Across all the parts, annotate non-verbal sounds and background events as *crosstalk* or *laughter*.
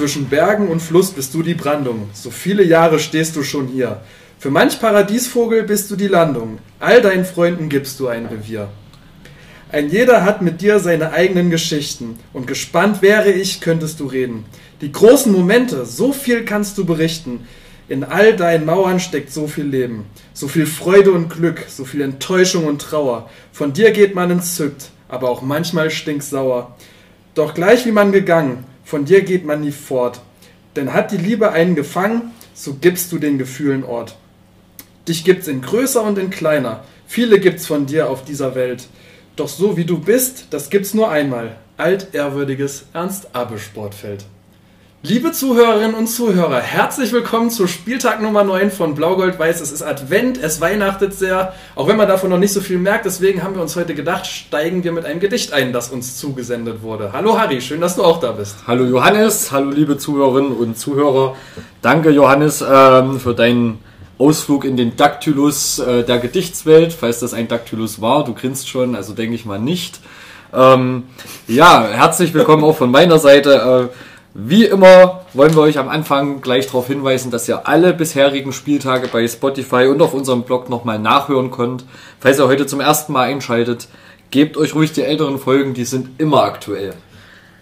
Zwischen Bergen und Fluss bist du die Brandung. So viele Jahre stehst du schon hier. Für manch Paradiesvogel bist du die Landung. All deinen Freunden gibst du ein Revier. Ein jeder hat mit dir seine eigenen Geschichten. Und gespannt wäre ich, könntest du reden. Die großen Momente, so viel kannst du berichten. In all deinen Mauern steckt so viel Leben, so viel Freude und Glück, so viel Enttäuschung und Trauer. Von dir geht man entzückt, aber auch manchmal stinksauer. Doch gleich wie man gegangen, von dir geht man nie fort. Denn hat die Liebe einen gefangen, so gibst du den Gefühlen Ort. Dich gibt's in größer und in kleiner, viele gibt's von dir auf dieser Welt. Doch so wie du bist, das gibt's nur einmal. Altehrwürdiges Ernst Abbe Sportfeld. Liebe Zuhörerinnen und Zuhörer, herzlich willkommen zu Spieltag Nummer 9 von Blau-Gold Weiß. Es ist Advent, es weihnachtet sehr, auch wenn man davon noch nicht so viel merkt. Deswegen haben wir uns heute gedacht, steigen wir mit einem Gedicht ein, das uns zugesendet wurde. Hallo Harry, schön, dass du auch da bist. Hallo Johannes, hallo liebe Zuhörerinnen und Zuhörer. Danke Johannes ähm, für deinen Ausflug in den Dactylus äh, der Gedichtswelt, falls das ein Dactylus war. Du grinst schon, also denke ich mal nicht. Ähm, ja, herzlich willkommen auch von meiner Seite. Äh, wie immer wollen wir euch am Anfang gleich darauf hinweisen, dass ihr alle bisherigen Spieltage bei Spotify und auf unserem Blog nochmal nachhören könnt. Falls ihr heute zum ersten Mal einschaltet, gebt euch ruhig die älteren Folgen, die sind immer aktuell.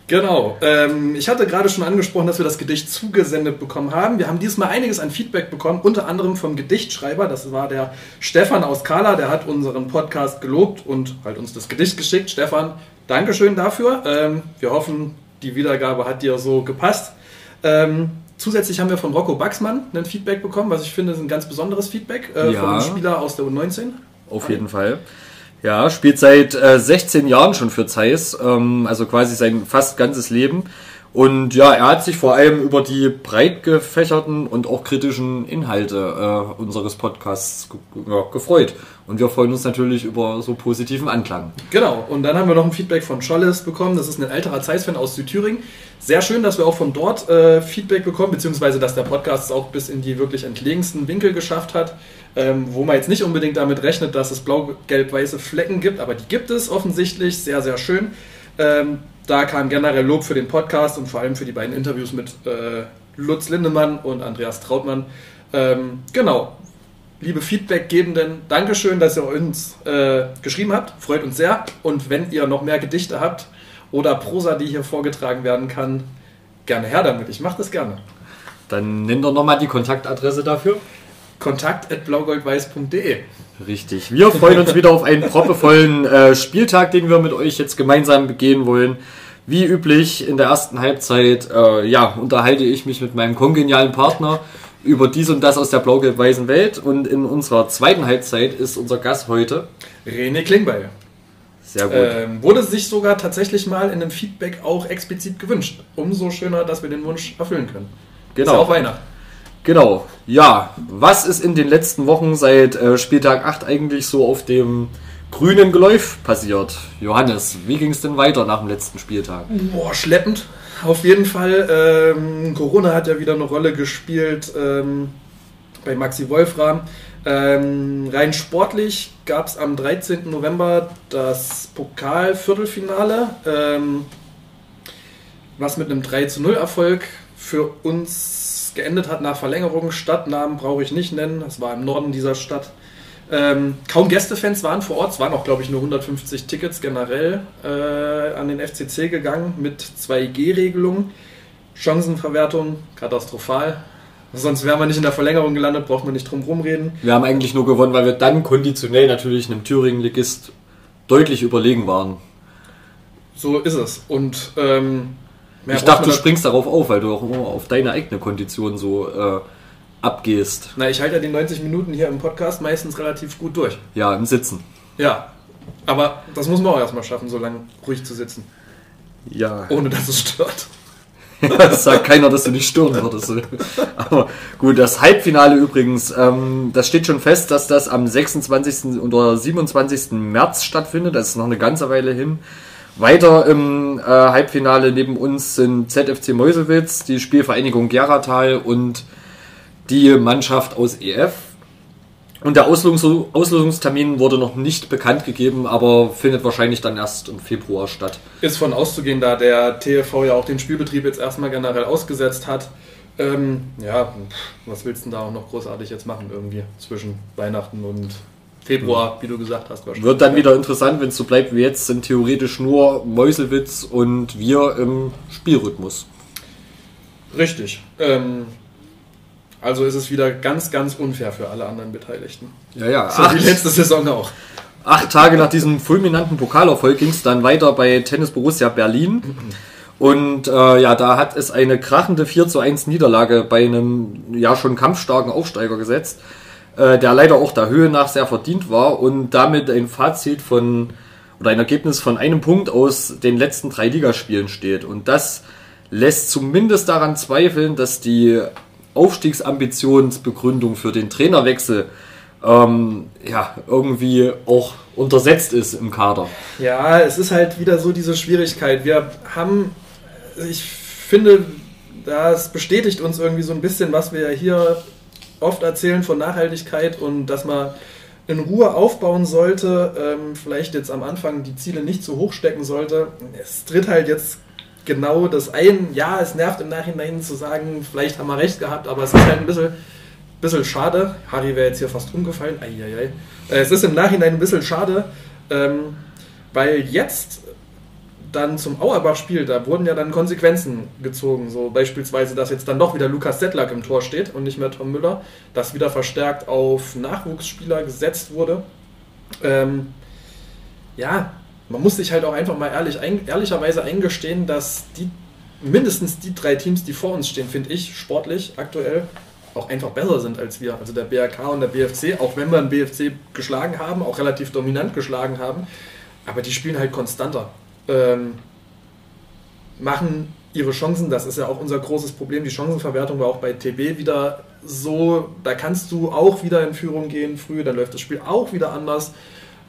Genau. Ähm, ich hatte gerade schon angesprochen, dass wir das Gedicht zugesendet bekommen haben. Wir haben diesmal einiges an Feedback bekommen, unter anderem vom Gedichtschreiber. Das war der Stefan aus Kala, der hat unseren Podcast gelobt und halt uns das Gedicht geschickt. Stefan, Dankeschön dafür. Ähm, wir hoffen, die Wiedergabe hat dir so gepasst. Ähm, zusätzlich haben wir von Rocco Baxmann ein Feedback bekommen, was ich finde, ist ein ganz besonderes Feedback äh, ja. von einem Spieler aus der U19. Auf jeden Fall. Ja, spielt seit äh, 16 Jahren schon für Zeiss, ähm, also quasi sein fast ganzes Leben. Und ja, er hat sich vor allem über die breit gefächerten und auch kritischen Inhalte äh, unseres Podcasts ja, gefreut. Und wir freuen uns natürlich über so positiven Anklang. Genau, und dann haben wir noch ein Feedback von Scholles bekommen. Das ist ein älterer Zeiss-Fan aus Südthüringen. Sehr schön, dass wir auch von dort äh, Feedback bekommen, beziehungsweise dass der Podcast es auch bis in die wirklich entlegensten Winkel geschafft hat. Ähm, wo man jetzt nicht unbedingt damit rechnet, dass es blau-gelb-weiße Flecken gibt, aber die gibt es offensichtlich. Sehr, sehr schön. Ähm, da kam generell Lob für den Podcast und vor allem für die beiden Interviews mit äh, Lutz Lindemann und Andreas Trautmann. Ähm, genau. Liebe Feedbackgebenden, Dankeschön, dass ihr uns äh, geschrieben habt. Freut uns sehr. Und wenn ihr noch mehr Gedichte habt oder Prosa, die hier vorgetragen werden kann, gerne her damit. Ich mache das gerne. Dann nenn doch nochmal die Kontaktadresse dafür. kontakt.blaugoldweiß.de Richtig. Wir freuen uns wieder auf einen proppevollen äh, Spieltag, den wir mit euch jetzt gemeinsam begehen wollen. Wie üblich in der ersten Halbzeit, äh, ja, unterhalte ich mich mit meinem kongenialen Partner über dies und das aus der blau-gelb-weißen Welt. Und in unserer zweiten Halbzeit ist unser Gast heute René Klingbeil. Sehr gut. Ähm, wurde sich sogar tatsächlich mal in einem Feedback auch explizit gewünscht. Umso schöner, dass wir den Wunsch erfüllen können. Genau. Ist ja auch Weihnachten. Genau, ja. Was ist in den letzten Wochen seit äh, Spieltag 8 eigentlich so auf dem grünen Geläuf passiert? Johannes, wie ging es denn weiter nach dem letzten Spieltag? Boah, schleppend. Auf jeden Fall. Ähm, Corona hat ja wieder eine Rolle gespielt ähm, bei Maxi Wolfram. Ähm, rein sportlich gab es am 13. November das Pokalviertelfinale, ähm, was mit einem 3 zu 0 Erfolg für uns geendet hat nach Verlängerung. Stadtnamen brauche ich nicht nennen, das war im Norden dieser Stadt. Ähm, kaum Gästefans waren vor Ort, es waren auch, glaube ich, nur 150 Tickets generell äh, an den FCC gegangen mit 2G-Regelungen. Chancenverwertung katastrophal. Sonst wären wir nicht in der Verlängerung gelandet, braucht man nicht drum rumreden. Wir haben eigentlich nur gewonnen, weil wir dann konditionell natürlich einem Thüringen-Ligist deutlich überlegen waren. So ist es. Und ähm, ich dachte, du springst darauf auf, weil du auch immer auf deine eigene Kondition so äh, abgehst. Na, ich halte ja die 90 Minuten hier im Podcast meistens relativ gut durch. Ja, im Sitzen. Ja, aber das muss man auch erstmal schaffen, so lange ruhig zu sitzen. Ja. Ohne dass es stört. *laughs* das sagt keiner, dass du nicht stören würdest. *laughs* Aber gut, das Halbfinale übrigens, ähm, das steht schon fest, dass das am 26. oder 27. März stattfindet. Das ist noch eine ganze Weile hin. Weiter im äh, Halbfinale neben uns sind ZFC Meuselwitz, die Spielvereinigung Geratal und die Mannschaft aus EF. Und der Auslösungs Auslösungstermin wurde noch nicht bekannt gegeben, aber findet wahrscheinlich dann erst im Februar statt. Ist von auszugehen, da der TFV ja auch den Spielbetrieb jetzt erstmal generell ausgesetzt hat. Ähm, ja, was willst du denn da auch noch großartig jetzt machen irgendwie zwischen Weihnachten und Februar, wie du gesagt hast. Wird dann wieder interessant, wenn es so bleibt wie jetzt, sind theoretisch nur Mäuselwitz und wir im Spielrhythmus. Richtig. Ähm, also ist es wieder ganz, ganz unfair für alle anderen Beteiligten. Ja, ja. So wie letzte Saison auch. Acht Tage nach diesem fulminanten Pokalerfolg ging es dann weiter bei Tennis Borussia Berlin. Und äh, ja, da hat es eine krachende 4 zu 1 Niederlage bei einem ja schon kampfstarken Aufsteiger gesetzt, äh, der leider auch der Höhe nach sehr verdient war und damit ein Fazit von oder ein Ergebnis von einem Punkt aus den letzten drei Ligaspielen steht. Und das lässt zumindest daran zweifeln, dass die Aufstiegsambitionsbegründung für den Trainerwechsel ähm, ja, irgendwie auch untersetzt ist im Kader. Ja, es ist halt wieder so diese Schwierigkeit. Wir haben, ich finde, das bestätigt uns irgendwie so ein bisschen, was wir ja hier oft erzählen von Nachhaltigkeit und dass man in Ruhe aufbauen sollte, ähm, vielleicht jetzt am Anfang die Ziele nicht zu hoch stecken sollte. Es tritt halt jetzt genau das ein. Ja, es nervt im Nachhinein zu sagen, vielleicht haben wir recht gehabt, aber es ist halt ein bisschen, bisschen schade. Harry wäre jetzt hier fast umgefallen. Eieiei. Äh, es ist im Nachhinein ein bisschen schade, ähm, weil jetzt dann zum Auerbach-Spiel, da wurden ja dann Konsequenzen gezogen. So beispielsweise, dass jetzt dann doch wieder Lukas Settlack im Tor steht und nicht mehr Tom Müller, dass wieder verstärkt auf Nachwuchsspieler gesetzt wurde. Ähm, ja, man muss sich halt auch einfach mal ehrlich, ein, ehrlicherweise eingestehen, dass die mindestens die drei Teams, die vor uns stehen, finde ich, sportlich aktuell auch einfach besser sind als wir. Also der BRK und der BFC, auch wenn wir einen BFC geschlagen haben, auch relativ dominant geschlagen haben, aber die spielen halt konstanter. Ähm, machen ihre Chancen, das ist ja auch unser großes Problem, die Chancenverwertung war auch bei TB wieder so, da kannst du auch wieder in Führung gehen früh, dann läuft das Spiel auch wieder anders.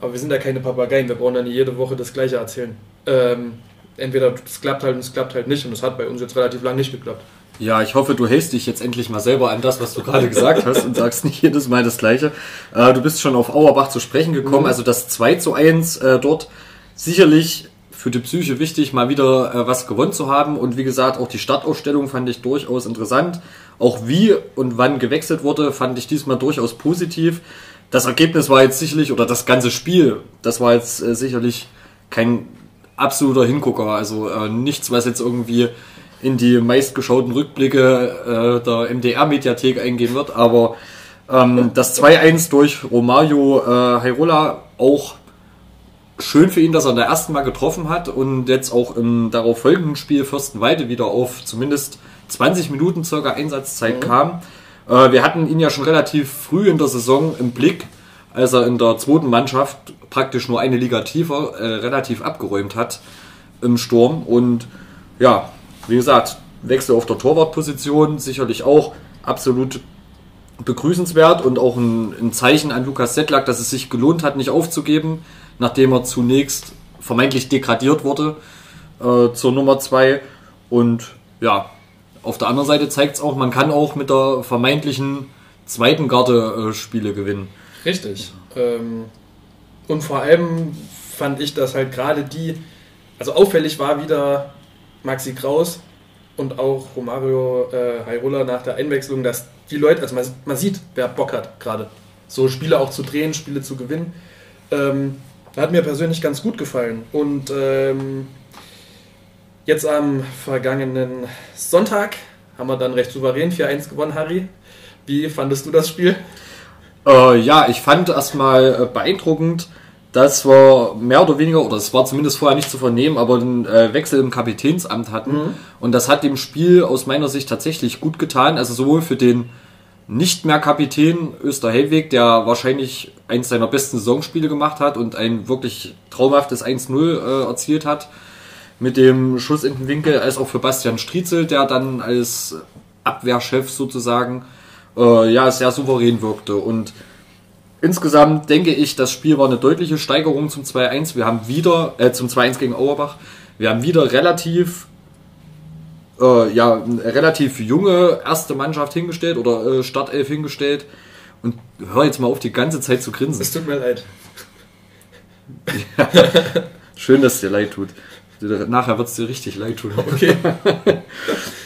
Aber wir sind ja keine Papageien, wir brauchen dann jede Woche das Gleiche erzählen. Ähm, entweder es klappt halt und es klappt halt nicht und es hat bei uns jetzt relativ lang nicht geklappt. Ja, ich hoffe, du hältst dich jetzt endlich mal selber an das, was du gerade gesagt hast und sagst nicht jedes Mal das Gleiche. Äh, du bist schon auf Auerbach zu sprechen gekommen, mhm. also das 2 zu 1 äh, dort sicherlich für die Psyche wichtig, mal wieder äh, was gewonnen zu haben. Und wie gesagt, auch die Startausstellung fand ich durchaus interessant. Auch wie und wann gewechselt wurde, fand ich diesmal durchaus positiv das Ergebnis war jetzt sicherlich, oder das ganze Spiel, das war jetzt äh, sicherlich kein absoluter Hingucker. Also äh, nichts, was jetzt irgendwie in die meistgeschauten Rückblicke äh, der MDR-Mediathek eingehen wird. Aber ähm, das 2-1 durch Romario äh, Hairola auch schön für ihn, dass er in der ersten Mal getroffen hat und jetzt auch im darauf folgenden Spiel Fürstenwalde wieder auf zumindest 20 Minuten circa Einsatzzeit mhm. kam. Äh, wir hatten ihn ja schon relativ früh in der Saison im Blick, als er in der zweiten Mannschaft praktisch nur eine Liga tiefer äh, relativ abgeräumt hat im Sturm. Und ja, wie gesagt, Wechsel auf der Torwartposition sicherlich auch absolut begrüßenswert und auch ein, ein Zeichen an Lukas Settlack, dass es sich gelohnt hat, nicht aufzugeben, nachdem er zunächst vermeintlich degradiert wurde äh, zur Nummer 2. Und ja, auf der anderen Seite zeigt es auch, man kann auch mit der vermeintlichen zweiten Garde äh, Spiele gewinnen. Richtig. Ähm, und vor allem fand ich, dass halt gerade die, also auffällig war wieder Maxi Kraus und auch Romario äh, Hairola nach der Einwechslung, dass die Leute, also man, man sieht, wer Bock hat gerade, so Spiele auch zu drehen, Spiele zu gewinnen. Ähm, hat mir persönlich ganz gut gefallen. Und ähm, Jetzt am vergangenen Sonntag haben wir dann recht souverän 4-1 gewonnen, Harry. Wie fandest du das Spiel? Äh, ja, ich fand erstmal äh, beeindruckend, dass wir mehr oder weniger, oder es war zumindest vorher nicht zu vernehmen, aber einen äh, Wechsel im Kapitänsamt hatten. Mhm. Und das hat dem Spiel aus meiner Sicht tatsächlich gut getan. Also sowohl für den nicht mehr Kapitän Österhellweg, der wahrscheinlich eins seiner besten Saisonspiele gemacht hat und ein wirklich traumhaftes 1-0 äh, erzielt hat, mit dem Schuss in den Winkel, als auch für Bastian Striezel, der dann als Abwehrchef sozusagen äh, ja sehr souverän wirkte. Und insgesamt denke ich, das Spiel war eine deutliche Steigerung zum 2-1. Wir haben wieder, äh, zum 2-1 gegen Auerbach, wir haben wieder relativ äh, ja, eine relativ junge erste Mannschaft hingestellt oder äh, Startelf hingestellt. Und hör jetzt mal auf, die ganze Zeit zu grinsen. Es tut mir leid. *laughs* Schön, dass es dir leid tut. Nachher wird es dir richtig leid tun. *laughs* Okay. *laughs*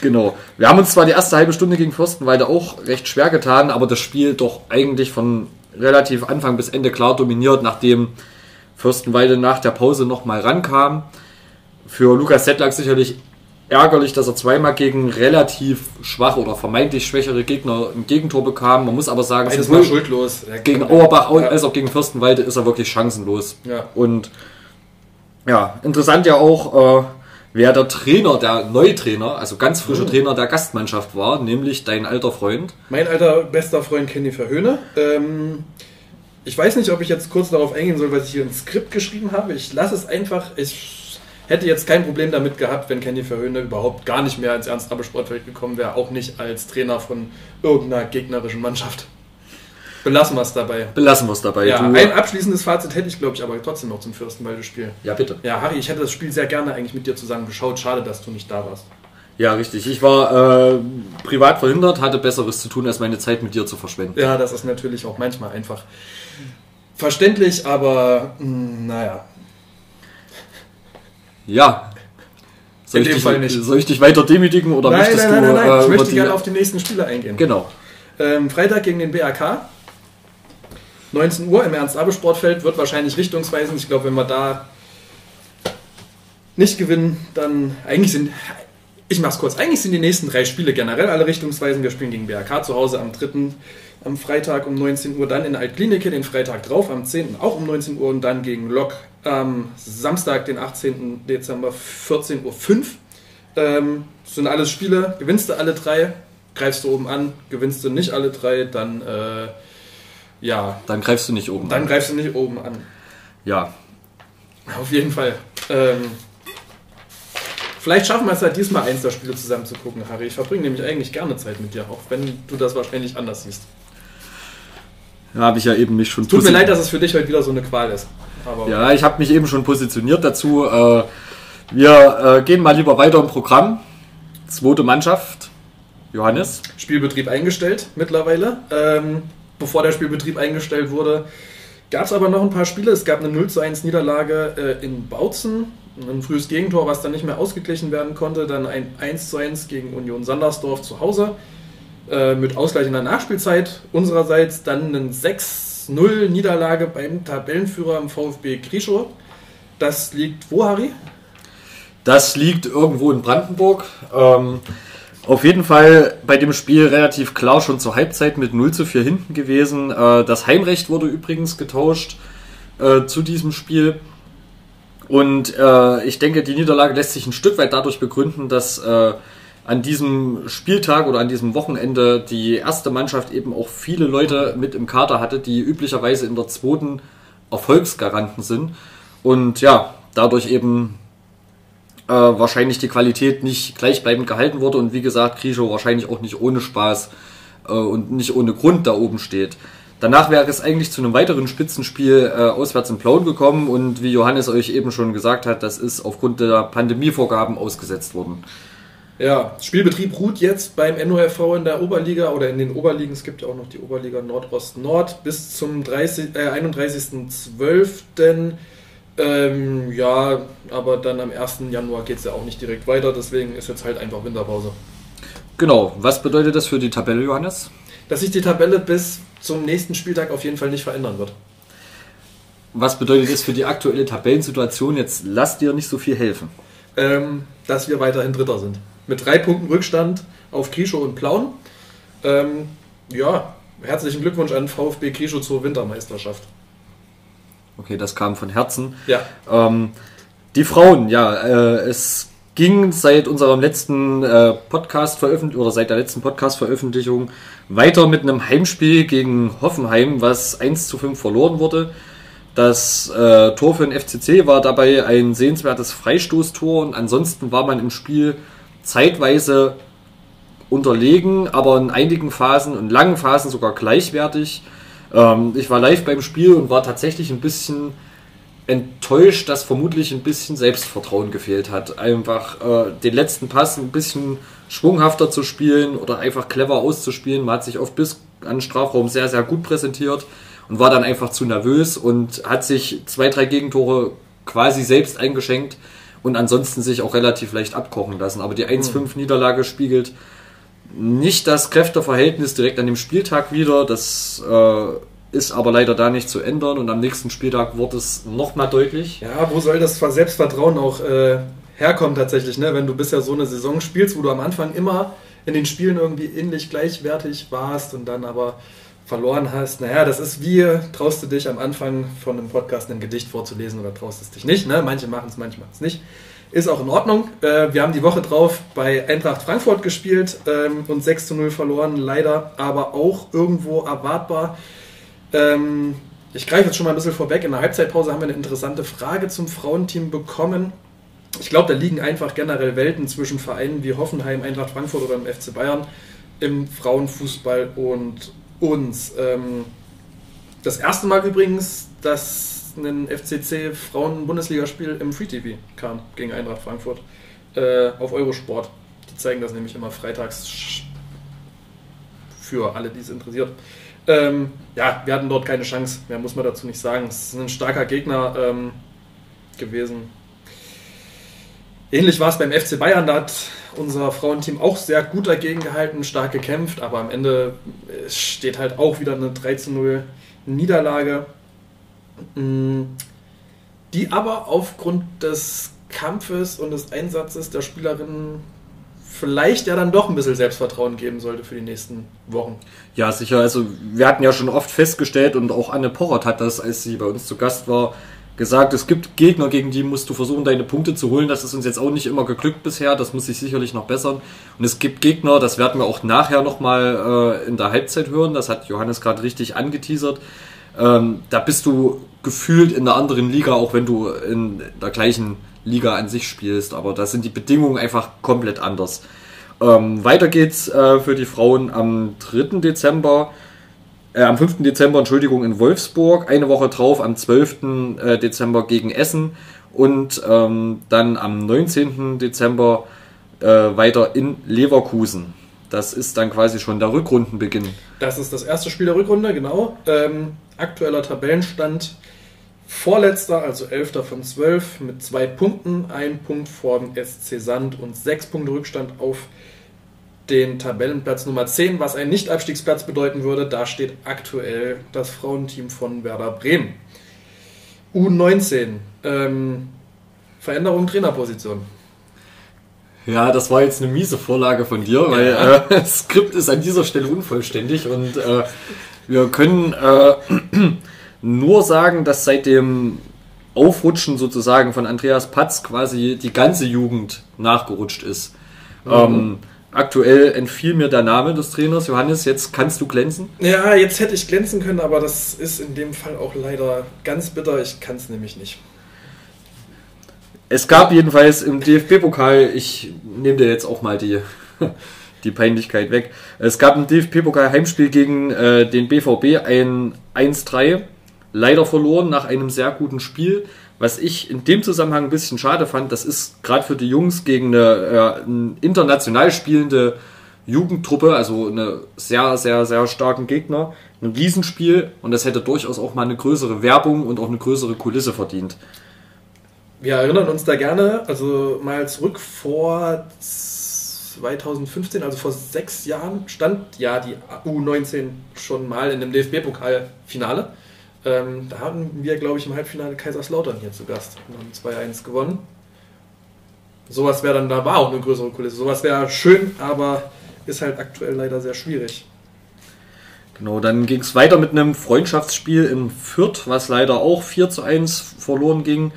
Genau. Wir haben uns zwar die erste halbe Stunde gegen Fürstenwalde auch recht schwer getan, aber das Spiel doch eigentlich von relativ Anfang bis Ende klar dominiert, nachdem Fürstenwalde nach der Pause nochmal rankam. Für Lukas Sedlak sicherlich ärgerlich, dass er zweimal gegen relativ schwache oder vermeintlich schwächere Gegner ein Gegentor bekam. Man muss aber sagen, Beides sowohl mal schuldlos. Gegen Auerbach Ja. als auch gegen Fürstenwalde ist er wirklich chancenlos. Ja. Und ja, interessant ja auch, äh, wer der Trainer, der Neutrainer, also ganz frische Trainer der Gastmannschaft war, nämlich dein alter Freund. Mein alter bester Freund Kenny Verhöhne. Ähm, ich weiß nicht, ob ich jetzt kurz darauf eingehen soll, was ich hier ins Skript geschrieben habe. Ich lasse es einfach. Ich hätte jetzt kein Problem damit gehabt, wenn Kenny Verhöhne überhaupt gar nicht mehr ins Ernst-Abbe Sportfeld gekommen wäre, auch nicht als Trainer von irgendeiner gegnerischen Mannschaft. Belassen wir es dabei. Belassen wir es dabei. Ja, du, ein abschließendes Fazit hätte ich, glaube ich, aber trotzdem noch zum Fürstenwalde-Spiel. ja, bitte. Ja, Harry, ich hätte das Spiel sehr gerne eigentlich mit dir zusammen geschaut. Schade, dass du nicht da warst. Ja, richtig. Ich war äh, privat verhindert, hatte Besseres zu tun, als meine Zeit mit dir zu verschwenden. Ja, das ist natürlich auch manchmal einfach verständlich, aber mh, naja. Ja. Soll, In ich dem dich, Fall nicht. soll ich dich weiter demütigen oder Nein, möchtest nein, nein, du nein, nein. äh, ich möchte gerne auf die nächsten Spiele eingehen. Genau. Ähm, Freitag gegen den BAK. 19 Uhr im Ernst-Abbe-Sportfeld wird wahrscheinlich richtungsweisend. Ich glaube, wenn wir da nicht gewinnen, dann eigentlich sind. Ich mach's kurz. Eigentlich sind die nächsten drei Spiele generell alle richtungsweisend. Wir spielen gegen BAK zu Hause am 3. am Freitag um 19 Uhr, dann in Altklinike den Freitag drauf, am 10. auch um 19 Uhr und dann gegen Lok am Samstag, den 18. Dezember, 14.05 Uhr. Ähm, sind alles Spiele. Gewinnst du alle drei, greifst du oben an. Gewinnst du nicht alle drei, dann äh, ja, Dann greifst du nicht oben. dann an. greifst du nicht oben an. Ja. Auf jeden Fall. Ähm, vielleicht schaffen wir es halt diesmal eins der Spiele zusammen zu gucken, Harry. Ich verbringe nämlich eigentlich gerne Zeit mit dir, auch wenn du das wahrscheinlich anders siehst. Da habe ich ja eben mich schon Tut mir leid, dass es für dich heute wieder so eine Qual ist. Aber Ja, ich habe mich eben schon positioniert dazu. Äh, wir äh, gehen mal lieber weiter im Programm. Zweite Mannschaft. Johannes. Spielbetrieb eingestellt mittlerweile. Ähm, bevor der Spielbetrieb eingestellt wurde, gab es aber noch ein paar Spiele. Es gab eine 0 zu 1 Niederlage äh, in Bautzen, ein frühes Gegentor, was dann nicht mehr ausgeglichen werden konnte. Dann ein 1 zu 1 gegen Union Sandersdorf zu Hause äh, mit Ausgleich in der Nachspielzeit unsererseits. Dann eine 6-0 Niederlage beim Tabellenführer im VfB Krischow. Das liegt wo, Harry? Das liegt irgendwo in Brandenburg. Ähm, auf jeden Fall bei dem Spiel relativ klar schon zur Halbzeit mit 0 zu 4 hinten gewesen. Äh, das Heimrecht wurde übrigens getauscht äh, zu diesem Spiel. Und äh, ich denke, die Niederlage lässt sich ein Stück weit dadurch begründen, dass an diesem Spieltag oder an diesem Wochenende die erste Mannschaft eben auch viele Leute mit im Kader hatte, die üblicherweise in der zweiten Erfolgsgaranten sind. Und ja, dadurch eben äh, wahrscheinlich die Qualität nicht gleichbleibend gehalten wurde und wie gesagt, Krischow wahrscheinlich auch nicht ohne Spaß äh, und nicht ohne Grund da oben steht. Danach wäre es eigentlich zu einem weiteren Spitzenspiel äh, auswärts in Plauen gekommen und wie Johannes euch eben schon gesagt hat, das ist aufgrund der Pandemievorgaben ausgesetzt worden. Ja, Spielbetrieb ruht jetzt beim NOFV in der Oberliga oder in den Oberligen. Es gibt ja auch noch die Oberliga Nordost-Nord bis zum 30, äh, 31.12. Ähm, ja, aber dann am 1. Januar geht es ja auch nicht direkt weiter. Deswegen ist jetzt halt einfach Winterpause. Genau, was bedeutet das für die Tabelle, Johannes? Dass sich die Tabelle bis zum nächsten Spieltag auf jeden Fall nicht verändern wird. Was bedeutet das für die aktuelle Tabellensituation? Jetzt lasst dir nicht so viel helfen. Ähm, dass wir weiterhin Dritter sind. Mit drei Punkten Rückstand auf Krischow und Plauen. Ähm, ja, herzlichen Glückwunsch an VfB Krischow zur Wintermeisterschaft. Okay, das kam von Herzen. Ja, Ähm, die Frauen, ja, äh, es ging seit unserem letzten äh, Podcast veröffentlichung oder seit der letzten Podcast-Veröffentlichung weiter mit einem Heimspiel gegen Hoffenheim, was 1 zu 5 verloren wurde. Das äh, Tor für den FCC war dabei ein sehenswertes Freistoßtor und ansonsten war man im Spiel zeitweise unterlegen, aber in einigen Phasen und langen Phasen sogar gleichwertig. Ähm, ich war live beim Spiel und war tatsächlich ein bisschen enttäuscht, dass vermutlich ein bisschen Selbstvertrauen gefehlt hat. Einfach äh, den letzten Pass ein bisschen schwunghafter zu spielen oder einfach clever auszuspielen. Man hat sich oft bis an Strafraum sehr, sehr gut präsentiert und war dann einfach zu nervös und hat sich zwei, drei Gegentore quasi selbst eingeschenkt und ansonsten sich auch relativ leicht abkochen lassen. Aber die 1-5 Niederlage spiegelt nicht das Kräfteverhältnis direkt an dem Spieltag wieder. Das äh, ist aber leider da nicht zu ändern und am nächsten Spieltag wird es nochmal deutlich. Ja, wo soll das Selbstvertrauen auch äh, herkommen tatsächlich, ne? wenn du bisher so eine Saison spielst, wo du am Anfang immer in den Spielen irgendwie ähnlich gleichwertig warst und dann aber verloren hast. Naja, das ist wie, traust du dich am Anfang von einem Podcast ein Gedicht vorzulesen oder traust es dich nicht. Ne? Manche machen es, manche machen es nicht. Ist auch in Ordnung. Äh, wir haben die Woche drauf bei Eintracht Frankfurt gespielt ähm, und 6 zu 0 verloren, leider, aber auch irgendwo erwartbar. Ähm, ich greife jetzt schon mal ein bisschen vorweg. In der Halbzeitpause haben wir eine interessante Frage zum Frauenteam bekommen. Ich glaube, da liegen einfach generell Welten zwischen Vereinen wie Hoffenheim, Eintracht Frankfurt oder dem FC Bayern im Frauenfußball und uns. Ähm, das erste Mal übrigens, dass ein FCC Frauen-Bundesligaspiel im Free TV kam gegen Eintracht Frankfurt äh, auf Eurosport. Die zeigen das nämlich immer freitags für alle, die es interessiert. Ähm, ja, wir hatten dort keine Chance, mehr muss man dazu nicht sagen. Es ist ein starker Gegner ähm, gewesen. Ähnlich war es beim FC Bayern, da hat unser Frauenteam auch sehr gut dagegen gehalten, stark gekämpft, aber am Ende steht halt auch wieder eine 3 zu 0 Niederlage, die aber aufgrund des Kampfes und des Einsatzes der Spielerinnen vielleicht ja dann doch ein bisschen Selbstvertrauen geben sollte für die nächsten Wochen. Ja, sicher. Also wir hatten ja schon oft festgestellt und auch Anne Porrott hat das, als sie bei uns zu Gast war, gesagt, es gibt Gegner, gegen die musst du versuchen, deine Punkte zu holen. Das ist uns jetzt auch nicht immer geglückt bisher. Das muss sich sicherlich noch bessern. Und es gibt Gegner, das werden wir auch nachher nochmal äh, in der Halbzeit hören. Das hat Johannes gerade richtig angeteasert. Ähm, da bist du gefühlt in einer anderen Liga, auch wenn du in der gleichen Liga an sich spielst. Aber da sind die Bedingungen einfach komplett anders. Ähm, weiter geht's äh, für die Frauen am 3. Dezember äh, am 5. Dezember, Entschuldigung, in Wolfsburg, eine Woche drauf am 12. Äh, Dezember gegen Essen und ähm, dann am 19. Dezember äh, weiter in Leverkusen. Das ist dann quasi schon der Rückrundenbeginn. Das ist das erste Spiel der Rückrunde, genau. Ähm, aktueller Tabellenstand. Vorletzter, also 11. von 12 mit zwei Punkten, ein Punkt vor dem SC Sand und sechs Punkte Rückstand auf den Tabellenplatz Nummer 10, was ein Nicht-Abstiegsplatz bedeuten würde. Da steht aktuell das Frauenteam von Werder Bremen. U19. Ähm, Veränderung Trainerposition. Ja, das war jetzt eine miese Vorlage von dir, weil ja. äh, *laughs* das Skript ist an dieser Stelle unvollständig und äh, wir können äh, *clears throat* nur sagen, dass seit dem Aufrutschen sozusagen von Andreas Patz quasi die ganze Jugend nachgerutscht ist. Mhm. Ähm, Aktuell entfiel mir der Name des Trainers. Johannes, jetzt kannst du glänzen? Ja, jetzt hätte ich glänzen können, aber das ist in dem Fall auch leider ganz bitter. Ich kann es nämlich nicht. Es gab jedenfalls im DFB-Pokal, ich nehme dir jetzt auch mal die, die Peinlichkeit weg. Es gab im DFB-Pokal Heimspiel gegen äh, den BVB ein 1-3. Leider verloren nach einem sehr guten Spiel. Was ich in dem Zusammenhang ein bisschen schade fand, das ist gerade für die Jungs gegen eine, äh, eine international spielende Jugendtruppe, also eine sehr, sehr, sehr starken Gegner, ein Riesenspiel und das hätte durchaus auch mal eine größere Werbung und auch eine größere Kulisse verdient. Wir erinnern uns da gerne, also mal zurück vor 2015, also vor sechs Jahren, stand ja die U19 schon mal in dem DFB-Pokalfinale. Ähm, da hatten wir, glaube ich, im Halbfinale Kaiserslautern hier zu Gast und haben 2-1 gewonnen. Sowas wäre dann, da war auch eine größere Kulisse. Sowas wäre schön, aber ist halt aktuell leider sehr schwierig. Genau, dann ging es weiter mit einem Freundschaftsspiel in Fürth, was leider auch 4 zu 1 verloren ging.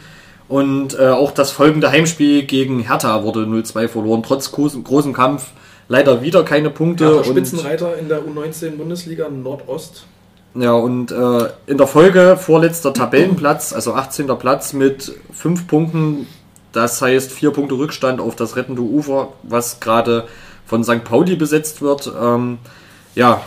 Und äh, auch das folgende Heimspiel gegen Hertha wurde 0-2 verloren, trotz großem, großem Kampf. Leider wieder keine Punkte. Hertha Spitzenreiter in der U19 Bundesliga Nordost. Ja, und äh, in der Folge vorletzter Tabellenplatz, also 18. Platz mit 5 Punkten. Das heißt 4 Punkte Rückstand auf das rettende Ufer, was gerade von St. Pauli besetzt wird. Ähm, ja,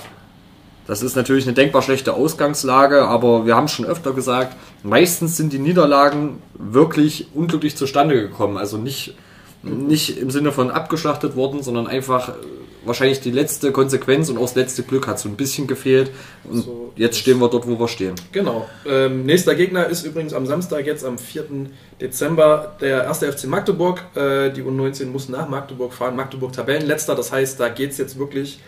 das ist natürlich eine denkbar schlechte Ausgangslage, aber wir haben schon öfter gesagt, meistens sind die Niederlagen wirklich unglücklich zustande gekommen. Also nicht, nicht im Sinne von abgeschlachtet worden, sondern einfach wahrscheinlich die letzte Konsequenz und auch das letzte Glück hat so ein bisschen gefehlt. Und So jetzt stehen wir dort, wo wir stehen. Genau. Ähm, nächster Gegner ist übrigens am Samstag, jetzt am 4. Dezember, der erste FC Magdeburg. Äh, die U19 muss nach Magdeburg fahren. Magdeburg Tabellenletzter, das heißt, da geht es jetzt wirklich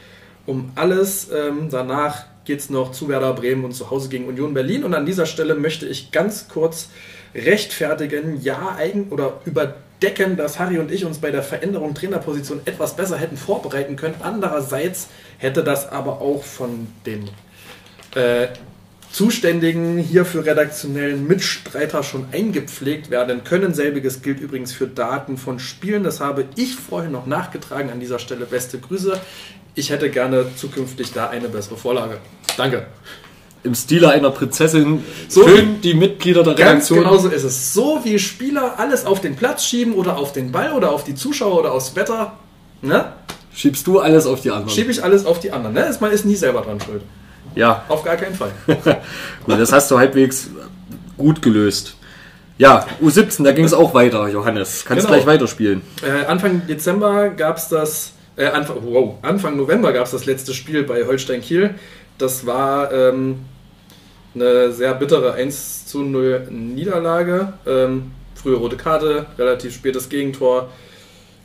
um alles. Ähm, danach geht es noch zu Werder Bremen und zu Hause gegen Union Berlin. Und an dieser Stelle möchte ich ganz kurz rechtfertigen, ja, eigen oder überdecken, dass Harry und ich uns bei der Veränderung Trainerposition etwas besser hätten vorbereiten können. Andererseits hätte das aber auch von den äh, Zuständigen hier für redaktionellen Mitstreiter schon eingepflegt werden können. Selbiges gilt übrigens für Daten von Spielen. Das habe ich vorhin noch nachgetragen. An dieser Stelle beste Grüße. Ich hätte gerne zukünftig da eine bessere Vorlage. Danke. Im Stile einer Prinzessin So- schön die Mitglieder der Ganz Redaktion. genau so ist es. So wie Spieler alles auf den Platz schieben oder auf den Ball oder auf die Zuschauer oder aufs Wetter, ne? Schiebst du alles auf die anderen. schiebe ich alles auf die anderen. Ne? Ist- Man ist nie selber dran schuld. ja, Auf gar keinen Fall. *laughs* gut, das hast du halbwegs gut gelöst. Ja, U17, da ging es auch weiter, Johannes. Kannst Genau. gleich weiterspielen. Äh, Anfang Dezember gab es das, äh, Anfang, wow, Anfang November gab es das letzte Spiel bei Holstein Kiel. Das war ähm, eine sehr bittere 1 zu 0 Niederlage. Ähm, frühe rote Karte, relativ spätes Gegentor.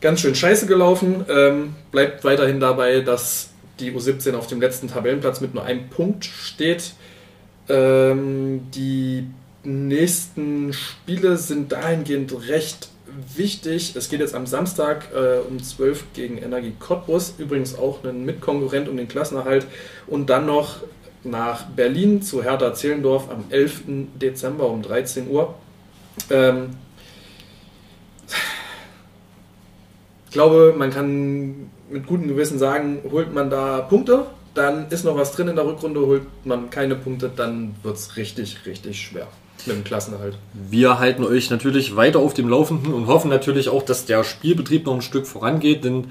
Ganz schön scheiße gelaufen. Ähm, bleibt weiterhin dabei, dass die U17 auf dem letzten Tabellenplatz mit nur einem Punkt steht. Ähm, die nächsten Spiele sind dahingehend recht wichtig. Es geht jetzt am Samstag äh, um 12 gegen Energie Cottbus, übrigens auch ein Mitkonkurrent um den Klassenerhalt. Und dann noch nach Berlin zu Hertha Zehlendorf am 11. Dezember um 13 Uhr. Ähm, ich glaube, man kann mit gutem Gewissen sagen, holt man da Punkte, dann ist noch was drin in der Rückrunde, holt man keine Punkte, dann wird es richtig, richtig schwer mit dem Klassenerhalt. Wir halten euch natürlich weiter auf dem Laufenden und hoffen natürlich auch, dass der Spielbetrieb noch ein Stück vorangeht, denn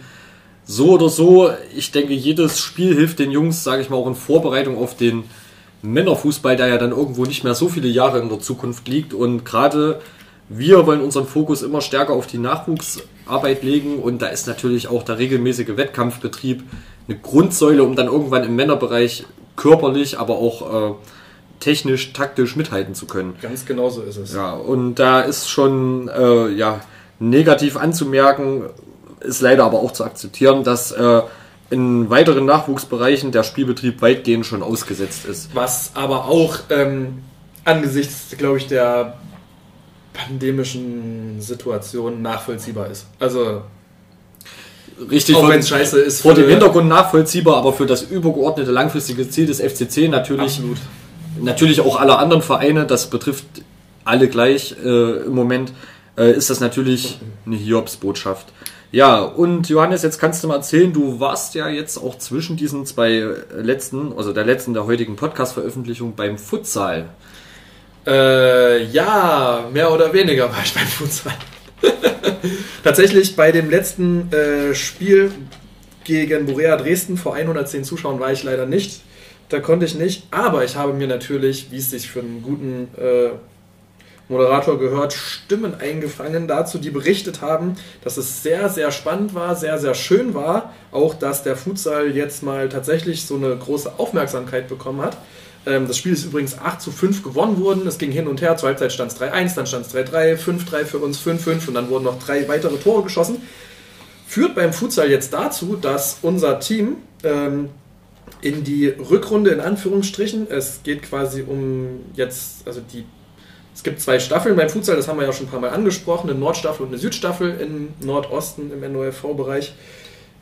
so oder so, ich denke, jedes Spiel hilft den Jungs, sage ich mal, auch in Vorbereitung auf den Männerfußball, der ja dann irgendwo nicht mehr so viele Jahre in der Zukunft liegt. Und gerade wir wollen unseren Fokus immer stärker auf die Nachwuchsarbeit legen und da ist natürlich auch der regelmäßige Wettkampfbetrieb eine Grundsäule, um dann irgendwann im Männerbereich körperlich, aber auch äh, technisch, taktisch mithalten zu können. Ganz genau so ist es. Ja, und da ist schon äh, ja, negativ anzumerken, ist leider aber auch zu akzeptieren, dass äh, in weiteren Nachwuchsbereichen der Spielbetrieb weitgehend schon ausgesetzt ist. Was aber auch ähm, angesichts, glaube ich, der pandemischen Situation nachvollziehbar ist. Also, Richtig, auch wenn es scheiße ist. vor dem Hintergrund nachvollziehbar, aber für das übergeordnete langfristige Ziel des FCC natürlich, Absolut. Natürlich auch aller anderen Vereine, das betrifft alle gleich äh, im Moment, äh, ist das natürlich eine Hiobsbotschaft. Ja, und Johannes, jetzt kannst du mal erzählen, du warst ja jetzt auch zwischen diesen zwei letzten, also der letzten der heutigen Podcast-Veröffentlichung beim Futsal. Äh, ja, mehr oder weniger war ich beim Futsal. *laughs* Tatsächlich bei dem letzten äh, Spiel gegen Borea Dresden vor 110 Zuschauern war ich leider nicht. Da konnte ich nicht, aber ich habe mir natürlich, wie es sich für einen guten äh, Moderator gehört, Stimmen eingefangen dazu, die berichtet haben, dass es sehr, sehr spannend war, sehr, sehr schön war. Auch, dass der Futsal jetzt mal tatsächlich so eine große Aufmerksamkeit bekommen hat. Ähm, das Spiel ist übrigens 8 zu 5 gewonnen worden. Es ging hin und her. Zur Halbzeit stand es 3-1, dann stand es 3-3, 5-3 für uns, 5-5 und dann wurden noch drei weitere Tore geschossen. Führt beim Futsal jetzt dazu, dass unser Team ähm, in die Rückrunde in Anführungsstrichen, es geht quasi um jetzt, also die, es gibt zwei Staffeln beim Futsal, das haben wir ja schon ein paar Mal angesprochen, eine Nordstaffel und eine Südstaffel im Nordosten im NOFV-Bereich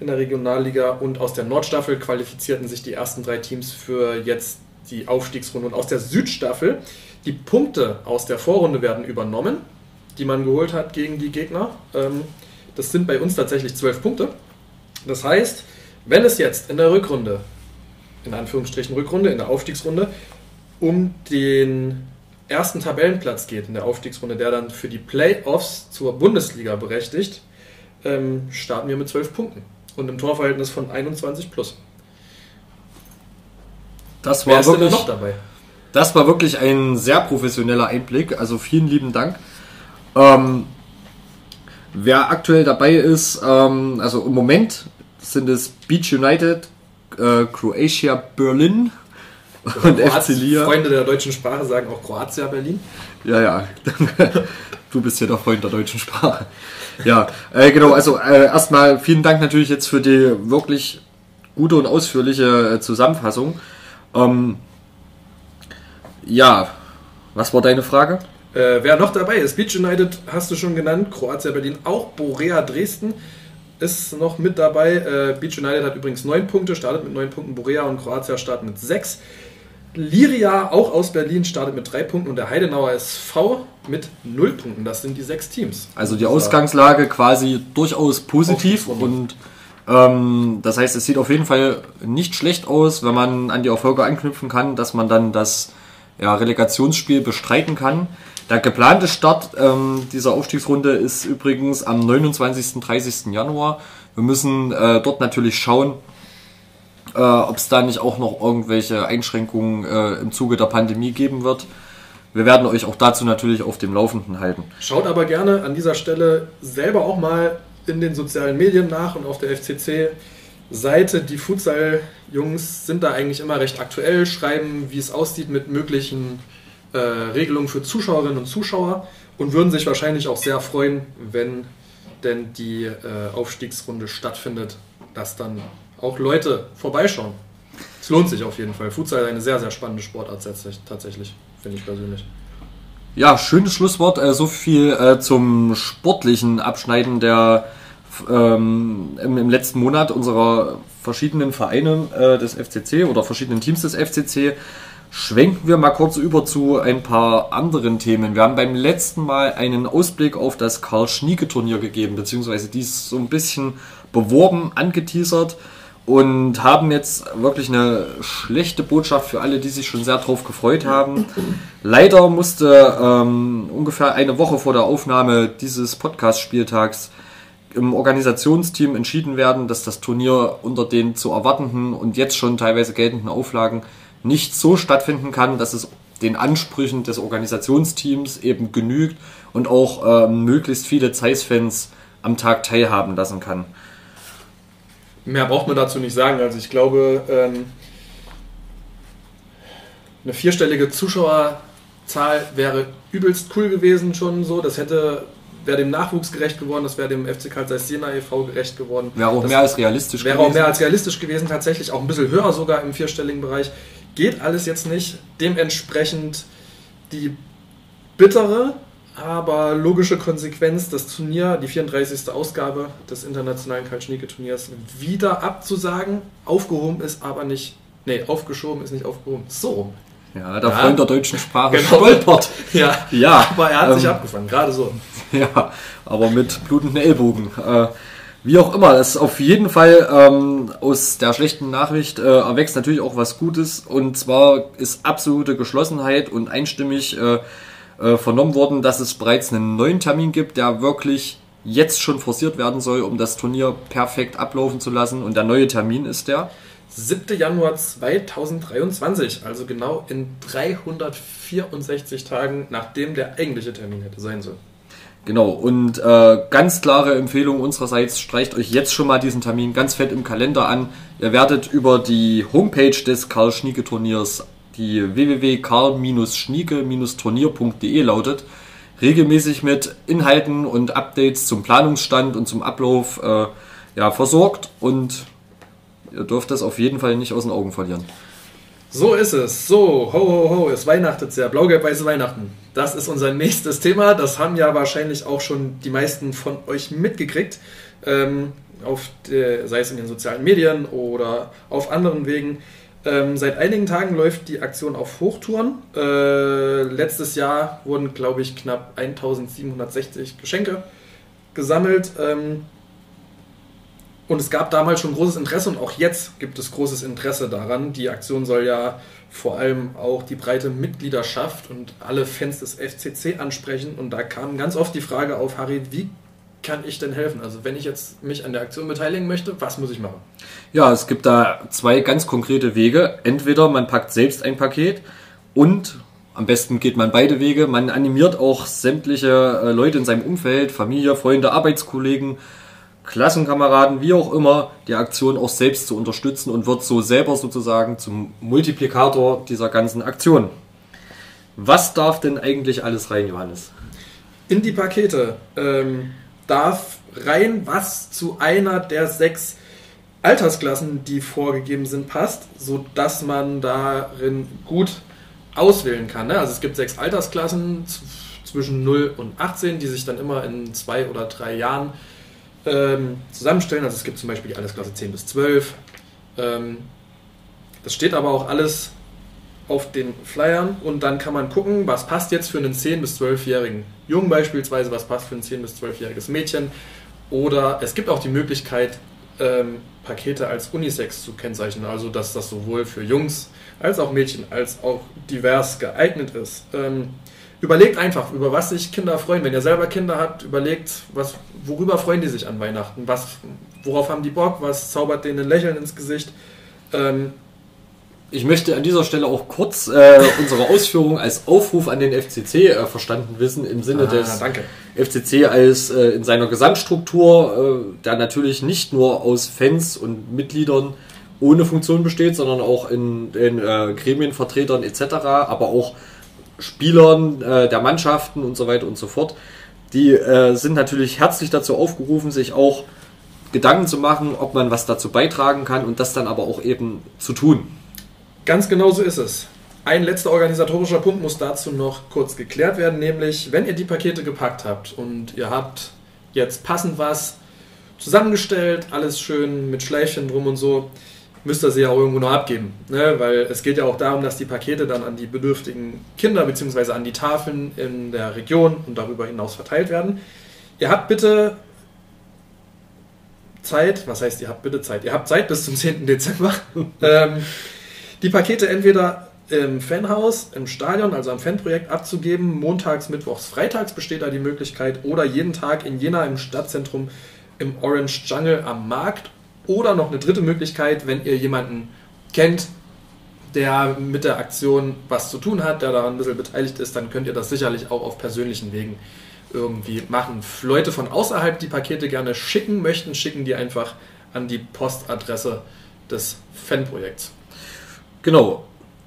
in der Regionalliga und aus der Nordstaffel qualifizierten sich die ersten drei Teams für jetzt die Aufstiegsrunde und aus der Südstaffel die Punkte aus der Vorrunde werden übernommen, die man geholt hat gegen die Gegner. Ähm, das sind bei uns tatsächlich zwölf Punkte. Das heißt, wenn es jetzt in der Rückrunde, in Anführungsstrichen Rückrunde, in der Aufstiegsrunde, um den ersten Tabellenplatz geht in der Aufstiegsrunde, der dann für die Playoffs zur Bundesliga berechtigt, ähm, starten wir mit zwölf Punkten und im Torverhältnis von 21 plus. Das Wer war ist denn da wirklich, noch dabei? Das war wirklich ein sehr professioneller Einblick, also vielen lieben Dank. Ähm, wer aktuell dabei ist, ähm, also im Moment sind es Beach United, äh, Croatia Berlin und FC Lier. Freunde der deutschen Sprache sagen auch Kroatia Berlin. Ja, ja. *laughs* du bist ja der Freund der deutschen Sprache. Ja, äh, genau. Also äh, erstmal vielen Dank natürlich jetzt für die wirklich gute und ausführliche äh, Zusammenfassung. Ähm, ja, was war deine Frage? Äh, wer noch dabei ist, Beach United hast du schon genannt, Kroatia Berlin, auch Borea Dresden ist noch mit dabei. Äh, Beach United hat übrigens neun Punkte, startet mit neun Punkten, Borea und Kroatia starten mit sechs. Liria, auch aus Berlin, startet mit drei Punkten und der Heidenauer SV mit null Punkten. Das sind die sechs Teams. Also die Ausgangslage quasi durchaus positiv und ähm, das heißt, es sieht auf jeden Fall nicht schlecht aus, wenn man an die Erfolge anknüpfen kann, dass man dann das ja, Relegationsspiel bestreiten kann. Der geplante Start ähm, dieser Aufstiegsrunde ist übrigens am 29. 30. Januar. Wir müssen äh, dort natürlich schauen, äh, ob es da nicht auch noch irgendwelche Einschränkungen äh, im Zuge der Pandemie geben wird. Wir werden euch auch dazu natürlich auf dem Laufenden halten. Schaut aber gerne an dieser Stelle selber auch mal in den sozialen Medien nach und auf der FCC-Seite. Die Futsal-Jungs sind da eigentlich immer recht aktuell, schreiben, wie es aussieht mit möglichen äh, Regelungen für Zuschauerinnen und Zuschauer und würden sich wahrscheinlich auch sehr freuen, wenn denn die äh, Aufstiegsrunde stattfindet, dass dann auch Leute vorbeischauen. Es lohnt sich auf jeden Fall. Futsal ist eine sehr, sehr spannende Sportart tatsächlich, finde ich persönlich. Ja, schönes Schlusswort. Äh, so viel äh, zum sportlichen Abschneiden der ähm, im, im, letzten Monat unserer verschiedenen Vereine äh, des FCC oder verschiedenen Teams des FCC. Schwenken wir mal kurz über zu ein paar anderen Themen. Wir haben beim letzten Mal einen Ausblick auf das Karl-Schnieke-Turnier gegeben, beziehungsweise dies so ein bisschen beworben, angeteasert und haben jetzt wirklich eine schlechte Botschaft für alle, die sich schon sehr drauf gefreut haben. Leider musste ähm, ungefähr eine Woche vor der Aufnahme dieses Podcast-Spieltags im Organisationsteam entschieden werden, dass das Turnier unter den zu erwartenden und jetzt schon teilweise geltenden Auflagen nicht so stattfinden kann, dass es den Ansprüchen des Organisationsteams eben genügt und auch ähm, möglichst viele Zeiss-Fans am Tag teilhaben lassen kann. Mehr braucht man dazu nicht sagen. Also ich glaube, ähm, eine vierstellige Zuschauerzahl wäre übelst cool gewesen schon so. Das hätte wäre dem Nachwuchs gerecht geworden, das wäre dem FC Karl Zeiss Jena e.V. gerecht geworden. Wäre auch das mehr als realistisch wäre gewesen. Wäre auch mehr als realistisch gewesen, tatsächlich auch ein bisschen höher sogar im vierstelligen Bereich. Geht alles jetzt nicht. Dementsprechend die bittere, aber logische Konsequenz, das Turnier, die 34. Ausgabe des internationalen Kaltschnieke-Turniers, wieder abzusagen. Aufgehoben ist aber nicht. Nee, aufgeschoben ist nicht aufgehoben. So. Ja, der ja. Freund der deutschen Sprache genau. stolpert. *laughs* Ja, ja, aber er hat ähm, sich abgefangen, gerade so. *laughs* Ja, aber mit blutenden Ellbogen. Äh, wie auch immer, das ist auf jeden Fall ähm, aus der schlechten Nachricht äh, erwächst natürlich auch was Gutes. Und zwar ist absolute Geschlossenheit und einstimmig äh, äh, vernommen worden, dass es bereits einen neuen Termin gibt, der wirklich jetzt schon forciert werden soll, um das Turnier perfekt ablaufen zu lassen. Und der neue Termin ist der 7. Januar 2023, also genau in 364 Tagen, nachdem der eigentliche Termin hätte sein sollen. Genau, und äh, ganz klare Empfehlung unsererseits, streicht euch jetzt schon mal diesen Termin ganz fett im Kalender an. Ihr werdet über die Homepage des Karl Schnieke Turniers die www.karl-schnieke-turnier.de lautet, regelmäßig mit Inhalten und Updates zum Planungsstand und zum Ablauf äh, ja, versorgt und ihr dürft das auf jeden Fall nicht aus den Augen verlieren. So ist es. So, ho, ho, ho, es weihnachtet ja. Blau-Gelb-Weiße Weihnachten. Das ist unser nächstes Thema. Das haben ja wahrscheinlich auch schon die meisten von euch mitgekriegt. Ähm, auf der, sei es in den sozialen Medien oder auf anderen Wegen. Ähm, seit einigen Tagen läuft die Aktion auf Hochtouren. Äh, letztes Jahr wurden, glaube ich, knapp 1760 Geschenke gesammelt. Ähm, und es gab damals schon großes Interesse und auch jetzt gibt es großes Interesse daran. Die Aktion soll ja vor allem auch die breite Mitgliedschaft und alle Fans des FCC ansprechen. Und da kam ganz oft die Frage auf, Harry, wie kann ich denn helfen? Also wenn ich jetzt mich an der Aktion beteiligen möchte, was muss ich machen? Ja, es gibt da zwei ganz konkrete Wege. Entweder man packt selbst ein Paket und am besten geht man beide Wege. Man animiert auch sämtliche äh, Leute in seinem Umfeld, Familie, Freunde, Arbeitskollegen, Klassenkameraden, wie auch immer, die Aktion auch selbst zu unterstützen und wird so selber sozusagen zum Multiplikator dieser ganzen Aktion. Was darf denn eigentlich alles rein, Johannes? In die Pakete ähm, darf rein, was zu einer der sechs Altersklassen, die vorgegeben sind, passt, sodass man darin gut auswählen kann. Ne? Also es gibt sechs Altersklassen zwischen 0 und 18, die sich dann immer in zwei oder drei Jahren ähm, zusammenstellen. Also es gibt zum Beispiel die Altersklasse 10 bis 12. Ähm, das steht aber auch alles auf den Flyern und dann kann man gucken, was passt jetzt für einen 10- bis 12-jährigen Jungen beispielsweise, was passt für ein 10- bis 12-jähriges Mädchen. Oder es gibt auch die Möglichkeit, ähm, Pakete als Unisex zu kennzeichnen, also dass das sowohl für Jungs als auch Mädchen als auch divers geeignet ist. Ähm, überlegt einfach, über was sich Kinder freuen. Wenn ihr selber Kinder habt, überlegt, was, worüber freuen die sich an Weihnachten? Was, worauf haben die Bock? Was zaubert denen ein Lächeln ins Gesicht? Ähm, ich möchte an dieser Stelle auch kurz äh, unsere Ausführung als Aufruf an den FCC äh, verstanden wissen, im Sinne ah, des danke. FCC als äh, in seiner Gesamtstruktur, äh, der natürlich nicht nur aus Fans und Mitgliedern ohne Funktion besteht, sondern auch in den äh, Gremienvertretern etc., aber auch Spielern äh, der Mannschaften und so weiter und so fort. Die sind natürlich herzlich dazu aufgerufen, sich auch Gedanken zu machen, ob man was dazu beitragen kann und das dann aber auch eben zu tun. Ganz genau so ist es. Ein letzter organisatorischer Punkt muss dazu noch kurz geklärt werden, nämlich wenn ihr die Pakete gepackt habt und ihr habt jetzt passend was zusammengestellt, alles schön mit Schleifchen drum und so, müsst ihr sie ja auch irgendwo noch abgeben. Ne? Weil es geht ja auch darum, dass die Pakete dann an die bedürftigen Kinder bzw. an die Tafeln in der Region und darüber hinaus verteilt werden. Ihr habt bitte Zeit, was heißt, ihr habt bitte Zeit? Ihr habt Zeit bis zum 10. Dezember. *laughs* ähm, die Pakete entweder im Fanhaus, im Stadion, also am Fanprojekt abzugeben. Montags, Mittwochs, Freitags besteht da die Möglichkeit oder jeden Tag in Jena im Stadtzentrum im Orange Jungle am Markt. Oder noch eine dritte Möglichkeit, wenn ihr jemanden kennt, der mit der Aktion was zu tun hat, der daran ein bisschen beteiligt ist, dann könnt ihr das sicherlich auch auf persönlichen Wegen irgendwie machen. Leute von außerhalb die Pakete gerne schicken möchten, schicken die einfach an die Postadresse des Fanprojekts. Genau.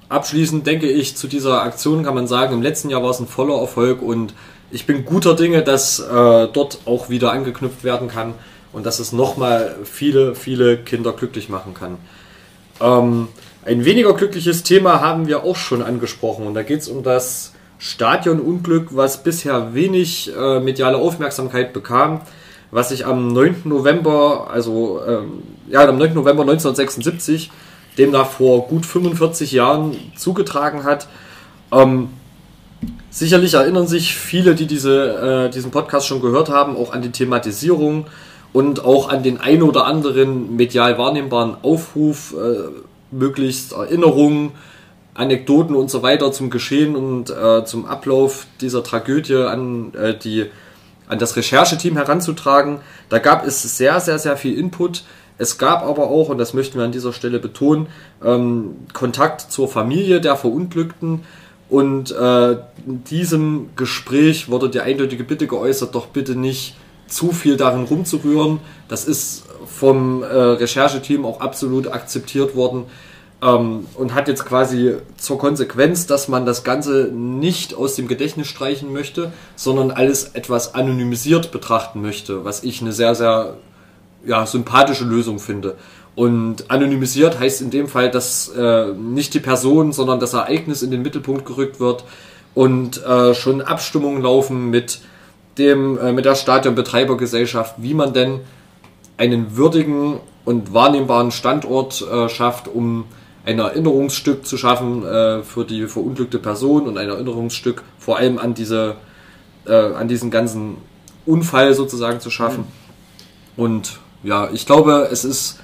Abschließend denke ich, zu dieser Aktion kann man sagen, im letzten Jahr war es ein voller Erfolg und ich bin guter Dinge, dass äh, dort auch wieder angeknüpft werden kann und dass es nochmal viele, viele Kinder glücklich machen kann. Ähm, ein weniger glückliches Thema haben wir auch schon angesprochen und da geht es um das Stadionunglück, was bisher wenig äh, mediale Aufmerksamkeit bekam, was sich am 9. November, also ähm, ja, am 9. November 1976 demnach vor gut 45 Jahren zugetragen hat. Ähm, sicherlich erinnern sich viele, die diese, äh, diesen Podcast schon gehört haben, auch an die Thematisierung und auch an den ein oder anderen medial wahrnehmbaren Aufruf, äh, möglichst Erinnerungen, Anekdoten und so weiter zum Geschehen und äh, zum Ablauf dieser Tragödie an äh, die an das Rechercheteam heranzutragen. Da gab es sehr, sehr, sehr viel Input. Es gab aber auch, und das möchten wir an dieser Stelle betonen, ähm, Kontakt zur Familie der Verunglückten. Und äh, in diesem Gespräch wurde die eindeutige Bitte geäußert, doch bitte nicht zu viel darin rumzurühren. Das ist vom äh, Rechercheteam auch absolut akzeptiert worden ähm, und hat jetzt quasi zur Konsequenz, dass man das Ganze nicht aus dem Gedächtnis streichen möchte, sondern alles etwas anonymisiert betrachten möchte, was ich eine sehr, sehr ja, sympathische Lösung finde. Und anonymisiert heißt in dem Fall, dass äh, nicht die Person, sondern das Ereignis in den Mittelpunkt gerückt wird und äh, schon Abstimmungen laufen mit dem äh, mit der Stadionbetreibergesellschaft, wie man denn einen würdigen und wahrnehmbaren Standort äh, schafft, um ein Erinnerungsstück zu schaffen äh, für die verunglückte Person und ein Erinnerungsstück vor allem an diese äh, an diesen ganzen Unfall sozusagen zu schaffen. Mhm. Und ja, ich glaube, es ist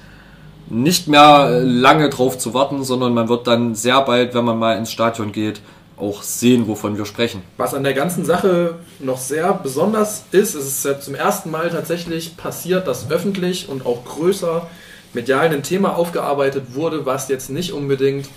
nicht mehr lange drauf zu warten, sondern man wird dann sehr bald, wenn man mal ins Stadion geht, auch sehen, wovon wir sprechen. Was an der ganzen Sache noch sehr besonders ist, ist es ja zum ersten Mal tatsächlich passiert, dass öffentlich und auch größer medial ein Thema aufgearbeitet wurde, was jetzt nicht unbedingt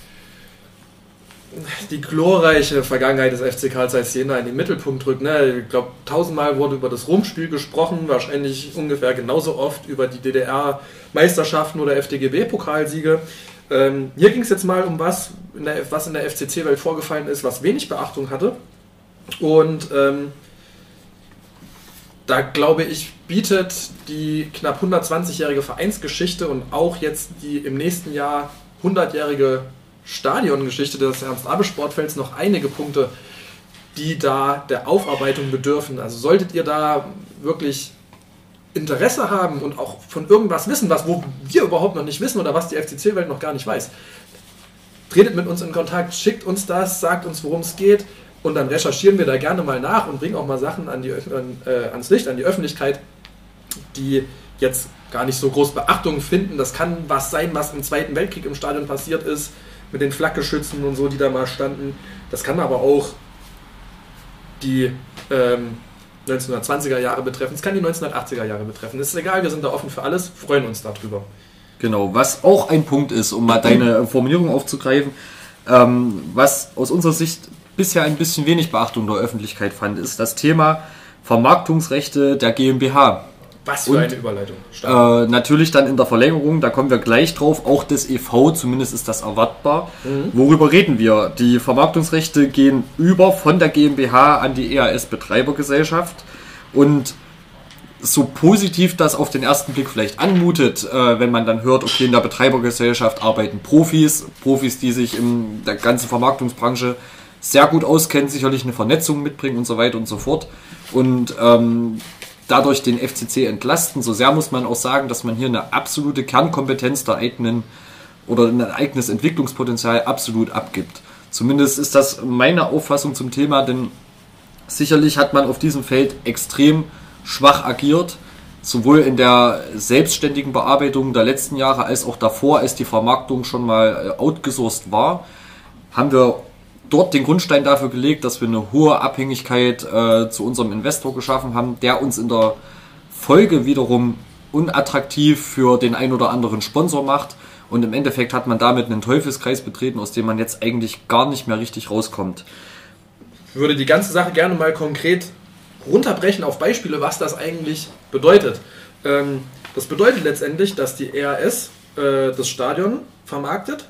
die glorreiche Vergangenheit des FC Karl Zeiss Jena in den Mittelpunkt rückt. Ne? Ich glaube, tausendmal wurde über das Rumspiel gesprochen, wahrscheinlich ungefähr genauso oft über die DDR-Meisterschaften oder FDGB-Pokalsiege. Ähm, hier ging es jetzt mal um was, in der, was in der FCC-Welt vorgefallen ist, was wenig Beachtung hatte. Und ähm, da glaube ich, bietet die knapp 120-jährige Vereinsgeschichte und auch jetzt die im nächsten Jahr 100-jährige Stadiongeschichte des Ernst-Abbe-Sportfelds noch einige Punkte, die da der Aufarbeitung bedürfen. Also solltet ihr da wirklich Interesse haben und auch von irgendwas wissen, was wo wir überhaupt noch nicht wissen oder was die FCC-Welt noch gar nicht weiß, tretet mit uns in Kontakt, schickt uns das, sagt uns, worum es geht und dann recherchieren wir da gerne mal nach und bringen auch mal Sachen an die, an, äh, ans Licht, an die Öffentlichkeit, die jetzt gar nicht so groß Beachtung finden. Das kann was sein, was im Zweiten Weltkrieg im Stadion passiert ist, mit den Flakgeschützen und so, die da mal standen. Das kann aber auch die ähm, 1920er Jahre betreffen, es kann die 1980er Jahre betreffen. Es ist egal, wir sind da offen für alles, freuen uns darüber. Genau, was auch ein Punkt ist, um mal deine Formulierung aufzugreifen, ähm, was aus unserer Sicht bisher ein bisschen wenig Beachtung der Öffentlichkeit fand, ist das Thema Vermarktungsrechte der GmbH. Was für und, eine Überleitung. Äh, natürlich dann in der Verlängerung, da kommen wir gleich drauf, auch des EV, zumindest ist das erwartbar. Mhm. Worüber reden wir? Die Vermarktungsrechte gehen über von der GmbH an die EAS Betreibergesellschaft und so positiv das auf den ersten Blick vielleicht anmutet, äh, wenn man dann hört, okay, in der Betreibergesellschaft arbeiten Profis, Profis, die sich in der ganzen Vermarktungsbranche sehr gut auskennen, sicherlich eine Vernetzung mitbringen und so weiter und so fort. Und ähm, dadurch den FCC entlasten. So sehr muss man auch sagen, dass man hier eine absolute Kernkompetenz der eigenen oder ein eigenes Entwicklungspotenzial absolut abgibt. Zumindest ist das meine Auffassung zum Thema, denn sicherlich hat man auf diesem Feld extrem schwach agiert, sowohl in der selbstständigen Bearbeitung der letzten Jahre als auch davor, als die Vermarktung schon mal äh, outgesourced war, haben wir dort den Grundstein dafür gelegt, dass wir eine hohe Abhängigkeit äh, zu unserem Investor geschaffen haben, der uns in der Folge wiederum unattraktiv für den ein oder anderen Sponsor macht. Und im Endeffekt hat man damit einen Teufelskreis betreten, aus dem man jetzt eigentlich gar nicht mehr richtig rauskommt. Ich würde die ganze Sache gerne mal konkret runterbrechen auf Beispiele, was das eigentlich bedeutet. Ähm, das bedeutet letztendlich, dass die ERS äh, das Stadion vermarktet,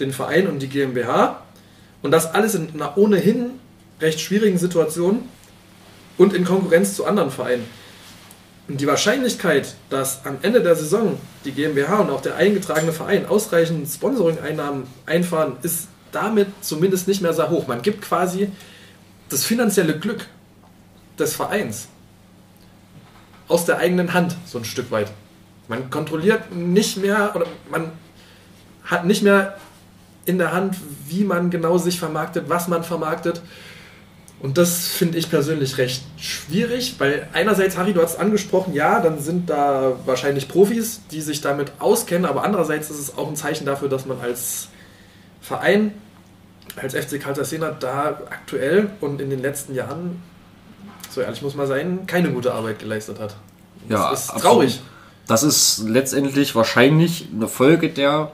den Verein und die GmbH und das alles in einer ohnehin recht schwierigen Situation und in Konkurrenz zu anderen Vereinen. Und die Wahrscheinlichkeit, dass am Ende der Saison die GmbH und auch der eingetragene Verein ausreichend Sponsoring-Einnahmen einfahren, ist damit zumindest nicht mehr sehr hoch. Man gibt quasi das finanzielle Glück des Vereins aus der eigenen Hand so ein Stück weit. Man kontrolliert nicht mehr oder man hat nicht mehr in der Hand, wie man genau sich vermarktet, was man vermarktet. Und das finde ich persönlich recht schwierig, weil einerseits, Harry, du hast angesprochen, ja, dann sind da wahrscheinlich Profis, die sich damit auskennen, aber andererseits ist es auch ein Zeichen dafür, dass man als Verein, als FC Karl Jena da aktuell und in den letzten Jahren, so ehrlich muss man sein, keine gute Arbeit geleistet hat. Das ja, ist traurig. Das ist letztendlich wahrscheinlich eine Folge der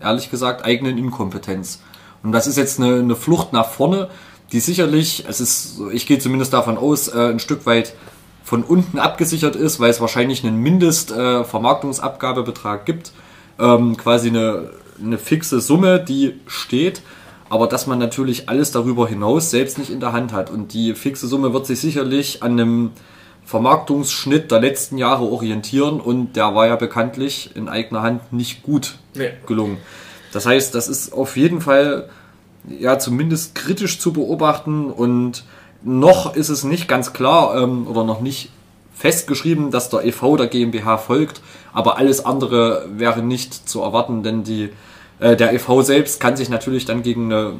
ehrlich gesagt, eigenen Inkompetenz. Und das ist jetzt eine, eine Flucht nach vorne, die sicherlich, es ist, ich gehe zumindest davon aus, äh, ein Stück weit von unten abgesichert ist, weil es wahrscheinlich einen Mindestvermarktungsabgabebetrag äh, gibt, ähm, quasi eine, eine fixe Summe, die steht, aber dass man natürlich alles darüber hinaus selbst nicht in der Hand hat. Und die fixe Summe wird sich sicherlich an einem Vermarktungsschnitt der letzten Jahre orientieren und der war ja bekanntlich in eigener Hand nicht gut nee. gelungen. Das heißt, das ist auf jeden Fall ja zumindest kritisch zu beobachten und noch ist es nicht ganz klar ähm, oder noch nicht festgeschrieben, dass der EV der GmbH folgt, aber alles andere wäre nicht zu erwarten, denn die, äh, der EV selbst kann sich natürlich dann gegen eine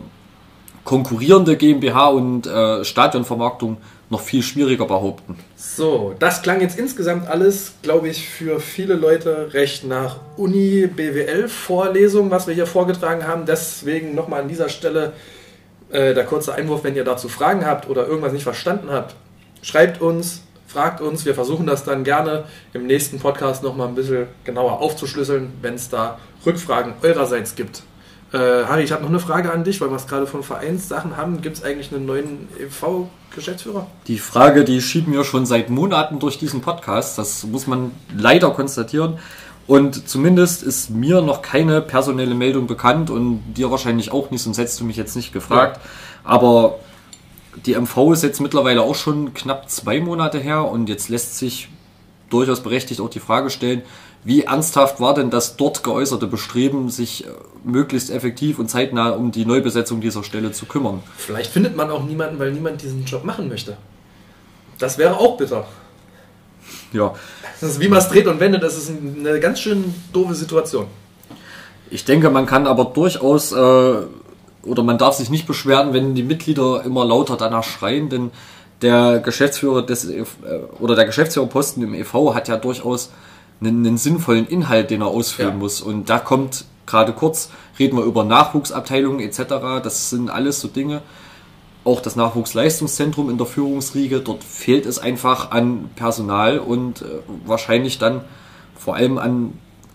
konkurrierende GmbH und äh, Stadionvermarktung noch viel schwieriger behaupten. So, das klang jetzt insgesamt alles, glaube ich, für viele Leute recht nach Uni-BWL-Vorlesung, was wir hier vorgetragen haben. Deswegen nochmal an dieser Stelle äh, der kurze Einwurf, wenn ihr dazu Fragen habt oder irgendwas nicht verstanden habt, schreibt uns, fragt uns. Wir versuchen das dann gerne im nächsten Podcast nochmal ein bisschen genauer aufzuschlüsseln, wenn es da Rückfragen eurerseits gibt. Äh, Harry, ich habe noch eine Frage an dich, weil wir es gerade von Vereinssachen haben. Gibt es eigentlich einen neuen EV-Geschäftsführer? Die Frage, die schieben wir schon seit Monaten durch diesen Podcast. Das muss man leider konstatieren. Und zumindest ist mir noch keine personelle Meldung bekannt und dir wahrscheinlich auch nicht, sonst hättest du mich jetzt nicht gefragt. Ja. Aber die MV ist jetzt mittlerweile auch schon knapp zwei Monate her und jetzt lässt sich durchaus berechtigt auch die Frage stellen, wie ernsthaft war denn das dort geäußerte Bestreben, sich äh, möglichst effektiv und zeitnah um die Neubesetzung dieser Stelle zu kümmern? Vielleicht findet man auch niemanden, weil niemand diesen Job machen möchte. Das wäre auch bitter. Ja. Das ist, wie man es dreht und wendet, das ist eine ganz schön doofe Situation. Ich denke, man kann aber durchaus äh, oder man darf sich nicht beschweren, wenn die Mitglieder immer lauter danach schreien, denn der Geschäftsführer des äh, oder der Geschäftsführerposten im EV hat ja durchaus einen, einen sinnvollen Inhalt, den er ausführen ja. muss. Und da kommt gerade kurz, reden wir über Nachwuchsabteilungen etc. Das sind alles so Dinge. Auch das Nachwuchsleistungszentrum in der Führungsriege, dort fehlt es einfach an Personal und äh, wahrscheinlich dann vor allem an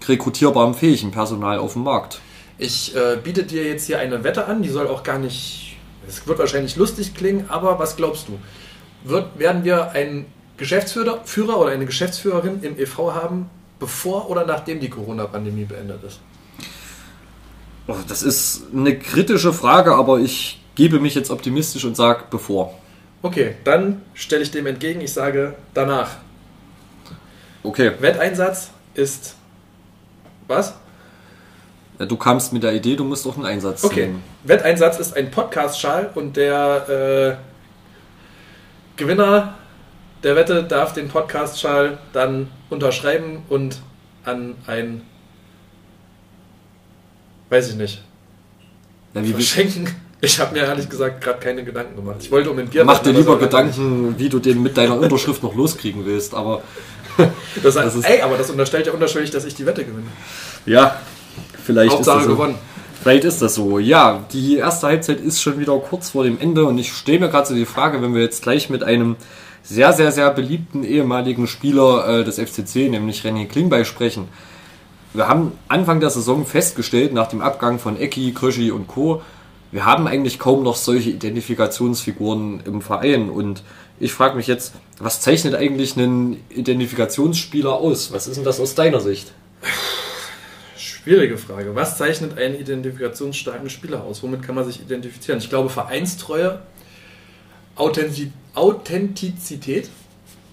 rekrutierbarem fähigen Personal auf dem Markt. Ich äh, biete dir jetzt hier eine Wette an, die soll auch gar nicht, es wird wahrscheinlich lustig klingen, aber was glaubst du? Wird, werden wir einen Geschäftsführer Führer oder eine Geschäftsführerin im EV haben, bevor oder nachdem die Corona-Pandemie beendet ist? Oh, das ist eine kritische Frage, aber ich gebe mich jetzt optimistisch und sage bevor. Okay, dann stelle ich dem entgegen, ich sage danach. Okay. Wetteinsatz ist was? Ja, du kamst mit der Idee, du musst auch einen Einsatz Okay. Nehmen. Wetteinsatz ist ein Podcast-Schal und der äh, Gewinner der Wette darf den Podcast-Schal dann unterschreiben und an ein, weiß ich nicht, wie verschenken. Ich habe mir ehrlich gesagt gerade keine Gedanken gemacht. Ich wollte um den Bier. Mach dir lieber Gedanken, wie du den mit deiner Unterschrift noch loskriegen willst, aber. *laughs* das, heißt, das ist, ey, aber das unterstellt ja unterschwellig, dass ich die Wette gewinne. Ja, Vielleicht Hauptsache ist das so. gewonnen. Vielleicht ist das so. Ja, die erste Halbzeit ist schon wieder kurz vor dem Ende und ich stelle mir gerade so die Frage, wenn wir jetzt gleich mit einem sehr, sehr, sehr beliebten ehemaligen Spieler äh, des FCC, nämlich René Klingbeil, sprechen. Wir haben Anfang der Saison festgestellt, nach dem Abgang von Ecki, Kröschi und Co., wir haben eigentlich kaum noch solche Identifikationsfiguren im Verein. Und ich frage mich jetzt, was zeichnet eigentlich einen Identifikationsspieler aus? Was ist denn das aus deiner Sicht? Schwierige Frage. Was zeichnet einen identifikationsstarken Spieler aus? Womit kann man sich identifizieren? Ich glaube, Vereinstreue, Authentizität.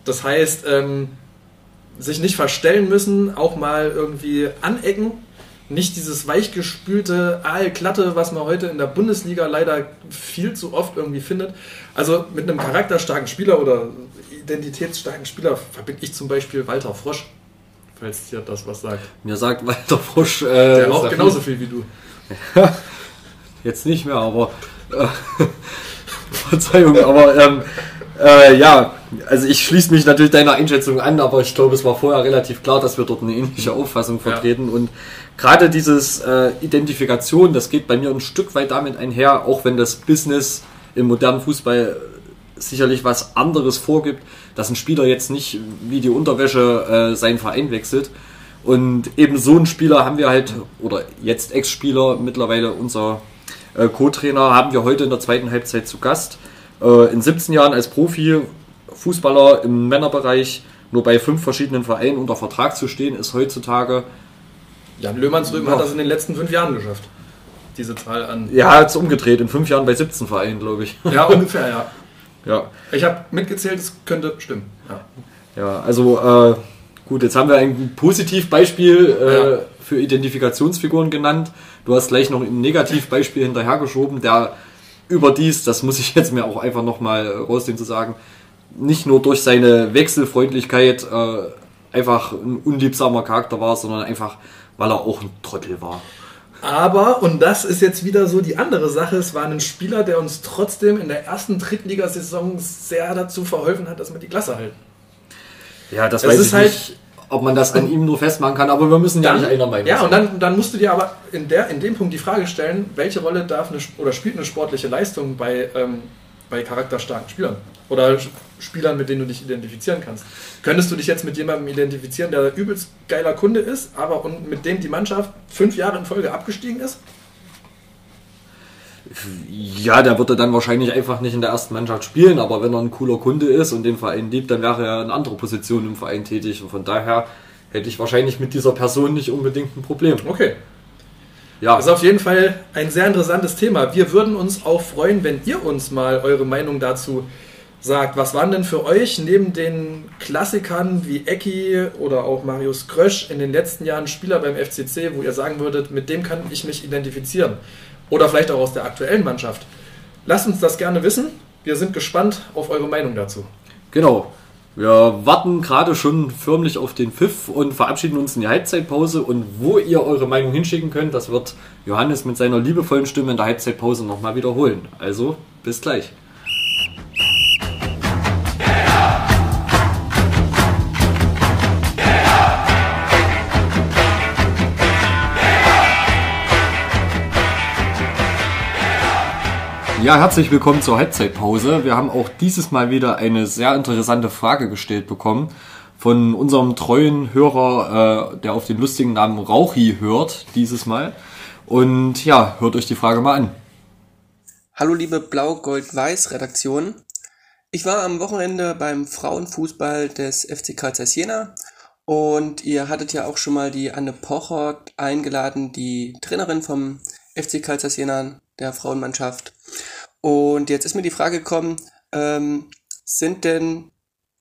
Das heißt, ähm, sich nicht verstellen müssen, auch mal irgendwie anecken. Nicht dieses weichgespülte Aalklatte, was man heute in der Bundesliga leider viel zu oft irgendwie findet. Also mit einem charakterstarken Spieler oder identitätsstarken Spieler verbinde ich zum Beispiel Walter Frosch falls dir das was sagt. Mir sagt Walter Frosch. Äh, der raucht genauso viel wie du. Jetzt nicht mehr, aber. Äh, *laughs* Verzeihung, aber ähm, äh, ja, also ich schließe mich natürlich deiner Einschätzung an, aber ich glaube, es war vorher relativ klar, dass wir dort eine ähnliche Auffassung vertreten. Ja. Und gerade dieses äh, Identifikation, das geht bei mir ein Stück weit damit einher, auch wenn das Business im modernen Fußball sicherlich was anderes vorgibt, dass ein Spieler jetzt nicht wie die Unterwäsche äh, seinen Verein wechselt. Und eben so einen Spieler haben wir halt, oder jetzt Ex-Spieler, mittlerweile unser äh, Co-Trainer, haben wir heute in der zweiten Halbzeit zu Gast. Äh, in 17 Jahren als Profi, Fußballer im Männerbereich, nur bei fünf verschiedenen Vereinen unter Vertrag zu stehen, ist heutzutage. Jan Löhmannsrüben hat das in den letzten fünf Jahren geschafft. Diese Zahl an. Ja, jetzt umgedreht, in fünf Jahren bei 17 Vereinen, glaube ich. Ja, ungefähr, ja. Ja. Ich habe mitgezählt, es könnte stimmen. Ja, ja also äh, gut, jetzt haben wir ein Positivbeispiel äh, ja. für Identifikationsfiguren genannt. Du hast gleich noch ein Negativbeispiel hinterhergeschoben, der überdies, das muss ich jetzt mir auch einfach nochmal rausnehmen zu sagen, nicht nur durch seine Wechselfreundlichkeit äh, einfach ein unliebsamer Charakter war, sondern einfach, weil er auch ein Trottel war. Aber, und das ist jetzt wieder so die andere Sache, es war ein Spieler, der uns trotzdem in der ersten Drittligasaison sehr dazu verholfen hat, dass wir die Klasse halten. Ja, das, das weiß ich halt, nicht, ob man das an ihm nur festmachen kann, aber wir müssen dann, ja nicht einer Meinung Ja, und dann, dann musst du dir aber in, der, in dem Punkt die Frage stellen, welche Rolle darf eine, oder spielt eine sportliche Leistung bei, ähm, bei charakterstarken Spielern? Oder Spielern, mit denen du dich identifizieren kannst. Könntest du dich jetzt mit jemandem identifizieren, der übelst geiler Kunde ist, aber und mit dem die Mannschaft fünf Jahre in Folge abgestiegen ist? Ja, der würde dann wahrscheinlich einfach nicht in der ersten Mannschaft spielen, aber wenn er ein cooler Kunde ist und den Verein liebt, dann wäre er in anderer Position im Verein tätig. Und von daher hätte ich wahrscheinlich mit dieser Person nicht unbedingt ein Problem. Okay. Ja. Das ist auf jeden Fall ein sehr interessantes Thema. Wir würden uns auch freuen, wenn ihr uns mal eure Meinung dazu sagt. Was waren denn für euch neben den Klassikern wie Ecki oder auch Marius Krösch in den letzten Jahren Spieler beim FCC, wo ihr sagen würdet, mit dem kann ich mich identifizieren? Oder vielleicht auch aus der aktuellen Mannschaft. Lasst uns das gerne wissen. Wir sind gespannt auf eure Meinung dazu. Genau. Wir warten gerade schon förmlich auf den Pfiff und verabschieden uns in die Halbzeitpause. Und wo ihr eure Meinung hinschicken könnt, das wird Johannes mit seiner liebevollen Stimme in der Halbzeitpause nochmal wiederholen. Also bis gleich. Ja, herzlich willkommen zur Halbzeitpause. Wir haben auch dieses Mal wieder eine sehr interessante Frage gestellt bekommen von unserem treuen Hörer, äh, der auf den lustigen Namen Rauchi hört, dieses Mal. Und ja, hört euch die Frage mal an. Hallo liebe Blau-Gold-Weiß-Redaktion. Ich war am Wochenende beim Frauenfußball des FC Karl Jena und ihr hattet ja auch schon mal die Anne Pocher eingeladen, die Trainerin vom FC Karl Jena, der Frauenmannschaft. Und jetzt ist mir die Frage gekommen, ähm, sind denn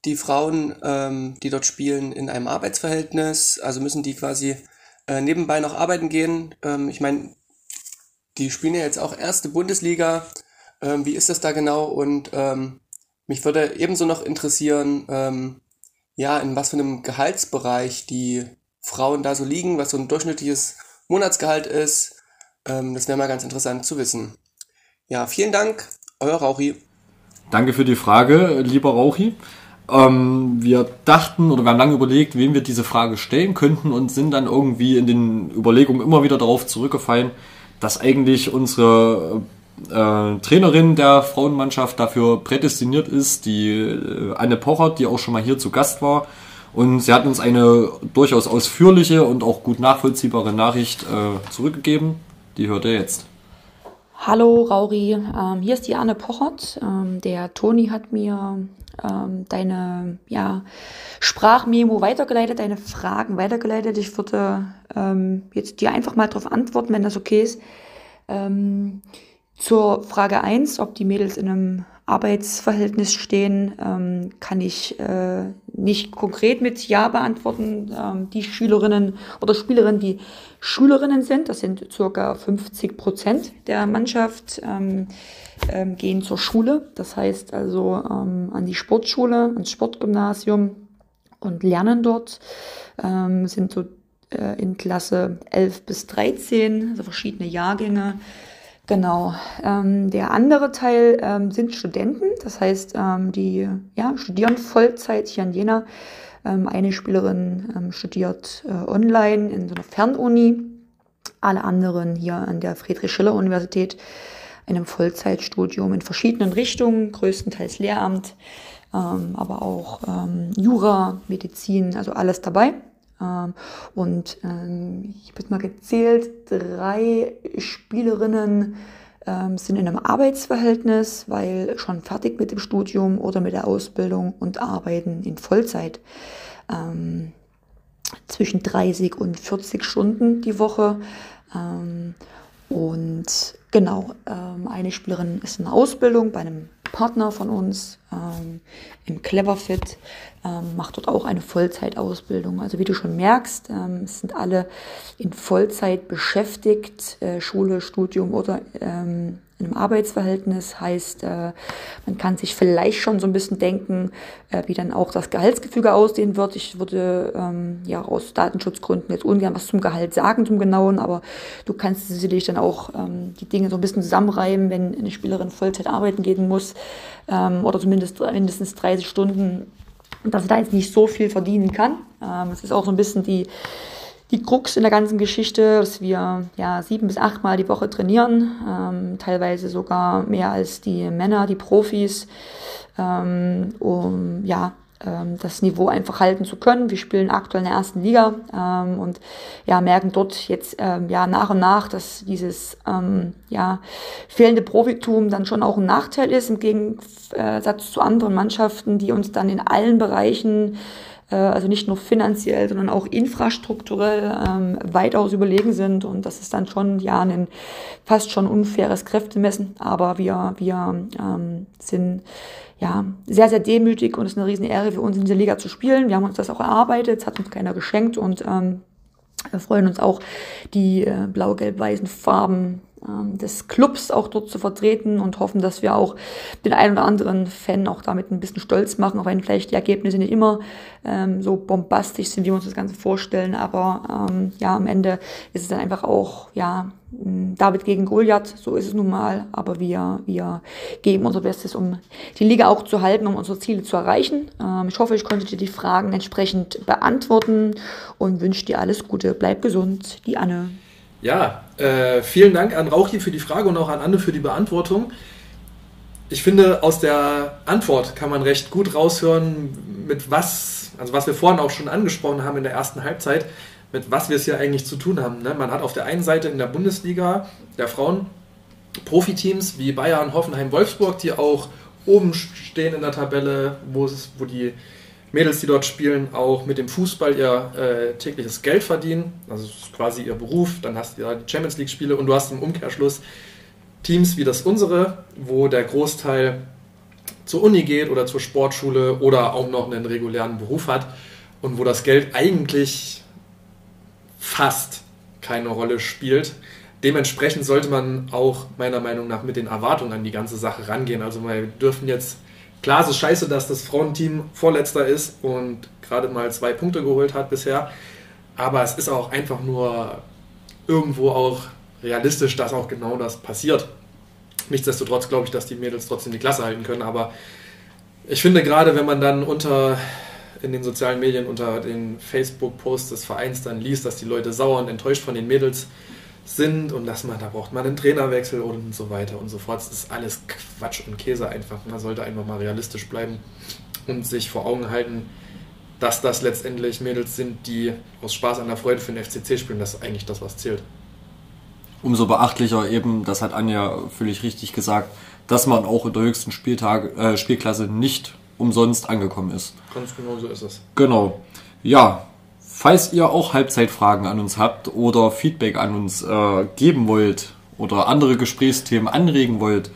die Frauen, ähm, die dort spielen, in einem Arbeitsverhältnis? Also müssen die quasi äh, nebenbei noch arbeiten gehen? Ähm, ich meine, die spielen ja jetzt auch erste Bundesliga. Ähm, wie ist das da genau? Und ähm, mich würde ebenso noch interessieren, ähm, ja, in was für einem Gehaltsbereich die Frauen da so liegen, was so ein durchschnittliches Monatsgehalt ist. Ähm, das wäre mal ganz interessant zu wissen. Ja, vielen Dank, euer Rauchi. Danke für die Frage, lieber Rauchi. Ähm, wir dachten oder wir haben lange überlegt, wem wir diese Frage stellen könnten und sind dann irgendwie in den Überlegungen immer wieder darauf zurückgefallen, dass eigentlich unsere äh, Trainerin der Frauenmannschaft dafür prädestiniert ist, die äh, Anne Pochert, die auch schon mal hier zu Gast war. Und sie hat uns eine durchaus ausführliche und auch gut nachvollziehbare Nachricht äh, zurückgegeben. Die hört ihr jetzt. Hallo Rauri, ähm, hier ist die Anne Pochert. Ähm, der Toni hat mir ähm, deine ja, Sprachmemo weitergeleitet, deine Fragen weitergeleitet. Ich würde ähm, jetzt dir einfach mal darauf antworten, wenn das okay ist. Ähm, zur Frage 1, ob die Mädels in einem Arbeitsverhältnis stehen, ähm, kann ich äh, nicht konkret mit Ja beantworten. Ähm, die Schülerinnen oder Spielerinnen, die Schülerinnen sind, das sind circa 50 Prozent der Mannschaft, ähm, ähm, gehen zur Schule. Das heißt also ähm, an die Sportschule, ans Sportgymnasium und lernen dort, ähm, sind so äh, in Klasse 11 bis 13, also verschiedene Jahrgänge Genau. Ähm, der andere Teil ähm, sind Studenten, das heißt, ähm, die ja, studieren Vollzeit hier in Jena. Ähm, eine Spielerin ähm, studiert äh, online in so einer Fernuni, alle anderen hier an der Friedrich-Schiller-Universität in einem Vollzeitstudium in verschiedenen Richtungen, größtenteils Lehramt, ähm, aber auch Jura, Medizin, also alles dabei. Ähm, und ähm, ich habe jetzt mal gezählt, drei Spielerinnen ähm, sind in einem Arbeitsverhältnis, weil schon fertig mit dem Studium oder mit der Ausbildung und arbeiten in Vollzeit. Zwischen 30 und 40 Stunden die Woche. Und genau, ähm, eine Spielerin ist in der Ausbildung bei einem Partner von uns ähm, im Cleverfit, ähm, macht dort auch eine Vollzeitausbildung. Also wie du schon merkst, ähm, sind alle in Vollzeit beschäftigt, äh, Schule, Studium oder ähm, in einem Arbeitsverhältnis heißt, äh, man kann sich vielleicht schon so ein bisschen denken, äh, wie dann auch das Gehaltsgefüge aussehen wird. Ich würde ähm, ja aus Datenschutzgründen jetzt ungern was zum Gehalt sagen, zum Genauen, aber du kannst sicherlich dann auch ähm, die Dinge so ein bisschen zusammenreiben, wenn eine Spielerin Vollzeit arbeiten gehen muss ähm, oder zumindest mindestens 30 Stunden, dass sie da jetzt nicht so viel verdienen kann. Es ist auch so ein bisschen die die Krux in der ganzen Geschichte, dass wir ja sieben bis acht Mal die Woche trainieren, ähm, teilweise sogar mehr als die Männer, die Profis. Ähm, um, ja, ähm, das Niveau einfach halten zu können. Wir spielen aktuell in der ersten Liga ähm, und ja, merken dort jetzt ähm, ja nach und nach, dass dieses ähm, ja, fehlende Profitum dann schon auch ein Nachteil ist im Gegensatz zu anderen Mannschaften, die uns dann in allen Bereichen also nicht nur finanziell, sondern auch infrastrukturell ähm, weitaus überlegen sind. Und das ist dann schon ja ein fast schon unfaires Kräftemessen. Aber wir, wir ähm, sind ja, sehr, sehr demütig und es ist eine riesen Ehre für uns in dieser Liga zu spielen. Wir haben uns das auch erarbeitet, es hat uns keiner geschenkt und ähm, wir freuen uns auch, die äh, blau-gelb-weißen Farben des Clubs auch dort zu vertreten und hoffen, dass wir auch den einen oder anderen Fan auch damit ein bisschen stolz machen, auch wenn vielleicht die Ergebnisse nicht immer ähm, so bombastisch sind, wie wir uns das Ganze vorstellen. Aber ähm, ja, am Ende ist es dann einfach auch, ja, David gegen Goliath, so ist es nun mal. Aber wir, wir geben unser Bestes, um die Liga auch zu halten, um unsere Ziele zu erreichen. Ähm, ich hoffe, ich konnte dir die Fragen entsprechend beantworten und wünsche dir alles Gute. Bleib gesund. Die Anne. Ja, äh, vielen Dank an Rauchi für die Frage und auch an Anne für die Beantwortung. Ich finde, aus der Antwort kann man recht gut raushören, mit was, also was wir vorhin auch schon angesprochen haben in der ersten Halbzeit, mit was wir es hier eigentlich zu tun haben. Ne? Man hat auf der einen Seite in der Bundesliga der Frauen Profiteams wie Bayern, Hoffenheim, Wolfsburg, die auch oben stehen in der Tabelle, wo, es, wo die Mädels, die dort spielen, auch mit dem Fußball ihr äh, tägliches Geld verdienen. Also das ist quasi ihr Beruf. Dann hast du ja die Champions League-Spiele und du hast im Umkehrschluss Teams wie das unsere, wo der Großteil zur Uni geht oder zur Sportschule oder auch noch einen regulären Beruf hat und wo das Geld eigentlich fast keine Rolle spielt. Dementsprechend sollte man auch meiner Meinung nach mit den Erwartungen an die ganze Sache rangehen. Also wir dürfen jetzt Klar, es ist scheiße, dass das Frauenteam Vorletzter ist und gerade mal zwei Punkte geholt hat bisher. Aber es ist auch einfach nur irgendwo auch realistisch, dass auch genau das passiert. Nichtsdestotrotz glaube ich, dass die Mädels trotzdem die Klasse halten können. Aber ich finde gerade, wenn man dann unter in den sozialen Medien unter den Facebook-Posts des Vereins dann liest, dass die Leute sauer und enttäuscht von den Mädels sind und dass man, da braucht man einen Trainerwechsel und so weiter und so fort. Das ist alles Quatsch und Käse einfach. Man sollte einfach mal realistisch bleiben und sich vor Augen halten, dass das letztendlich Mädels sind, die aus Spaß an der Freude für den FCC spielen. Das ist eigentlich das, was zählt. Umso beachtlicher eben, das hat Anja völlig richtig gesagt, dass man auch in der höchsten Spieltag, äh, Spielklasse nicht umsonst angekommen ist. Ganz genau so ist es. Genau. Ja, Falls ihr auch Halbzeitfragen an uns habt oder Feedback an uns äh, geben wollt oder andere Gesprächsthemen anregen wollt,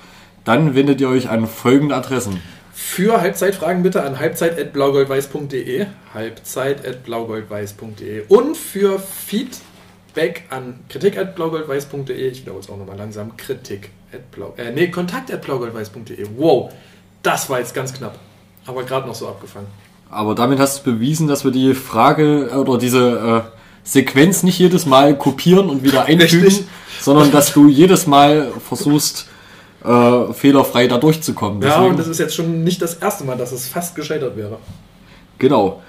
dann wendet ihr euch an folgende Adressen. Für Halbzeitfragen bitte an halbzeit.blaugoldweiß.de halbzeit.blaugoldweiß.de und für Feedback an kritik.blaugoldweiß.de ich glaube es auch nochmal langsam kritik äh, nee, kontakt.blaugoldweiß.de wow, das war jetzt ganz knapp aber gerade noch so abgefangen aber damit hast du bewiesen, dass wir die Frage äh, oder diese äh, Sequenz nicht jedes Mal kopieren und wieder einfügen, Richtig. sondern dass du jedes Mal versuchst, äh, fehlerfrei da durchzukommen. Deswegen, ja, und das ist jetzt schon nicht das erste Mal, dass es fast gescheitert wäre. Genau.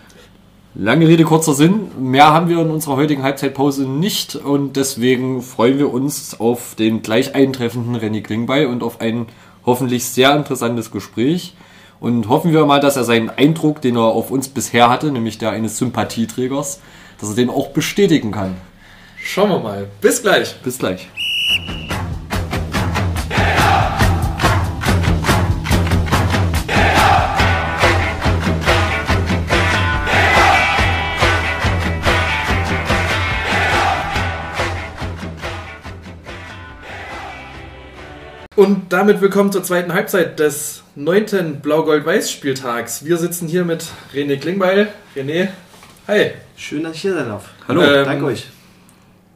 Lange Rede, kurzer Sinn. Mehr haben wir in unserer heutigen Halbzeitpause nicht und deswegen freuen wir uns auf den gleich eintreffenden Renny Klingbeil und auf ein hoffentlich sehr interessantes Gespräch. Und hoffen wir mal, dass er seinen Eindruck, den er auf uns bisher hatte, nämlich der eines Sympathieträgers, dass er den auch bestätigen kann. Schauen wir mal. Bis gleich. Bis gleich. Und damit willkommen zur zweiten Halbzeit des neunten Blau-Gold-Weiß-Spieltags. Wir sitzen hier mit René Klingbeil. René, hi. Schön, dass ich hier sein darf. Hallo, ähm, danke euch.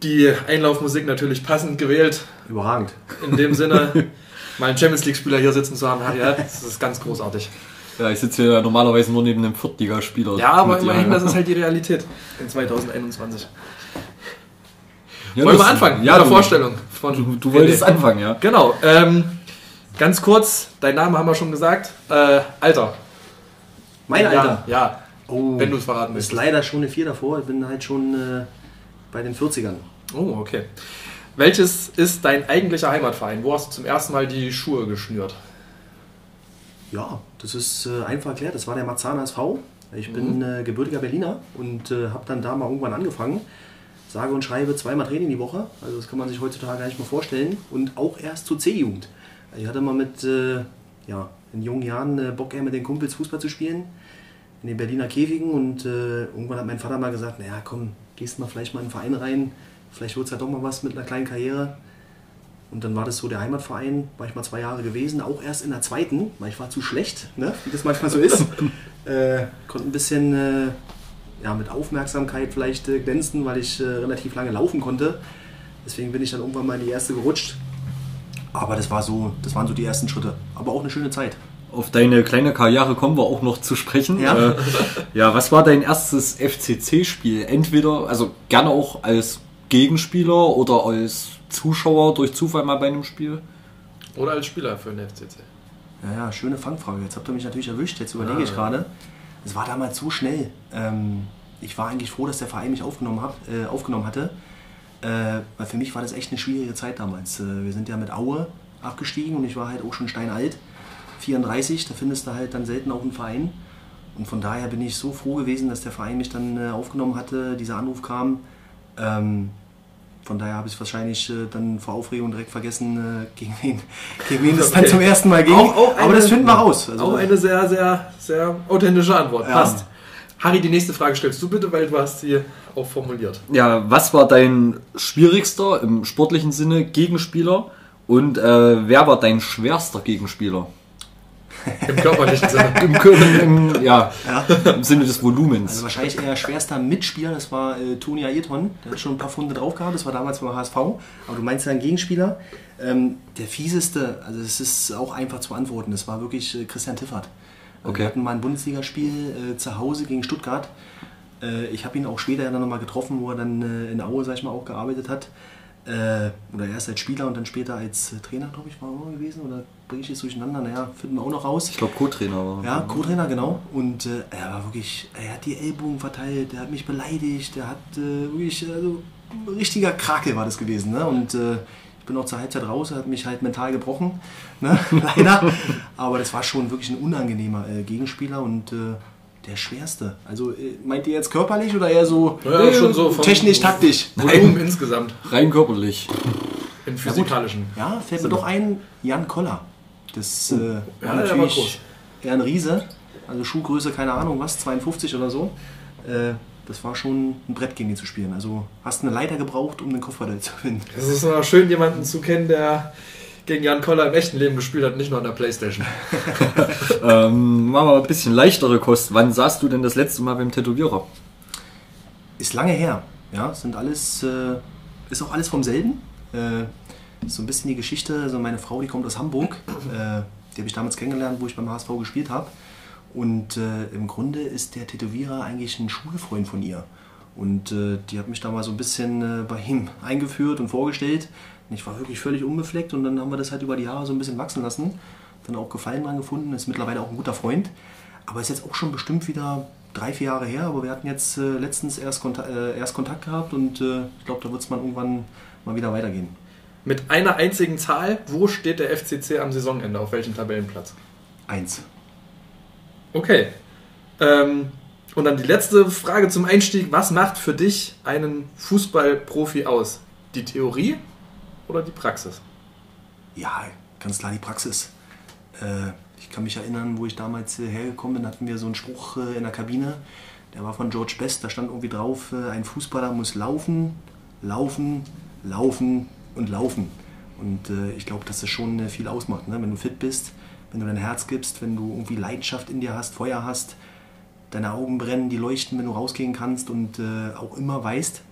Die Einlaufmusik natürlich passend gewählt. Überragend. In dem Sinne, *laughs* mal einen Champions League-Spieler hier sitzen zu haben, ja, das ist ganz großartig. Ja, ich sitze hier normalerweise nur neben einem Viertligaspieler. Ja, aber immerhin, das ist halt die Realität in 2021. Ja, Wollen wir anfangen? Ja, mit der Vorstellung. Von du, du wolltest anfangen, ja. Genau. Ähm, ganz kurz, dein Name haben wir schon gesagt. Äh, Alter. Mein Alter? Ja. ja. Oh, wenn du es verraten willst. Ist leider schon eine 4 davor. Ich bin halt schon äh, bei den 40ern. Oh, okay. Welches ist dein eigentlicher Heimatverein? Wo hast du zum ersten Mal die Schuhe geschnürt? Ja, das ist äh, einfach erklärt. Das war der Marzahn SV. Ich bin äh, gebürtiger Berliner und äh, habe dann da mal irgendwann angefangen. Sage und schreibe zweimal Training die Woche. Also das kann man sich heutzutage gar nicht mehr vorstellen. Und auch erst zur C-Jugend. Ich hatte mal mit äh, ja, in jungen Jahren äh, Bock, eher mit den Kumpels Fußball zu spielen. In den Berliner Käfigen. Und äh, irgendwann hat mein Vater mal gesagt, naja komm, gehst mal vielleicht mal in den Verein rein. Vielleicht wird es ja doch mal was mit einer kleinen Karriere. Und dann war das so der Heimatverein, war ich mal zwei Jahre gewesen, auch erst in der zweiten, weil ich war zu schlecht, ne? wie das manchmal so ist. *laughs* äh, konnte ein bisschen äh, ja, mit Aufmerksamkeit vielleicht äh, glänzen, weil ich äh, relativ lange laufen konnte. Deswegen bin ich dann irgendwann mal in die erste gerutscht. Aber das, war so, das waren so die ersten Schritte. Aber auch eine schöne Zeit. Auf deine kleine Karriere kommen wir auch noch zu sprechen. Ja. Äh, ja, was war dein erstes FCC-Spiel? Entweder, also gerne auch als Gegenspieler oder als Zuschauer durch Zufall mal bei einem Spiel? Oder als Spieler für den FCC. Ja, ja, schöne Fangfrage. Jetzt habt ihr mich natürlich erwischt. Jetzt überlege ich gerade. Es war damals so schnell. Ähm, ich war eigentlich froh, dass der Verein mich aufgenommen, hab, äh, aufgenommen hatte. Äh, weil für mich war das echt eine schwierige Zeit damals. Äh, wir sind ja mit Aue abgestiegen und ich war halt auch schon steinalt. 34, da findest du halt dann selten auch einen Verein. Und von daher bin ich so froh gewesen, dass der Verein mich dann äh, aufgenommen hatte, dieser Anruf kam. Ähm, von daher habe ich es wahrscheinlich äh, dann vor Aufregung direkt vergessen, äh, gegen wen, *laughs* gegen wen es dann zum ersten Mal ging. Auch- auch Aber eine- das finden wir raus. Also, auch eine sehr, sehr, sehr authentische Antwort. Ja. Passt. Harry, die nächste Frage stellst du bitte, weil du hast sie auch formuliert. Ja, was war dein schwierigster im sportlichen Sinne Gegenspieler und äh, wer war dein schwerster Gegenspieler? *laughs* Im körperlichen Sinne. Im, im, ja, im Sinne des Volumens. Also wahrscheinlich eher schwerster Mitspieler, das war äh, Toni Ayrton. Der hat schon ein paar Funde drauf gehabt, das war damals beim HSV. Aber du meinst ja einen Gegenspieler. Ähm, der fieseste, also es ist auch einfach zu antworten, das war wirklich äh, Christian Tiffert. Also Okay. Wir hatten mal ein Bundesligaspiel äh, zu Hause gegen Stuttgart. Äh, ich habe ihn auch später dann nochmal getroffen, wo er dann äh, in Aue, sag ich mal, auch gearbeitet hat. Äh, oder erst als Spieler und dann später als äh, Trainer, glaube ich, war er auch gewesen. Oder bringe ich es durcheinander? Naja, finden wir auch noch raus. ich glaube Co-Trainer war. Ja, Co-Trainer, genau. Und äh, er war wirklich, er hat die Ellbogen verteilt, er hat mich beleidigt, er hat äh, wirklich, also ein richtiger Krakel war das gewesen. Ne? Und äh, ich bin auch zur Halbzeit raus, er hat mich halt mental gebrochen, ne? *laughs* leider. Aber das war schon wirklich ein unangenehmer äh, Gegenspieler und äh, der schwerste. Also äh, meint ihr jetzt körperlich oder eher so Ja, schon so technisch, taktisch? Volumen insgesamt. Rein körperlich. Im physikalischen. Ja, fällt mir doch ein, Jan Koller. Das äh, war natürlich eher ein Riese. Also Schuhgröße, keine Ahnung was, 52 oder so. Äh, das war schon ein Brett gegen ihn zu spielen. Also hast eine Leiter gebraucht, um den Kopfball zu finden. Es ist immer schön, jemanden zu kennen, der gegen Jan Koller im echten Leben gespielt hat, nicht nur an der Playstation. *laughs* Ähm, machen wir ein bisschen leichtere Kost. Wann saßt du denn das letzte Mal beim Tätowierer? Ist lange her. Ja, sind alles, äh, ist auch alles vom selben. Äh, so ein bisschen die Geschichte. Also meine Frau, die kommt aus Hamburg. Äh, die habe ich damals kennengelernt, wo ich beim HSV gespielt habe. Und äh, im Grunde ist der Tätowierer eigentlich ein Schulfreund von ihr. Und äh, die hat mich da mal so ein bisschen äh, bei ihm *laughs* eingeführt und vorgestellt. Und ich war wirklich völlig unbefleckt und dann haben wir das halt über die Jahre so ein bisschen wachsen lassen. Dann auch Gefallen dran gefunden, ist mittlerweile auch ein guter Freund. Aber ist jetzt auch schon bestimmt wieder drei, vier Jahre her. Aber wir hatten jetzt äh, letztens erst, Konta äh, erst Kontakt gehabt und äh, ich glaube, da wird es mal irgendwann mal wieder weitergehen. Mit einer einzigen Zahl, wo steht der FCC am Saisonende? Auf welchem Tabellenplatz? Eins. Okay. Ähm, und dann die letzte Frage zum Einstieg. Was macht für dich einen Fußballprofi aus? Die Theorie oder die Praxis? Ja, ganz klar die Praxis. Äh, ich kann mich erinnern, wo ich damals hergekommen bin, hatten wir so einen Spruch äh, in der Kabine. Der war von George Best. Da stand irgendwie drauf: äh, Ein Fußballer muss laufen, laufen, laufen und laufen. Und äh, ich glaube, dass das schon äh, viel ausmacht. Ne? Wenn du fit bist, wenn du dein Herz gibst, wenn du irgendwie Leidenschaft in dir hast, Feuer hast, deine Augen brennen, die leuchten, wenn du rausgehen kannst und äh, auch immer weißt,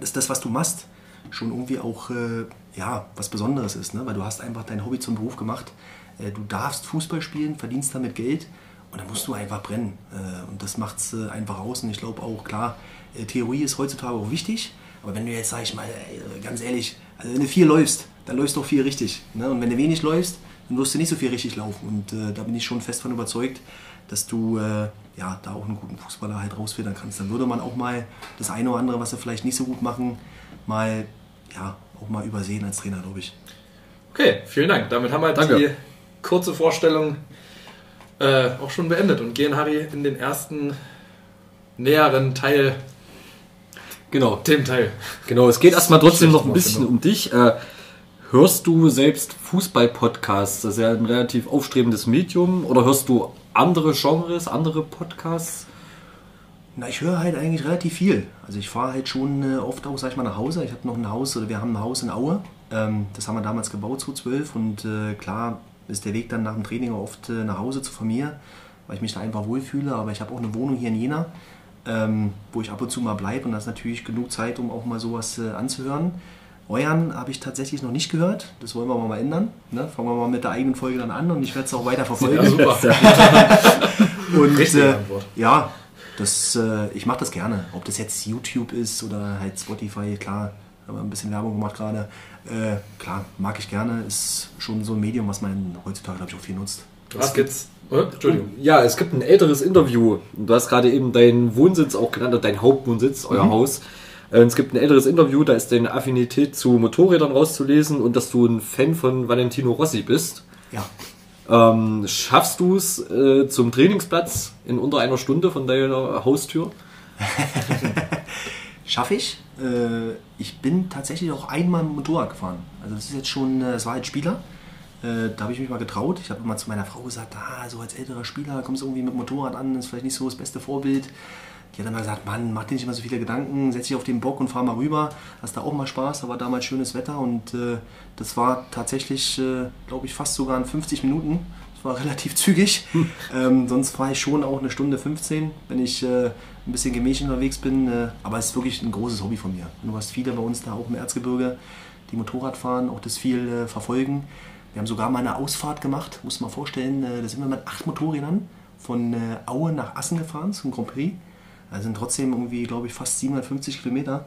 dass das, was du machst, schon irgendwie auch äh, ja, was Besonderes ist. Ne? Weil du hast einfach dein Hobby zum Beruf gemacht. Äh, du darfst Fußball spielen, verdienst damit Geld und dann musst du einfach brennen. Äh, und das macht es einfach aus. Und ich glaube auch, klar, Theorie ist heutzutage auch wichtig. Aber wenn du jetzt, sag ich mal, ganz ehrlich, also wenn du viel läufst, dann läufst du auch viel richtig. Ne? Und wenn du wenig läufst, dann wirst du nicht so viel richtig laufen. Und äh, da bin ich schon fest von überzeugt, dass du äh, ja, da auch einen guten Fußballer halt rausfiltern kannst. Dann würde man auch mal das eine oder andere, was sie vielleicht nicht so gut machen, mal ja, auch mal übersehen als Trainer, glaube ich. Okay, vielen Dank. Damit haben wir Danke. die kurze Vorstellung äh, auch schon beendet und gehen, Harry, in den ersten näheren Teil, Genau. dem Teil. Genau, es geht erstmal trotzdem noch ein bisschen genau. um dich. Äh, hörst du selbst Fußball-Podcasts? Das ist ja ein relativ aufstrebendes Medium. Oder hörst du andere Genres, andere Podcasts? Na, ich höre halt eigentlich relativ viel. Also ich fahre halt schon äh, oft auch, sag ich mal, nach Hause. Ich habe noch ein Haus, oder wir haben ein Haus in Aue. Ähm, das haben wir damals gebaut, 2012. Und äh, klar ist der Weg dann nach dem Training auch oft äh, nach Hause zur Familie, weil ich mich da einfach wohlfühle. Aber ich habe auch eine Wohnung hier in Jena, ähm, wo ich ab und zu mal bleibe. Und das ist natürlich genug Zeit, um auch mal sowas äh, anzuhören. Euren habe ich tatsächlich noch nicht gehört. Das wollen wir mal ändern. Ne? Fangen wir mal mit der eigenen Folge dann an und ich werde es auch weiter verfolgen. Ja, super. *laughs* Und äh, ja, das, äh, ich mache das gerne. Ob das jetzt YouTube ist oder halt Spotify, klar, haben wir ein bisschen Werbung gemacht gerade. Äh, klar, mag ich gerne. Ist schon so ein Medium, was man heutzutage, glaube ich, auch viel nutzt. Was gibt's? Oh, Entschuldigung. Ja, es gibt ein älteres Interview. Du hast gerade eben deinen Wohnsitz auch genannt, oder dein Hauptwohnsitz, euer Haus. Äh, Es gibt ein älteres Interview, da ist deine Affinität zu Motorrädern rauszulesen und dass du ein Fan von Valentino Rossi bist. Ja, Ähm, schaffst du es äh, zum Trainingsplatz in unter einer Stunde von deiner Haustür? *laughs* schaffe ich. Äh, ich bin tatsächlich auch einmal mit dem Motorrad gefahren. Also das ist jetzt schon, äh, das war als Spieler. Äh, da habe ich mich mal getraut. Ich habe immer zu meiner Frau gesagt, ah, so als älterer Spieler kommst du irgendwie mit Motorrad an, ist vielleicht nicht so das beste Vorbild. Die hat dann mal gesagt, Mann, mach dir nicht immer so viele Gedanken, setz dich auf den Bock und fahr mal rüber. Hast da auch mal Spaß, da war damals schönes Wetter und äh, das war tatsächlich, äh, glaube ich, fast sogar in 50 Minuten. Das war *laughs* relativ zügig. ähm, sonst fahre ich schon auch eine Stunde 15, wenn ich äh, ein bisschen gemächlich unterwegs bin. Äh, aber es ist wirklich ein großes Hobby von mir. Du hast viele bei uns da auch im Erzgebirge, die Motorrad fahren, auch das viel äh, verfolgen. Wir haben sogar mal eine Ausfahrt gemacht, muss man vorstellen. Äh, da sind wir mit acht Motorrädern von äh, Aue nach Assen gefahren zum Grand Prix. Das sind trotzdem irgendwie, glaube ich, fast 750 Kilometer.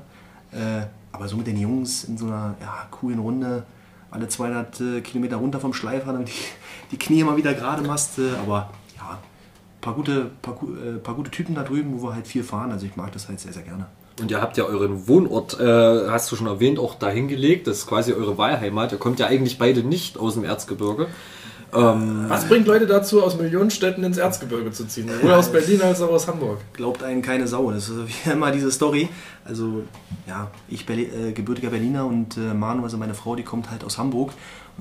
Äh, aber so mit den Jungs in so einer ja, coolen Runde, alle 200 äh, Kilometer runter vom Schleifer, damit die, die Knie mal wieder gerade machst. Aber ja, paar gute, paar, paar gute Typen da drüben, wo wir halt viel fahren. Also ich mag das halt sehr, sehr gerne. Und ihr habt ja euren Wohnort, äh, hast du schon erwähnt, auch dahin gelegt. Das ist quasi eure Wahlheimat. Ihr kommt ja eigentlich beide nicht aus dem Erzgebirge. Was bringt Leute dazu, aus Millionenstädten ins Erzgebirge zu ziehen? Sowohl aus Berlin als auch aus Hamburg. glaubt einen keine Sau. Das ist *laughs* wie immer diese Story. Also, ja, ich Berli äh, gebürtiger Berliner und äh, Manu, also meine Frau, die kommt halt aus Hamburg.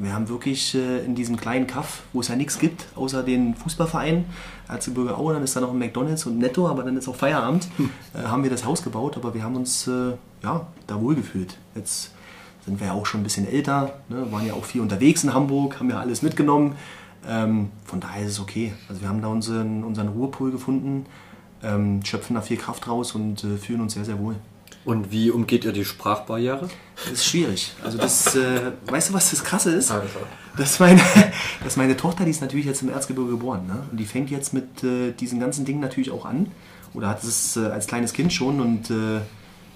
Wir haben wirklich äh, in diesem kleinen Kaff, wo es ja nichts gibt, außer den Fußballverein, Erzgebirge Aue, dann ist da noch ein McDonalds und Netto, aber dann ist auch Feierabend, äh, haben wir das Haus gebaut, aber wir haben uns äh, ja, da wohlgefühlt. Jetzt sind wir ja auch schon ein bisschen älter, ne? waren ja auch viel unterwegs in Hamburg, haben ja alles mitgenommen. Ähm, von daher ist es okay. Also wir haben da unseren, unseren Ruhepool gefunden, ähm, schöpfen da viel Kraft raus und äh, fühlen uns sehr, sehr wohl. Und wie umgeht ihr die Sprachbarriere? Das ist schwierig. Also das, äh, weißt du, was das Krasse ist? Dass meine, *laughs* dass meine Tochter, die ist natürlich jetzt im Erzgebirge geboren, ne? und die fängt jetzt mit äh, diesen ganzen Dingen natürlich auch an. Oder hat es äh, als kleines Kind schon und äh,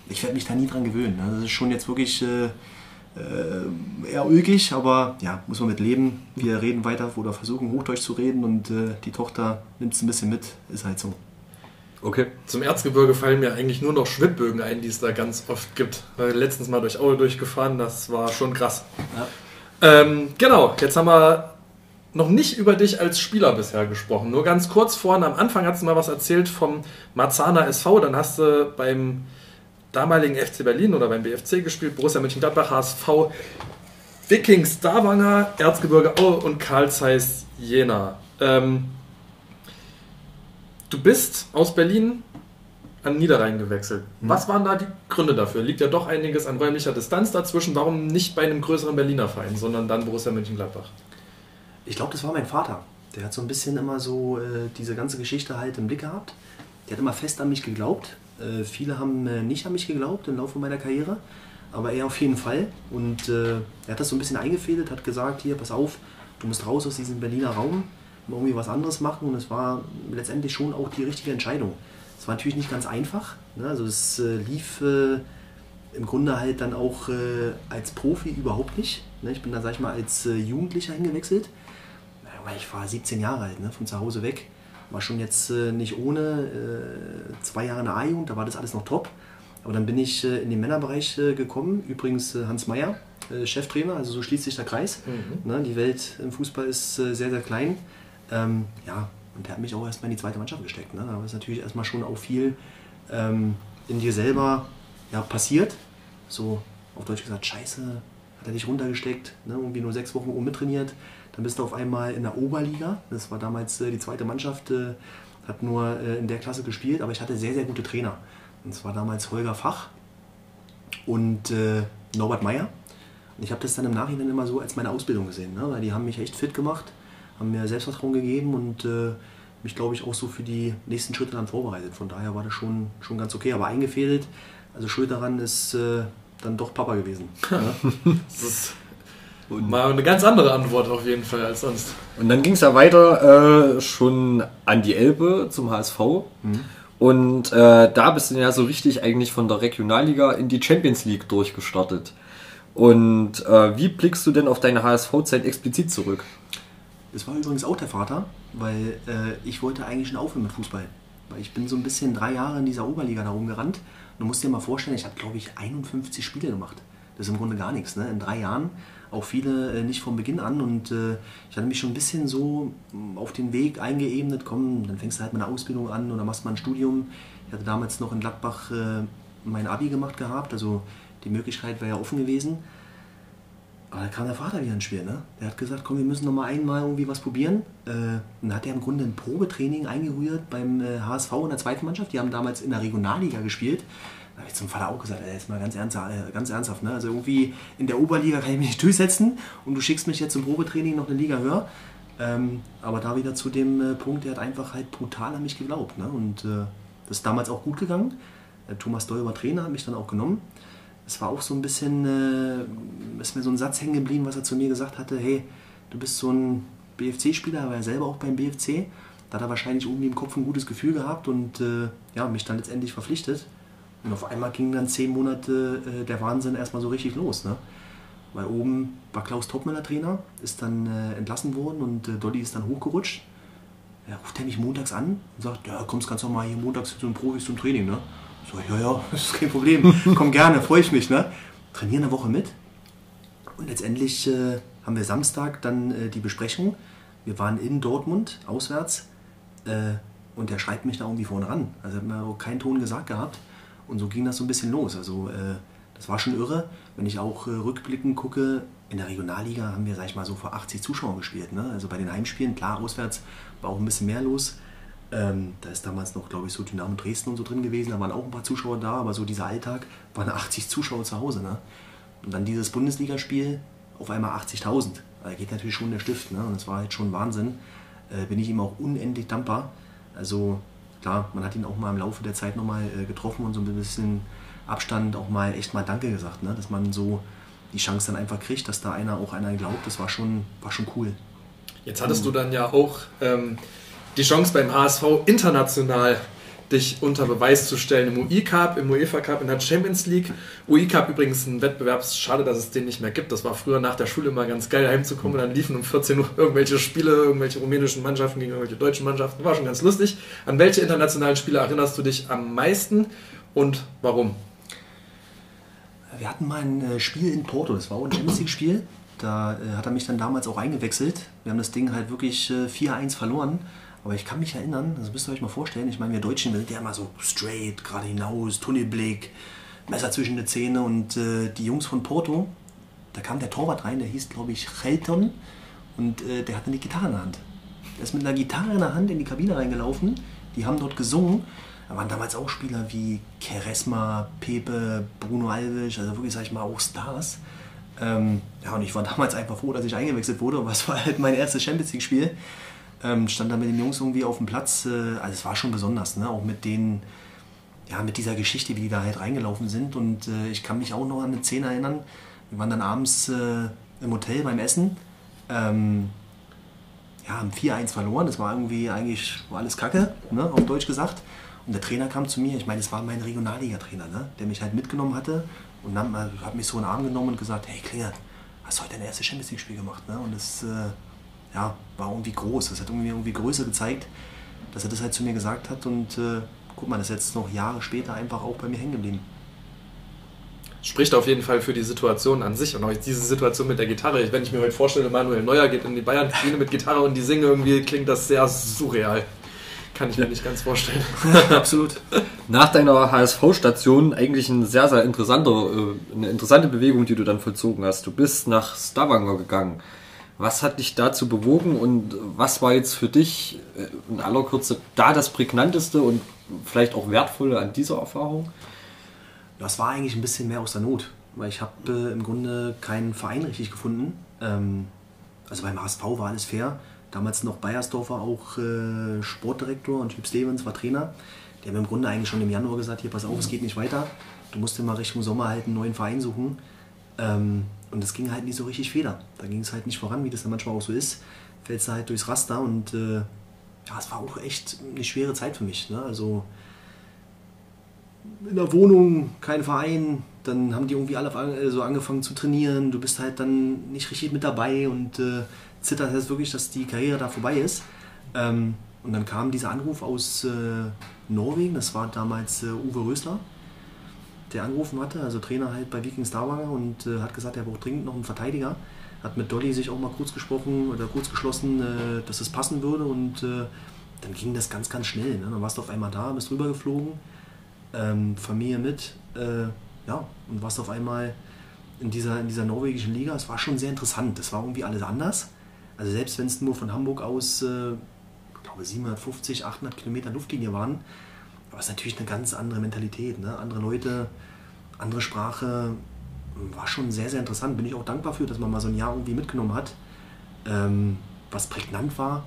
ich werde mich da nie dran gewöhnen. Ne? Das ist schon jetzt wirklich äh, äh, eher ulkig, aber ja, muss man mit leben. Wir reden weiter oder versuchen Hochdeutsch zu reden und die Tochter nimmt es ein bisschen mit, ist halt so. Okay. Zum Erzgebirge fallen mir eigentlich nur noch Schwibbögen ein, die es da ganz oft gibt. Weil letztens mal durch Aue durchgefahren, das war schon krass. Ähm, genau, jetzt haben wir noch nicht über dich als Spieler bisher gesprochen. Nur ganz kurz vorhin, am Anfang hast du mal was erzählt vom Marzahner SV. Dann hast du beim damaligen FC Berlin oder beim BFC gespielt, Borussia Mönchengladbach, HSV, Vikings Stavanger, Erzgebirge Aue und Karl Zeiss Jena. Ähm, du bist aus Berlin an Niederrhein gewechselt. Was waren da die Gründe dafür? Liegt ja doch einiges an räumlicher Distanz dazwischen. Warum nicht bei einem größeren Berliner Verein, sondern dann Borussia Mönchengladbach? Ich glaube, das war mein Vater. Der hat so ein bisschen immer so äh, diese ganze Geschichte halt im Blick gehabt. Der hat immer fest an mich geglaubt. Äh, viele haben äh, nicht an mich geglaubt im Laufe meiner Karriere, aber er auf jeden Fall. Und äh, er hat das so ein bisschen eingefädelt, hat gesagt, hier, pass auf, du musst raus aus diesem Berliner Raum, irgendwie was anderes machen. Und es war letztendlich schon auch die richtige Entscheidung. Es war natürlich nicht ganz einfach. Ne? Also es äh, lief äh, im Grunde halt dann auch äh, als Profi überhaupt nicht. Ne? Ich bin da, sag ich mal, als äh, Jugendlicher hingewechselt. Ich war 17 Jahre alt, ne? von zu Hause weg. War schon jetzt äh, nicht ohne äh, zwei Jahre in der A-Jugend, da war das alles noch top. Aber dann bin ich in den Männerbereich gekommen. Übrigens Hans Meyer, Cheftrainer, also so schließt sich der Kreis. Ne? Die Welt im Fußball ist sehr, sehr klein. Ähm, ja, Und der hat mich auch erstmal in die zweite Mannschaft gesteckt. Ne? Da ist natürlich erstmal schon auch viel ähm, in dir selber ja, passiert. So auf Deutsch gesagt, scheiße, hat er dich runtergesteckt, ne? irgendwie nur sechs Wochen oben mittrainiert. Dann bist du auf einmal in der Oberliga. Das war damals äh, die zweite Mannschaft, äh, hat nur äh, in der Klasse gespielt, aber ich hatte sehr, sehr gute Trainer. Und zwar damals Holger Fach und äh, Norbert Meyer. Und ich habe das dann im Nachhinein immer so als meine Ausbildung gesehen, ne? weil die haben mich echt fit gemacht, haben mir Selbstvertrauen gegeben und äh, mich, glaube ich, auch so für die nächsten Schritte dann vorbereitet. Von daher war das schon, schon ganz okay. Aber eingefädelt, also schuld daran ist äh, dann doch Papa gewesen. *laughs* Ne? das ist mal eine ganz andere Antwort auf jeden Fall als sonst. Und dann ging es ja weiter äh, schon an die Elbe zum HSV. Mhm. Und äh, da bist du ja so richtig eigentlich von der Regionalliga in die Champions League durchgestartet. Und äh, wie blickst du denn auf deine HSV-Zeit explizit zurück? Das war übrigens auch der Vater, weil äh, ich wollte eigentlich schon aufhören mit Fußball. Weil ich bin so ein bisschen drei Jahre in dieser Oberliga da rumgerannt. Du musst dir mal vorstellen, ich habe glaube ich 51 Spiele gemacht. Das ist im Grunde gar nichts. Ne? In drei Jahren auch viele äh, nicht von Beginn an und äh, ich hatte mich schon ein bisschen so mm, auf den Weg eingeebnet, komm, dann fängst du halt mit einer Ausbildung an oder machst mal ein Studium. Ich hatte damals noch in Gladbach äh, mein Abi gemacht gehabt, also die Möglichkeit wäre ja offen gewesen. Aber da kam der Vater wieder ins Spiel. Ne? Der hat gesagt, komm, wir müssen noch mal einmal irgendwie was probieren. Äh, dann hat er im Grunde ein Probetraining eingerührt beim äh, HSV in der zweiten Mannschaft. Die haben damals in der Regionalliga gespielt. Da habe ich zum Vater auch gesagt, ey, jetzt mal ganz ernsthaft, äh, ganz ernsthaft. Ne? Also irgendwie in der Oberliga kann ich mich nicht durchsetzen und du schickst mich jetzt zum Probetraining noch eine Liga höher. Ähm, aber da wieder zu dem äh, Punkt, der hat einfach halt brutal an mich geglaubt. Ne? Und äh, das ist damals auch gut gegangen. Äh, Thomas Doll war Trainer, hat mich dann auch genommen es war auch so ein bisschen, äh, ist mir so ein Satz hängen geblieben, was er zu mir gesagt hatte, hey, du bist so ein BFC-Spieler, er war ja selber auch beim BFC, da hat er wahrscheinlich irgendwie im Kopf ein gutes Gefühl gehabt und äh, ja, mich dann letztendlich verpflichtet. Und auf einmal ging dann zehn Monate äh, der Wahnsinn erstmal so richtig los. Ne? Weil oben war Klaus Topmüller Trainer, ist dann äh, entlassen worden und äh, Dolly ist dann hochgerutscht. Er ruft er mich montags an und sagt, ja, kommst ganz normal hier montags zu den Profis zum Training. Ne? So, ja, ja, *laughs* ist kein Problem. Komm gerne, freue ich mich. Ne? Trainieren eine Woche mit. Und letztendlich äh, haben wir Samstag dann äh, die Besprechung. Wir waren in Dortmund, auswärts. Äh, und der schreibt mich da irgendwie vorne ran. Also hat mir keinen Ton gesagt gehabt. Und so ging das so ein bisschen los. Also äh, das war schon irre. Wenn ich auch äh, rückblickend gucke, in der Regionalliga haben wir, sag ich mal, so vor 80 Zuschauern gespielt. Ne? Also bei den Heimspielen, klar, auswärts war auch ein bisschen mehr los. Ähm, da ist damals noch, glaube ich, so Dynamo Dresden und so drin gewesen. Da waren auch ein paar Zuschauer da, aber so dieser Alltag waren 80 Zuschauer zu Hause. Ne? Und dann dieses Bundesligaspiel auf einmal 80.000. Da geht natürlich schon der Stift. Ne? Und das war halt schon Wahnsinn. Äh, bin ich ihm auch unendlich dankbar. Also klar, man hat ihn auch mal im Laufe der Zeit nochmal äh, getroffen und so ein bisschen Abstand auch mal echt mal Danke gesagt. Ne? Dass man so die Chance dann einfach kriegt, dass da einer auch einer glaubt. Das war schon, war schon cool. Jetzt hattest du dann ja auch. Ähm die Chance beim HSV international dich unter Beweis zu stellen im UI Cup, im UEFA Cup, in der Champions League. UI Cup übrigens ein Wettbewerb, schade, dass es den nicht mehr gibt. Das war früher nach der Schule immer ganz geil heimzukommen dann liefen um 14 Uhr irgendwelche Spiele, irgendwelche rumänischen Mannschaften gegen irgendwelche deutschen Mannschaften. War schon ganz lustig. An welche internationalen Spiele erinnerst du dich am meisten und warum? Wir hatten mal ein äh, Spiel in Porto, das war auch ein Champions League Spiel. Da äh, hat er mich dann damals auch eingewechselt. Wir haben das Ding halt wirklich 4-1 äh, verloren. Aber ich kann mich erinnern, das müsst ihr euch mal vorstellen, ich meine, wir Deutschen, wir sind ja immer so straight, gerade hinaus, Tunnelblick, Messer zwischen den Zähne und äh, die Jungs von Porto, da kam der Torwart rein, der hieß, glaube ich, Chelton und äh, der hatte eine Gitarre in der Hand. Der ist mit einer Gitarre in der Hand in die Kabine reingelaufen, die haben dort gesungen. Da waren damals auch Spieler wie Keresma, Pepe, Bruno Alves, also wirklich, sag ich mal, auch Stars. Ähm, ja, und ich war *laughs* damals einfach froh, dass ich eingewechselt wurde, weil es war halt mein erstes Champions League-Spiel ähm, stand da mit den Jungs irgendwie auf dem Platz. Äh, also es war schon besonders, ne? auch mit den, ja, mit dieser Geschichte, wie die da halt reingelaufen sind. Und äh, ich kann mich auch noch an eine Szene erinnern. Wir waren dann abends äh, im Hotel beim Essen. Ähm, ja, haben 4-1 verloren. Das war irgendwie eigentlich war alles Kacke, ne? auf Deutsch gesagt. Und der Trainer kam zu mir, ich meine, es war mein Regionalliga-Trainer, ne? der mich halt mitgenommen hatte und hat mich so in den Arm genommen und gesagt, hey Claire, hast du heute dein erstes Champions League-Spiel gemacht. Ne? Und das äh, ja, war irgendwie groß. Das hat irgendwie, irgendwie Größe gezeigt, dass er das halt zu mir gesagt hat. Und äh, guck mal, das ist jetzt noch Jahre später einfach auch bei mir hängen geblieben. spricht auf jeden Fall für die Situation an sich und auch diese Situation mit der Gitarre. Wenn ich mir heute vorstelle, Manuel Neuer geht in die Bayern-Kabine mit Gitarre und die singen irgendwie, klingt das sehr surreal. Kann ich mir nicht ganz vorstellen. *laughs* Absolut. Nach deiner HSV-Station eigentlich ein sehr, sehr interessanter, äh, eine interessante Bewegung, die du dann vollzogen hast. Du bist nach Stavanger gegangen. Was hat dich dazu bewogen und was war jetzt für dich äh, in aller Kürze da das prägnanteste und vielleicht auch wertvolle an dieser Erfahrung? Das war eigentlich ein bisschen mehr aus der Not, weil ich habe äh, im Grunde keinen Verein richtig gefunden. Ähm, also beim HSV war alles fair. Damals noch Bayersdorfer auch äh, Sportdirektor und Typ Stevens war Trainer. Die haben im Grunde eigentlich schon im Januar gesagt, hier pass auf, es geht nicht weiter. Du musst dir mal Richtung Sommer halt einen neuen Verein suchen. Ähm, und das ging halt nicht so richtig feder. Da ging es halt nicht voran, wie das dann manchmal auch so ist. Fällst du halt durchs Raster und äh, ja, es war auch echt eine schwere Zeit für mich. Ne? Also in der Wohnung, kein Verein, dann haben die irgendwie alle äh, so angefangen zu trainieren. Du bist halt dann nicht richtig mit dabei und äh, zitterst jetzt wirklich, dass die Karriere da vorbei ist. Ähm, und dann kam dieser Anruf aus äh, Norwegen, das war damals äh, Uwe Rösler, der angerufen hatte, also Trainer halt bei Viking Stavanger und äh, hat gesagt, er braucht dringend noch einen Verteidiger. Hat mit Dolly sich auch mal kurz gesprochen oder kurz geschlossen, äh, dass es passen würde und äh, dann ging das ganz, ganz schnell. Ne? Dann warst du auf einmal da, bist rübergeflogen, ähm, Familie mit, äh, ja, und warst auf einmal in dieser, in dieser norwegischen Liga. Es war schon sehr interessant, es war irgendwie alles anders. Also selbst wenn es nur von Hamburg aus, äh, ich glaube 750, 800 Kilometer Luftlinie waren, war es natürlich eine ganz andere Mentalität, ne? andere Leute, andere Sprache, war schon sehr, sehr interessant. Bin ich auch dankbar für, dass man mal so ein Jahr irgendwie mitgenommen hat. Ähm, was prägnant war,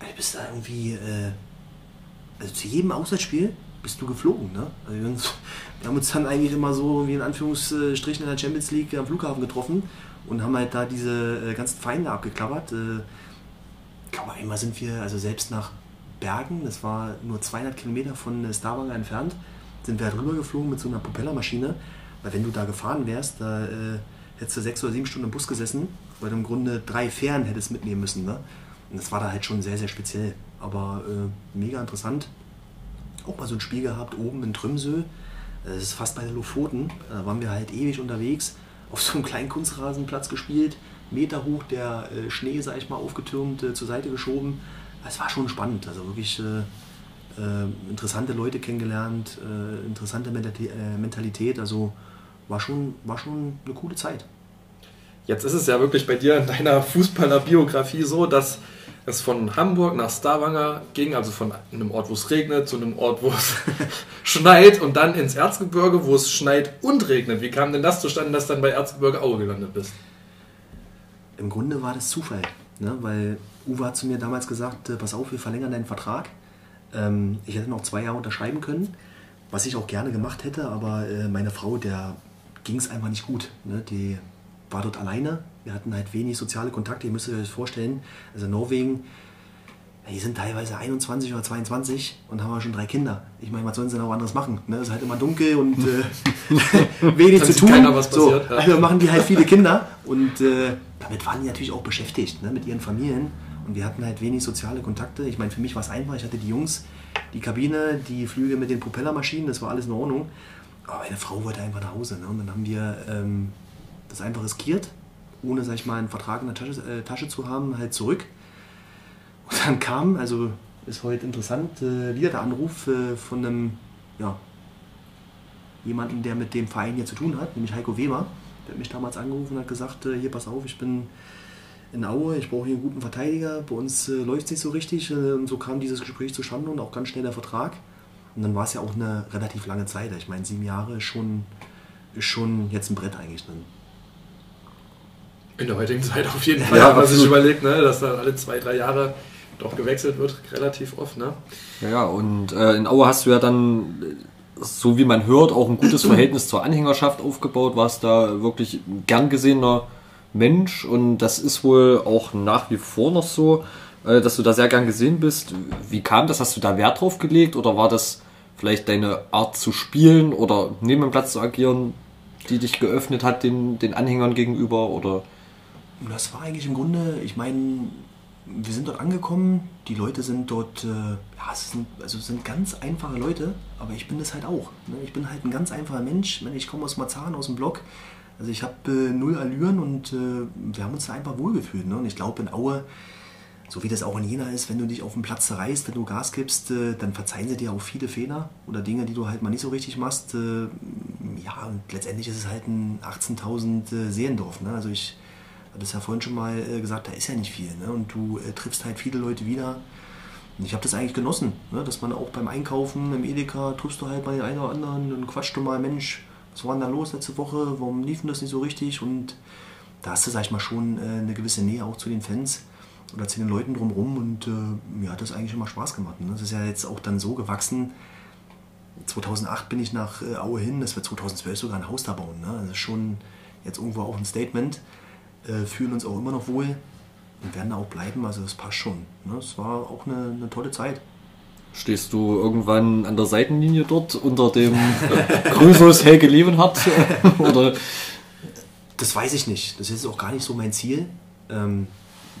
du bist da irgendwie, äh, also zu jedem Auswärtsspiel bist du geflogen. Ne? Also wir haben uns dann eigentlich immer so wie in Anführungsstrichen in der Champions League am Flughafen getroffen und haben halt da diese äh, ganzen Feinde abgeklappert. Äh, ich glaube, einmal sind wir, also selbst nach Bergen, das war nur 200 Kilometer von äh, Stavanger entfernt, sind wir halt rübergeflogen mit so einer Propellermaschine. Weil wenn du da gefahren wärst, da äh, hättest du sechs oder sieben Stunden im Bus gesessen, weil du im Grunde drei Fähren hättest mitnehmen müssen. Ne? Und das war da halt schon sehr, sehr speziell. Aber äh, mega interessant. Auch mal so ein Spiel gehabt oben in Trümsö. Das ist fast bei den Lofoten. Da waren wir halt ewig unterwegs. Auf so einem kleinen Kunstrasenplatz gespielt. Meter hoch, der äh, Schnee, sag ich mal, aufgetürmt, äh, zur Seite geschoben. Es war schon spannend. Also wirklich äh, äh, interessante Leute kennengelernt, äh, interessante Mentalität. Also war schon, war schon eine coole Zeit. Jetzt ist es ja wirklich bei dir in deiner Fußballerbiografie so, dass es von Hamburg nach Stavanger ging, also von einem Ort, wo es regnet, zu einem Ort, wo es *laughs* schneit und dann ins Erzgebirge, wo es schneit und regnet. Wie kam denn das zustande, dass du dann bei Erzgebirge Aue gelandet bist? Im Grunde war das Zufall, ne? weil Uwe hat zu mir damals gesagt, äh, pass auf, wir verlängern deinen Vertrag. Ähm, ich hätte noch zwei Jahre unterschreiben können, was ich auch gerne gemacht hätte, aber äh, meine Frau, der ging es einfach nicht gut. Ne? Die war dort alleine. Wir hatten halt wenig soziale Kontakte. Ihr müsst euch das vorstellen. Also Norwegen, die sind teilweise 21 oder 22 und haben schon drei Kinder. Ich meine, was sollen sie denn auch anderes machen? Ne? Es ist halt immer dunkel und äh, *laughs* wenig zu tun. Keiner, was passiert, so, ja. Also machen die halt viele Kinder und äh, damit waren die natürlich auch beschäftigt ne? mit ihren Familien. Und wir hatten halt wenig soziale Kontakte. Ich meine, für mich war es einfach. Ich hatte die Jungs, die Kabine, die Flüge mit den Propellermaschinen, das war alles in Ordnung. Aber meine Frau wollte einfach nach Hause. Ne? Und dann haben wir ähm, das einfach riskiert, ohne, sag ich mal, einen Vertrag in der Tasche, äh, Tasche zu haben, halt zurück. Und dann kam, also ist heute interessant, äh, wieder der Anruf äh, von einem, ja, jemanden, der mit dem Verein hier zu tun hat, nämlich Heiko Weber. Der hat mich damals angerufen und hat gesagt, äh, hier pass auf, ich bin in Aue, ich brauche hier einen guten Verteidiger, bei uns äh, läuft es nicht so richtig. Äh, und so kam dieses Gespräch zustande und auch ganz schnell der Vertrag. Und dann war es ja auch eine relativ lange Zeit. Ich meine, sieben Jahre ist schon, ist schon jetzt ein Brett eigentlich drin. In der heutigen Zeit auf jeden Fall, ja, wenn man sich überlegt, ne, dass dann alle zwei, drei Jahre doch gewechselt wird, relativ oft. Ne? Ja, und äh, in Aue hast du ja dann, so wie man hört, auch ein gutes *clears throat* Verhältnis zur Anhängerschaft aufgebaut, warst da wirklich gern gesehener Mensch und das ist wohl auch nach wie vor noch so, äh, dass du da sehr gern gesehen bist. Wie kam das? Hast du da Wert drauf gelegt oder war das vielleicht deine Art zu spielen oder neben dem Platz zu agieren, die dich geöffnet hat den, den Anhängern gegenüber oder? Das war eigentlich im Grunde, ich meine, wir sind dort angekommen, die Leute sind dort, äh, ja, es sind, also es sind ganz einfache Leute, aber ich bin das halt auch. Ne? Ich bin halt ein ganz einfacher Mensch. Ich komme aus Marzahn, aus dem Block. Also ich habe äh, null Allüren und äh, wir haben uns da einfach wohlgefühlt. Ne? Und ich glaube, in Aue, so wie das auch in Jena ist, wenn du dich auf dem Platz zerreißt, wenn du Gas gibst, äh, dann verzeihen sie dir auch viele Fehler oder Dinge, die du halt mal nicht so richtig machst. Äh, ja, und letztendlich ist es halt ein 18.000 äh, Seelendorf. Ne? Also ich hatte es ja vorhin schon mal äh, gesagt, da ist ja nicht viel. Ne? Und du äh, triffst halt viele Leute wieder. Und ich habe das eigentlich genossen, ne? dass man auch beim Einkaufen im Edeka triffst du halt bei den einen oder anderen, dann quatscht du mal, Mensch, was war denn da los letzte Woche, warum lief denn das nicht so richtig? Und da hast du, sag ich mal, schon äh, eine gewisse Nähe auch zu den Fans oder zu den Leuten drumherum und äh, mir hat das eigentlich immer Spaß gemacht. Ne? Das ist ja jetzt auch dann so gewachsen. 2008 bin ich nach äh, Aue hin, dass wir 2012 sogar ein Haus da bauen. Ne? Das ist schon jetzt irgendwo auch ein Statement äh, fühlen uns auch immer noch wohl und werden da auch bleiben. Also das passt schon. Ne? Es war auch eine, eine, tolle Zeit. Stehst du irgendwann an der Seitenlinie dort unter dem *laughs* Grüßos Helge Levenhardt? *laughs* Oder? Das weiß ich nicht. Das ist auch gar nicht so mein Ziel, ähm,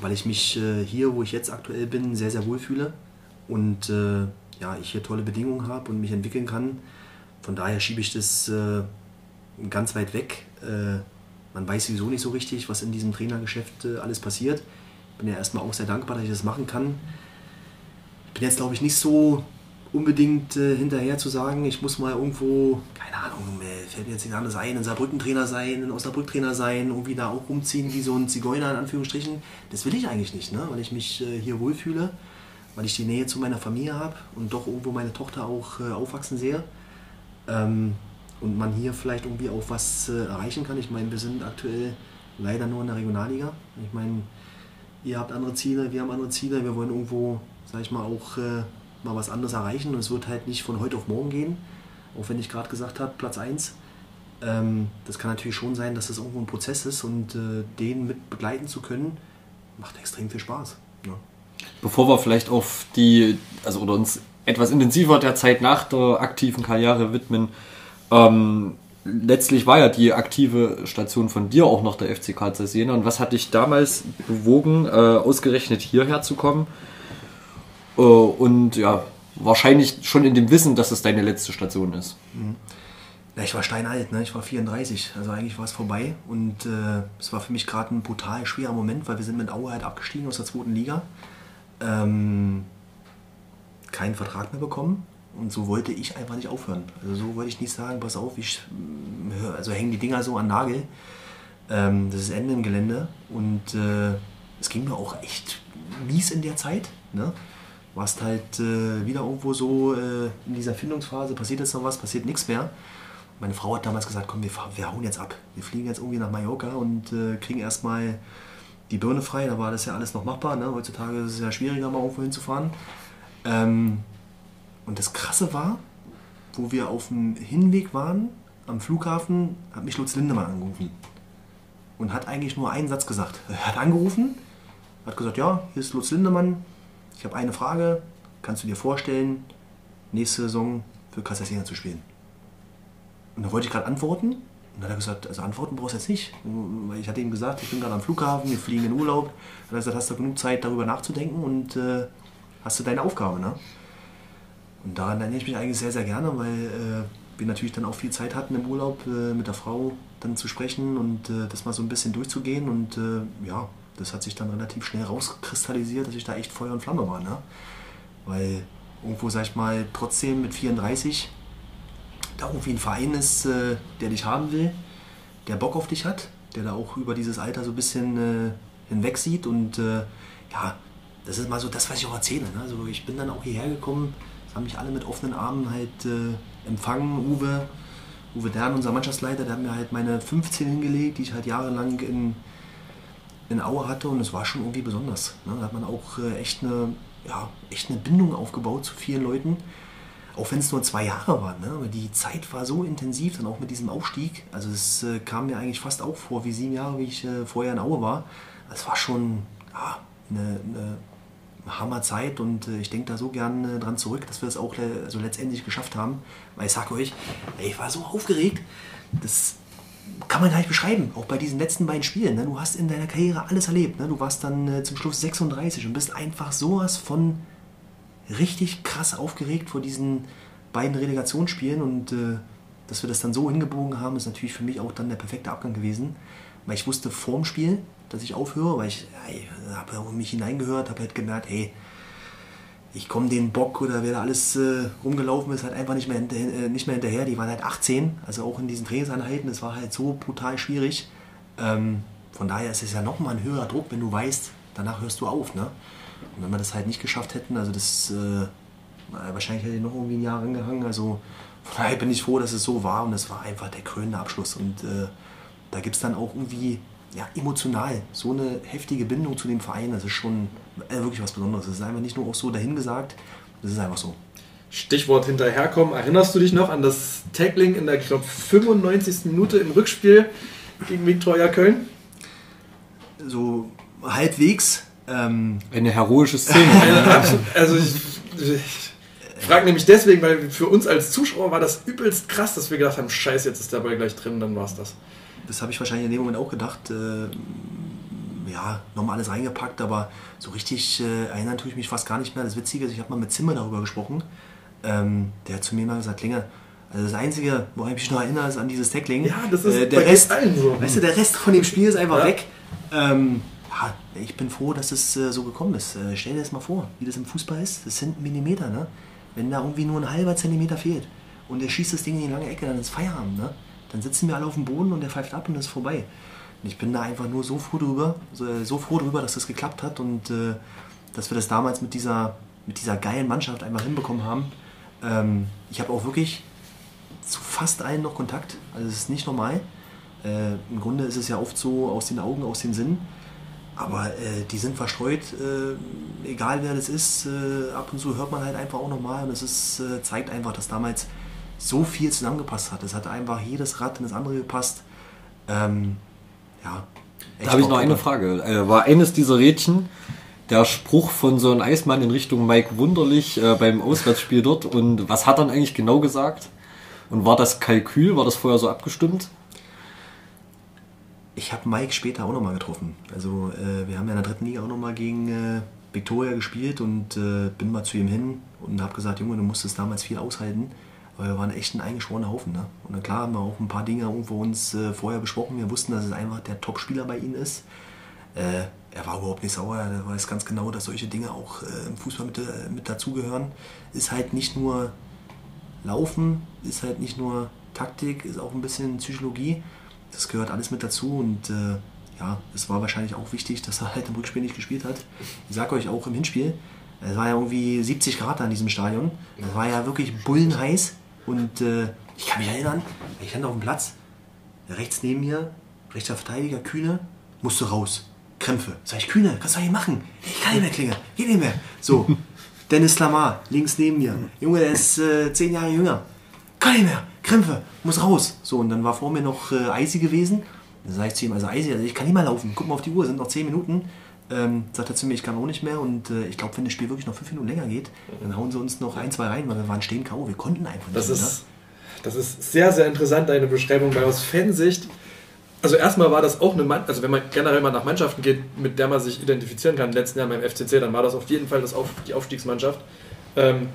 weil ich mich äh, hier, wo ich jetzt aktuell bin, sehr, sehr wohl fühle und äh, ja, ich hier tolle Bedingungen habe und mich entwickeln kann. Von daher schiebe ich das äh, ganz weit weg. Man weiß sowieso nicht so richtig, was in diesem Trainergeschäft alles passiert. Ich bin ja erstmal auch sehr dankbar, dass ich das machen kann. Bin jetzt, glaube ich, nicht so unbedingt äh, hinterher zu sagen, ich muss mal irgendwo, keine Ahnung, äh, fällt mir jetzt nicht anders ein, ein Saarbrücken-Trainer sein, ein Osnabrück-Trainer sein, irgendwie da auch rumziehen wie so ein Zigeuner in Anführungsstrichen. Das will ich eigentlich nicht, ne? weil ich mich äh, hier wohlfühle, weil ich die Nähe zu meiner Familie habe und doch irgendwo meine Tochter auch äh, aufwachsen sehe. Ähm, und man hier vielleicht irgendwie auch was äh, erreichen kann. Ich meine, wir sind aktuell leider nur in der Regionalliga. Ich meine, ihr habt andere Ziele, wir haben andere Ziele. Wir wollen irgendwo, sag ich mal, auch äh, mal was anderes erreichen. Und es wird halt nicht von heute auf morgen gehen. Auch wenn ich gerade gesagt habe, Platz 1. Ähm, das kann natürlich schon sein, dass das irgendwo ein Prozess ist und äh, den mit begleiten zu können, macht extrem viel Spaß. Ja. Bevor wir vielleicht auf die, also oder uns etwas intensiver der Zeit nach der aktiven Karriere widmen, ähm, letztlich war ja die aktive Station von dir auch noch der FC Karl Zeiss Jena. Und was hat dich damals bewogen, äh, ausgerechnet hierher zu kommen? Äh, und ja, wahrscheinlich schon in dem Wissen, dass es deine letzte Station ist. Mhm. Ja, ich war steinalt, ne? ich war 34, also eigentlich war es vorbei. Und äh, es war für mich gerade ein brutal schwerer Moment, weil wir sind mit Aue halt abgestiegen aus der zweiten Liga. Ähm, keinen Vertrag mehr bekommen und so wollte ich einfach nicht aufhören. Also so wollte ich nicht sagen, pass auf, ich höre, also hängen die Dinger so an Nagel. Ähm, das ist Ende im Gelände und äh, es ging mir auch echt mies in der Zeit. Ne? Warst halt äh, wieder irgendwo so äh, in dieser Findungsphase, passiert jetzt noch was, passiert nichts mehr. Meine Frau hat damals gesagt, komm, wir, wir hauen jetzt ab. Wir fliegen jetzt irgendwie nach Mallorca und äh, kriegen erstmal die Birne frei. Da war das ja alles noch machbar. Ne? Heutzutage ist es ja schwieriger, mal irgendwo hinzufahren. Ähm, und das Krasse war, wo wir auf dem Hinweg waren, am Flughafen, hat mich Lutz Lindemann angerufen. Und hat eigentlich nur einen Satz gesagt. Er hat angerufen, hat gesagt, ja, hier ist Lutz Lindemann, ich habe eine Frage, kannst du dir vorstellen, nächste Saison für Kassasina zu spielen? Und da wollte ich gerade antworten. Und dann hat er gesagt, also antworten brauchst du jetzt nicht. Weil ich hatte ihm gesagt, ich bin gerade am Flughafen, wir fliegen in Urlaub. Dann hat er gesagt, hast du genug Zeit darüber nachzudenken und äh, hast du deine Aufgabe. Ne? Und daran erinnere ich mich eigentlich sehr, sehr gerne, weil äh, wir natürlich dann auch viel Zeit hatten im Urlaub äh, mit der Frau dann zu sprechen und äh, das mal so ein bisschen durchzugehen. Und äh, ja, das hat sich dann relativ schnell rauskristallisiert, dass ich da echt Feuer und Flamme war. Ne? Weil irgendwo, sag ich mal, trotzdem mit 34 da irgendwie ein Verein ist, äh, der dich haben will, der Bock auf dich hat, der da auch über dieses Alter so ein bisschen äh, hinweg sieht. Und ja, das ist mal so das, was ich auch erzähle. Ne? Also ich bin dann auch hierher gekommen das haben mich alle mit offenen Armen halt äh, empfangen. Uwe, Uwe Dern, unser Mannschaftsleiter, der hat mir halt meine 15 hingelegt, die ich halt jahrelang in, in Aue hatte und es war schon irgendwie besonders. Ne? Da hat man auch äh, echt, eine, ja, echt eine Bindung aufgebaut zu vielen Leuten. Auch wenn es nur zwei Jahre waren, ne? aber die Zeit war so intensiv, dann auch mit diesem Aufstieg. Also es äh, kam mir eigentlich fast auch vor wie sieben Jahre, wie ich äh, vorher in Aue war. Es war schon ja, eine, eine Hammerzeit und äh, ich denke da so gern äh, dran zurück, dass wir es auch äh, so letztendlich geschafft haben. Weil ich sage euch, ich war so aufgeregt. Das, kann man gar nicht beschreiben, auch bei diesen letzten beiden Spielen. Ne? Du hast in deiner Karriere alles erlebt. Ne? Du warst dann äh, zum Schluss 36 und bist einfach sowas von richtig krass aufgeregt vor diesen beiden Relegationsspielen und äh, dass wir das dann so hingebogen haben, ist natürlich für mich auch dann der perfekte Abgang gewesen, weil ich wusste vorm Spiel, dass ich aufhöre, weil ich hey, habe mich hineingehört, habe halt gemerkt, hey, ich komme den Bock oder wer da alles äh, rumgelaufen ist, halt einfach nicht mehr, hinter, äh, nicht mehr hinterher. Die waren halt 18, also auch in diesen Trainingseinheiten, das war halt so brutal schwierig. Ähm, von daher ist es ja nochmal ein höherer Druck, wenn du weißt, danach hörst du auf. Ne? Und wenn wir das halt nicht geschafft hätten, also das äh, wahrscheinlich hätte ich noch irgendwie ein Jahr angehangen. Also von daher bin ich froh, dass es so war und es war einfach der krönende Abschluss. Und äh, da gibt es dann auch irgendwie ja, emotional so eine heftige Bindung zu dem Verein. Das ist schon äh, wirklich was Besonderes. Das ist einfach nicht nur auch so dahingesagt, das ist einfach so. Stichwort hinterherkommen. Erinnerst du dich noch an das Tackling in der, ich glaube, 95. Minute im Rückspiel gegen Viktoria Köln? So halbwegs. Ähm, Eine heroische Szene. *laughs* also ich, ich frage nämlich deswegen, weil für uns als Zuschauer war das übelst krass, dass wir gedacht haben, scheiße, jetzt ist der Ball gleich drin, dann war es das. Das habe ich wahrscheinlich in dem Moment auch gedacht. Äh, ja, nochmal alles reingepackt, aber so richtig äh, erinnern tue ich mich fast gar nicht mehr. Das Witzige ist, ich habe mal mit Zimmer darüber gesprochen. Ähm, der hat zu mir mal gesagt, Klinger, also das Einzige, woran ich mich noch erinnere, ist an dieses Tackling. Ja, das ist äh, der Rest, allen so. Weißt du, der Rest von dem Spiel ist einfach ja. weg. Ähm, ja, ich bin froh, dass es äh, so gekommen ist. Äh, stell dir das mal vor, wie das im Fußball ist. Das sind Millimeter, ne? Wenn da irgendwie nur ein halber Zentimeter fehlt und er schießt das Ding in die lange Ecke, dann ist Feierabend, ne? Dann sitzen wir alle auf dem Boden und der pfeift ab und ist vorbei. Und ich bin da einfach nur so froh drüber, so, so froh drüber, dass das geklappt hat und äh, dass wir das damals mit dieser, mit dieser geilen Mannschaft einfach hinbekommen haben. Ähm, ich habe auch wirklich zu fast allen noch Kontakt. Also es ist nicht normal. Äh, Im Grunde ist es ja oft so aus den Augen, aus dem Sinn. Aber äh, die sind verstreut, äh, egal wer das ist. Äh, ab und zu hört man halt einfach auch nochmal. Und es äh, zeigt einfach, dass damals so viel zusammengepasst hat. Es hat einfach jedes Rad in das andere gepasst. Ähm, ja. Da habe ich noch eine Frage. Äh, war eines dieser Rädchen der Spruch von so einem Eismann in Richtung Mike Wunderlich äh, beim Auswärtsspiel dort? Und was hat er dann eigentlich genau gesagt? Und war das Kalkül? War das vorher so abgestimmt? Ich habe Mike später auch nochmal getroffen. Also äh, wir haben ja in der dritten Liga auch nochmal gegen äh, Victoria gespielt und äh, bin mal zu ihm hin und habe gesagt, Junge, du musstest damals viel aushalten weil wir waren echt ein eingeschworener Haufen. Ne? Und dann klar haben wir auch ein paar Dinge irgendwo uns äh, vorher besprochen. Wir wussten, dass es einfach der Topspieler bei ihnen ist. Äh, er war überhaupt nicht sauer, er weiß ganz genau, dass solche Dinge auch äh, im Fußball mit, äh, mit dazugehören. Ist halt nicht nur Laufen, ist halt nicht nur Taktik, ist auch ein bisschen Psychologie. Das gehört alles mit dazu und äh, ja, es war wahrscheinlich auch wichtig, dass er halt im Rückspiel nicht gespielt hat. Ich sage euch auch im Hinspiel, es war ja irgendwie 70 Grad an diesem Stadion. Es war ja wirklich bullenheiß. Und äh, ich kann mich erinnern, ich stand auf dem Platz, rechts neben mir, rechter Verteidiger, Kühne, musste raus. Krämpfe. Sag ich, Kühne, kannst du nicht machen? Ich kann nicht mehr klingen, geht nicht mehr. So, *laughs* Dennis Lamar, links neben mir. Junge, der ist äh, zehn Jahre jünger. Kann nicht mehr, Krämpfe, muss raus. So, und dann war vor mir noch äh, Eisi gewesen. Dann sag ich zu ihm, also Eisi, also ich kann nicht mehr laufen. Guck mal auf die Uhr, sind noch zehn Minuten. Ähm, sagt er zu mir, ich kann auch nicht mehr und äh, ich glaube, wenn das Spiel wirklich noch fünf Minuten länger geht, dann hauen sie uns noch ein, zwei rein, weil wir waren stehen K.O. Wir konnten einfach nicht. Das mehr, ist, das ist sehr, sehr interessant, deine Beschreibung, weil aus Fansicht, also erstmal war das auch eine Mann, also wenn man generell mal nach Mannschaften geht, mit der man sich identifizieren kann, letzten Jahr beim FCC, dann war das auf jeden Fall das auf, die Aufstiegsmannschaft. Ähm,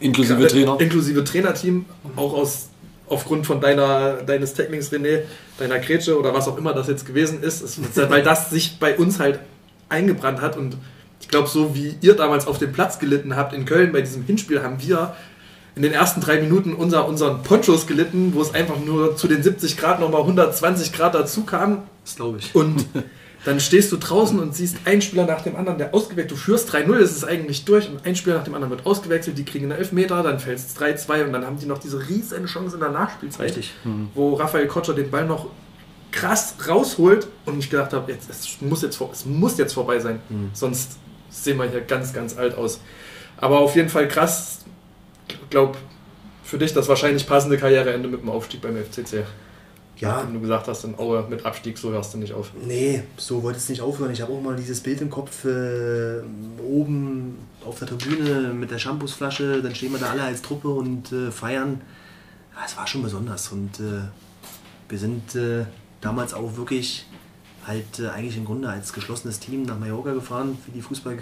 inklusive Trainer. Inklusive Trainerteam, auch aus aufgrund von deiner, deines Tacklings, René, deiner Grätsche oder was auch immer das jetzt gewesen ist, ist weil das sich bei uns halt eingebrannt hat und ich glaube, so wie ihr damals auf dem Platz gelitten habt in Köln bei diesem Hinspiel, haben wir in den ersten drei Minuten unser, unseren Ponchos gelitten, wo es einfach nur zu den 70 Grad nochmal 120 Grad dazu kam. Das glaube ich. Und *laughs* Dann stehst du draußen und siehst einen Spieler nach dem anderen, der ausgewechselt Du führst 3-0, es ist eigentlich durch und ein Spieler nach dem anderen wird ausgewechselt, die kriegen einen Elfmeter, dann fällt es 3-2 und dann haben die noch diese riesen Chance in der Nachspielzeit, Richtig. Mhm. wo Raphael Kotscher den Ball noch krass rausholt und ich gedacht habe, jetzt, es, muss jetzt, es muss jetzt vorbei sein, mhm. sonst sehen wir hier ganz, ganz alt aus. Aber auf jeden Fall krass, ich glaube, für dich das wahrscheinlich passende Karriereende mit dem Aufstieg beim FCC. Ja. Wenn du gesagt hast, in Aue mit Abstieg, so hörst du nicht auf. Nee, so wollte es nicht aufhören. Ich habe auch mal dieses Bild im Kopf, äh, oben auf der Tribüne mit der Shampoosflasche, dann stehen wir da alle als Truppe und äh, feiern. Ja, es war schon besonders und äh, wir sind äh, damals auch wirklich halt äh, eigentlich im Grunde als geschlossenes Team nach Mallorca gefahren, wie die Fußball,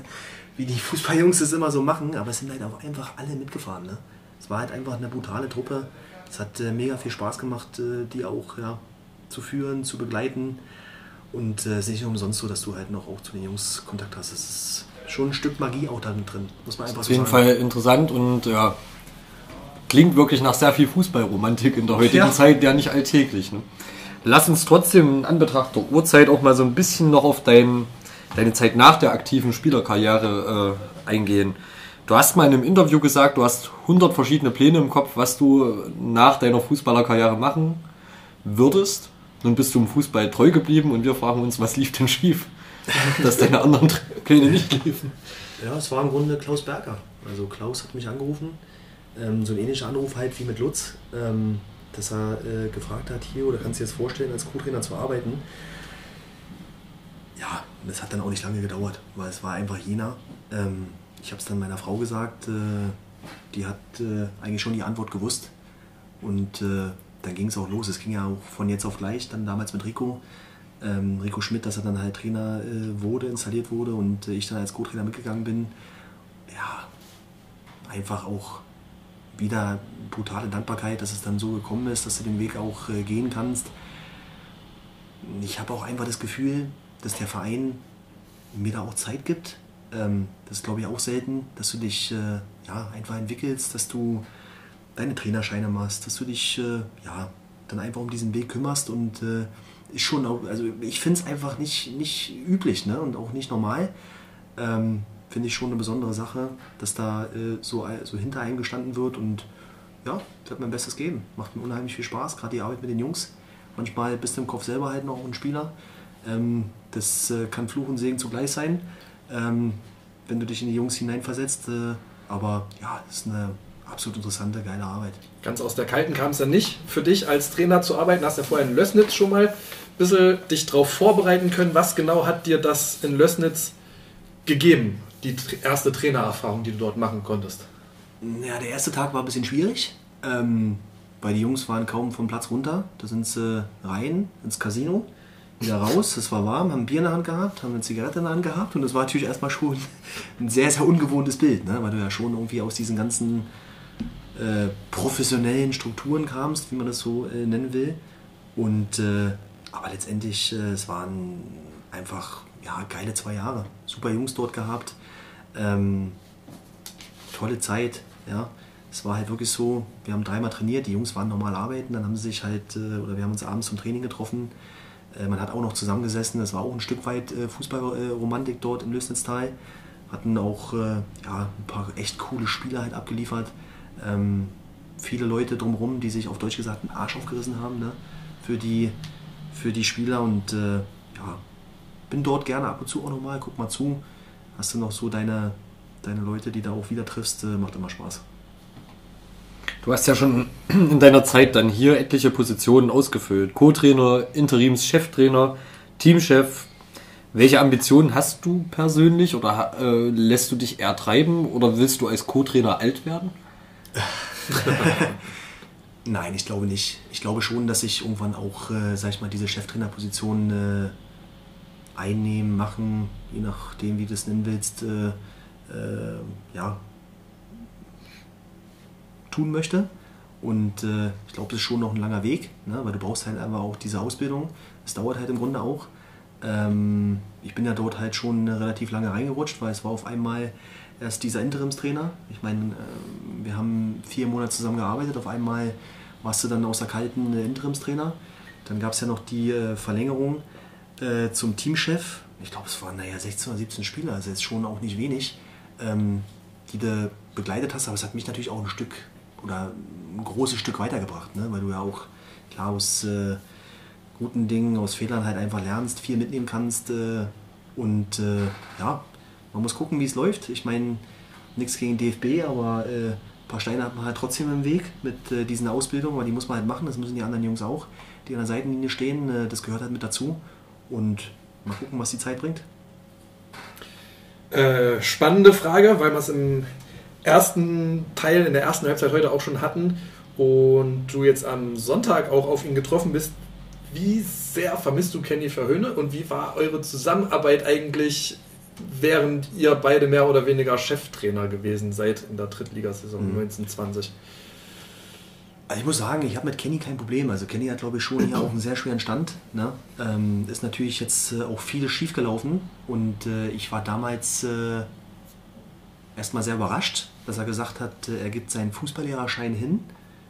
*laughs* wie die Fußballjungs es immer so machen, aber es sind halt auch einfach alle mitgefahren. Ne? Es war halt einfach eine brutale Truppe. Es hat äh, mega viel Spaß gemacht, äh, die auch ja, zu führen, zu begleiten. Und es ist nicht umsonst so, dass du halt noch auch zu den Jungs Kontakt hast. Es ist schon ein Stück Magie auch da drin, muss man einfach Auf so jeden sagen. Fall interessant und ja, klingt wirklich nach sehr viel Fußballromantik in der heutigen Ja. Zeit, ja nicht alltäglich. Ne? Lass uns trotzdem in Anbetracht der Uhrzeit auch mal so ein bisschen noch auf dein, deine Zeit nach der aktiven Spielerkarriere äh, eingehen. Du hast mal in einem Interview gesagt, du hast 100 verschiedene Pläne im Kopf, was du nach deiner Fußballerkarriere machen würdest. Nun bist du im Fußball treu geblieben und wir fragen uns, was lief denn schief, dass deine anderen *laughs* Pläne nicht liefen. Ja, es war im Grunde Klaus Berger. Also Klaus hat mich angerufen, ähm, so ein ähnlicher Anruf halt wie mit Lutz, ähm, dass er äh, gefragt hat, hier, oder kannst du dir das vorstellen, als Co-Trainer zu arbeiten? Ja, das hat dann auch nicht lange gedauert, weil es war einfach Jena. Ähm, ich habe es dann meiner Frau gesagt, äh, die hat äh, eigentlich schon die Antwort gewusst. Und äh, dann ging es auch los. Es ging ja auch von jetzt auf gleich, dann damals mit Rico. Ähm, Rico Schmidt, dass er dann halt Trainer äh, wurde, installiert wurde und ich dann als Co-Trainer mitgegangen bin. Ja, einfach auch wieder brutale Dankbarkeit, dass es dann so gekommen ist, dass du den Weg auch äh, gehen kannst. Ich habe auch einfach das Gefühl, dass der Verein mir da auch Zeit gibt. Ähm, das ist, glaube ich, auch selten, dass du dich äh, ja, einfach entwickelst, dass du deine Trainerscheine machst, dass du dich äh, ja, dann einfach um diesen Weg kümmerst und äh, ist schon also ich finde es einfach nicht, nicht üblich ne? und auch nicht normal. Ähm, finde ich schon eine besondere Sache, dass da äh, so, so hinter einem gestanden wird und ja, ich werde mein Bestes geben. Macht mir unheimlich viel Spaß, gerade die Arbeit mit den Jungs. Manchmal bist du im Kopf selber halt noch ein Spieler. Ähm, das äh, kann Fluch und Segen zugleich sein, ähm, wenn du dich in die Jungs hineinversetzt. Äh, aber ja, es ist eine absolut interessante, geile Arbeit. Ganz aus der Kalten kam es dann nicht für dich als Trainer zu arbeiten. Hast ja vorher in Lössnitz schon mal ein bisschen dich darauf vorbereiten können. Was genau hat dir das in Lössnitz gegeben? Die erste Trainererfahrung, die du dort machen konntest. Ja, der erste Tag war ein bisschen schwierig, ähm, weil die Jungs waren kaum vom Platz runter. Da sind sie rein ins Casino, wieder raus. Es war warm, haben ein Bier in der Hand gehabt, haben eine Zigarette in der Hand gehabt und das war natürlich erstmal schon *laughs* ein sehr, sehr ungewohntes Bild, ne? weil du ja schon irgendwie aus diesen ganzen äh, professionellen Strukturen kamst, wie man das so äh, nennen will. Und äh, aber letztendlich, äh, es waren einfach ja, geile zwei Jahre. Super Jungs dort gehabt. Ähm, tolle Zeit. Ja. Es war halt wirklich so, wir haben dreimal trainiert, die Jungs waren normal arbeiten, dann haben sie sich halt, äh, oder wir haben uns abends zum Training getroffen. Äh, man hat auch noch zusammengesessen, das war auch ein Stück weit äh, Fußballromantik dort im Lösnitztal. Hatten auch äh, ja, ein paar echt coole Spieler halt abgeliefert. Ähm, viele Leute drumherum, die sich auf Deutsch gesagt einen Arsch aufgerissen haben ne? für, die, für die Spieler und äh, ja, bin dort gerne ab und zu auch nochmal, guck mal zu. Hast du noch so deine, deine Leute, die da auch wieder triffst, macht immer Spaß. Du hast ja schon *clears throat* in deiner Zeit dann hier etliche Positionen ausgefüllt. Co-Trainer, Interims-Cheftrainer, Teamchef. Welche Ambitionen hast du persönlich oder äh, lässt du dich eher treiben oder willst du als Co-Trainer alt werden? *laughs* Nein, ich glaube nicht. Ich glaube schon, dass ich irgendwann auch, äh, sag ich mal, diese Cheftrainerposition äh, einnehmen, machen, je nachdem, wie du es nennen willst, äh, äh, ja, tun möchte. Und äh, ich glaube, das ist schon noch ein langer Weg, ne? weil du brauchst halt einfach auch diese Ausbildung. Das dauert halt im Grunde auch. Ähm, ich bin ja dort halt schon relativ lange reingerutscht, weil es war auf einmal erst dieser Interimstrainer. Ich meine, äh, wir haben vier Monate zusammen gearbeitet. Auf einmal warst du dann aus der kalten äh, Interimstrainer. Dann gab es ja noch die äh, Verlängerung äh, zum Teamchef. Ich glaube, es waren naja 16 oder 17 Spieler, also jetzt schon auch nicht wenig, ähm, die du begleitet hast. Aber es hat mich natürlich auch ein Stück oder ein großes Stück weitergebracht, ne? weil du ja auch klar aus äh, guten Dingen, aus Fehlern halt einfach lernst, viel mitnehmen kannst. Äh, und äh, ja, man muss gucken, wie es läuft. Ich meine, nichts gegen DFB, aber äh, ein paar Steine hat man halt trotzdem im Weg mit äh, diesen Ausbildungen, weil die muss man halt machen, das müssen die anderen Jungs auch, die an der Seitenlinie stehen, das gehört halt mit dazu. Und mal gucken, was die Zeit bringt. Äh, spannende Frage, weil wir es im ersten Teil, in der ersten Halbzeit heute auch schon hatten. und du jetzt am Sonntag auch auf ihn getroffen bist, wie sehr vermisst du Kenny Verhöhne und wie war eure Zusammenarbeit eigentlich, während ihr beide mehr oder weniger Cheftrainer gewesen seid in der Drittligasaison mhm. 1920? Also ich muss sagen, ich habe mit Kenny kein Problem. Also Kenny hat, glaube ich, schon hier auch einen sehr schweren Stand. Ne? Ähm, ist natürlich jetzt äh, auch vieles schiefgelaufen und äh, ich war damals äh, erstmal sehr überrascht, dass er gesagt hat, äh, er gibt seinen Fußballlehrerschein hin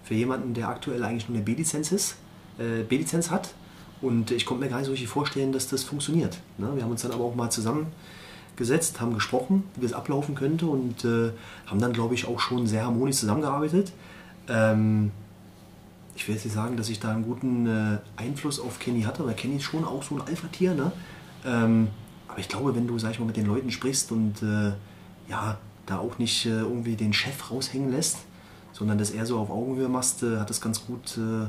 für jemanden, der aktuell eigentlich nur eine B-Lizenz ist, äh, B-Lizenz hat. Und ich konnte mir gar nicht so richtig vorstellen, dass das funktioniert. Ne? Wir haben uns dann aber auch mal zusammengesetzt, haben gesprochen, wie es ablaufen könnte und äh, haben dann, glaube ich, auch schon sehr harmonisch zusammengearbeitet. Ähm, ich will jetzt nicht sagen, dass ich da einen guten äh, Einfluss auf Kenny hatte, weil Kenny ist schon auch so ein Alpha-Tier. Ne? Ähm, aber ich glaube, wenn du, sag ich mal, mit den Leuten sprichst und äh, ja, da auch nicht äh, irgendwie den Chef raushängen lässt, sondern das eher so auf Augenhöhe machst, äh, hat das ganz gut äh,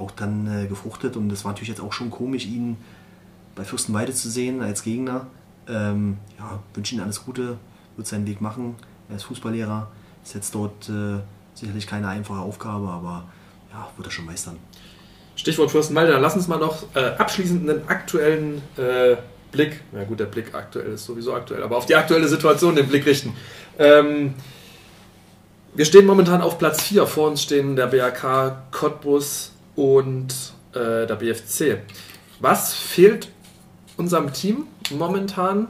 auch dann äh, gefruchtet. Und das war natürlich jetzt auch schon komisch, ihn bei Fürstenweide zu sehen als Gegner. Ähm, ja, wünsche ihm alles Gute, wird seinen Weg machen. Er ist Fußballlehrer, ist jetzt dort sicherlich keine einfache Aufgabe, aber ja, wird er schon meistern. Stichwort Fürstenwalde, dann lass uns mal noch äh, abschließend einen aktuellen äh, Blick, na gut, der Blick aktuell ist sowieso aktuell, aber auf die aktuelle Situation den Blick richten. Ähm, wir stehen momentan auf Platz 4, vor uns stehen der BAK, Cottbus und äh, der BFC. Was fehlt unserem Team momentan,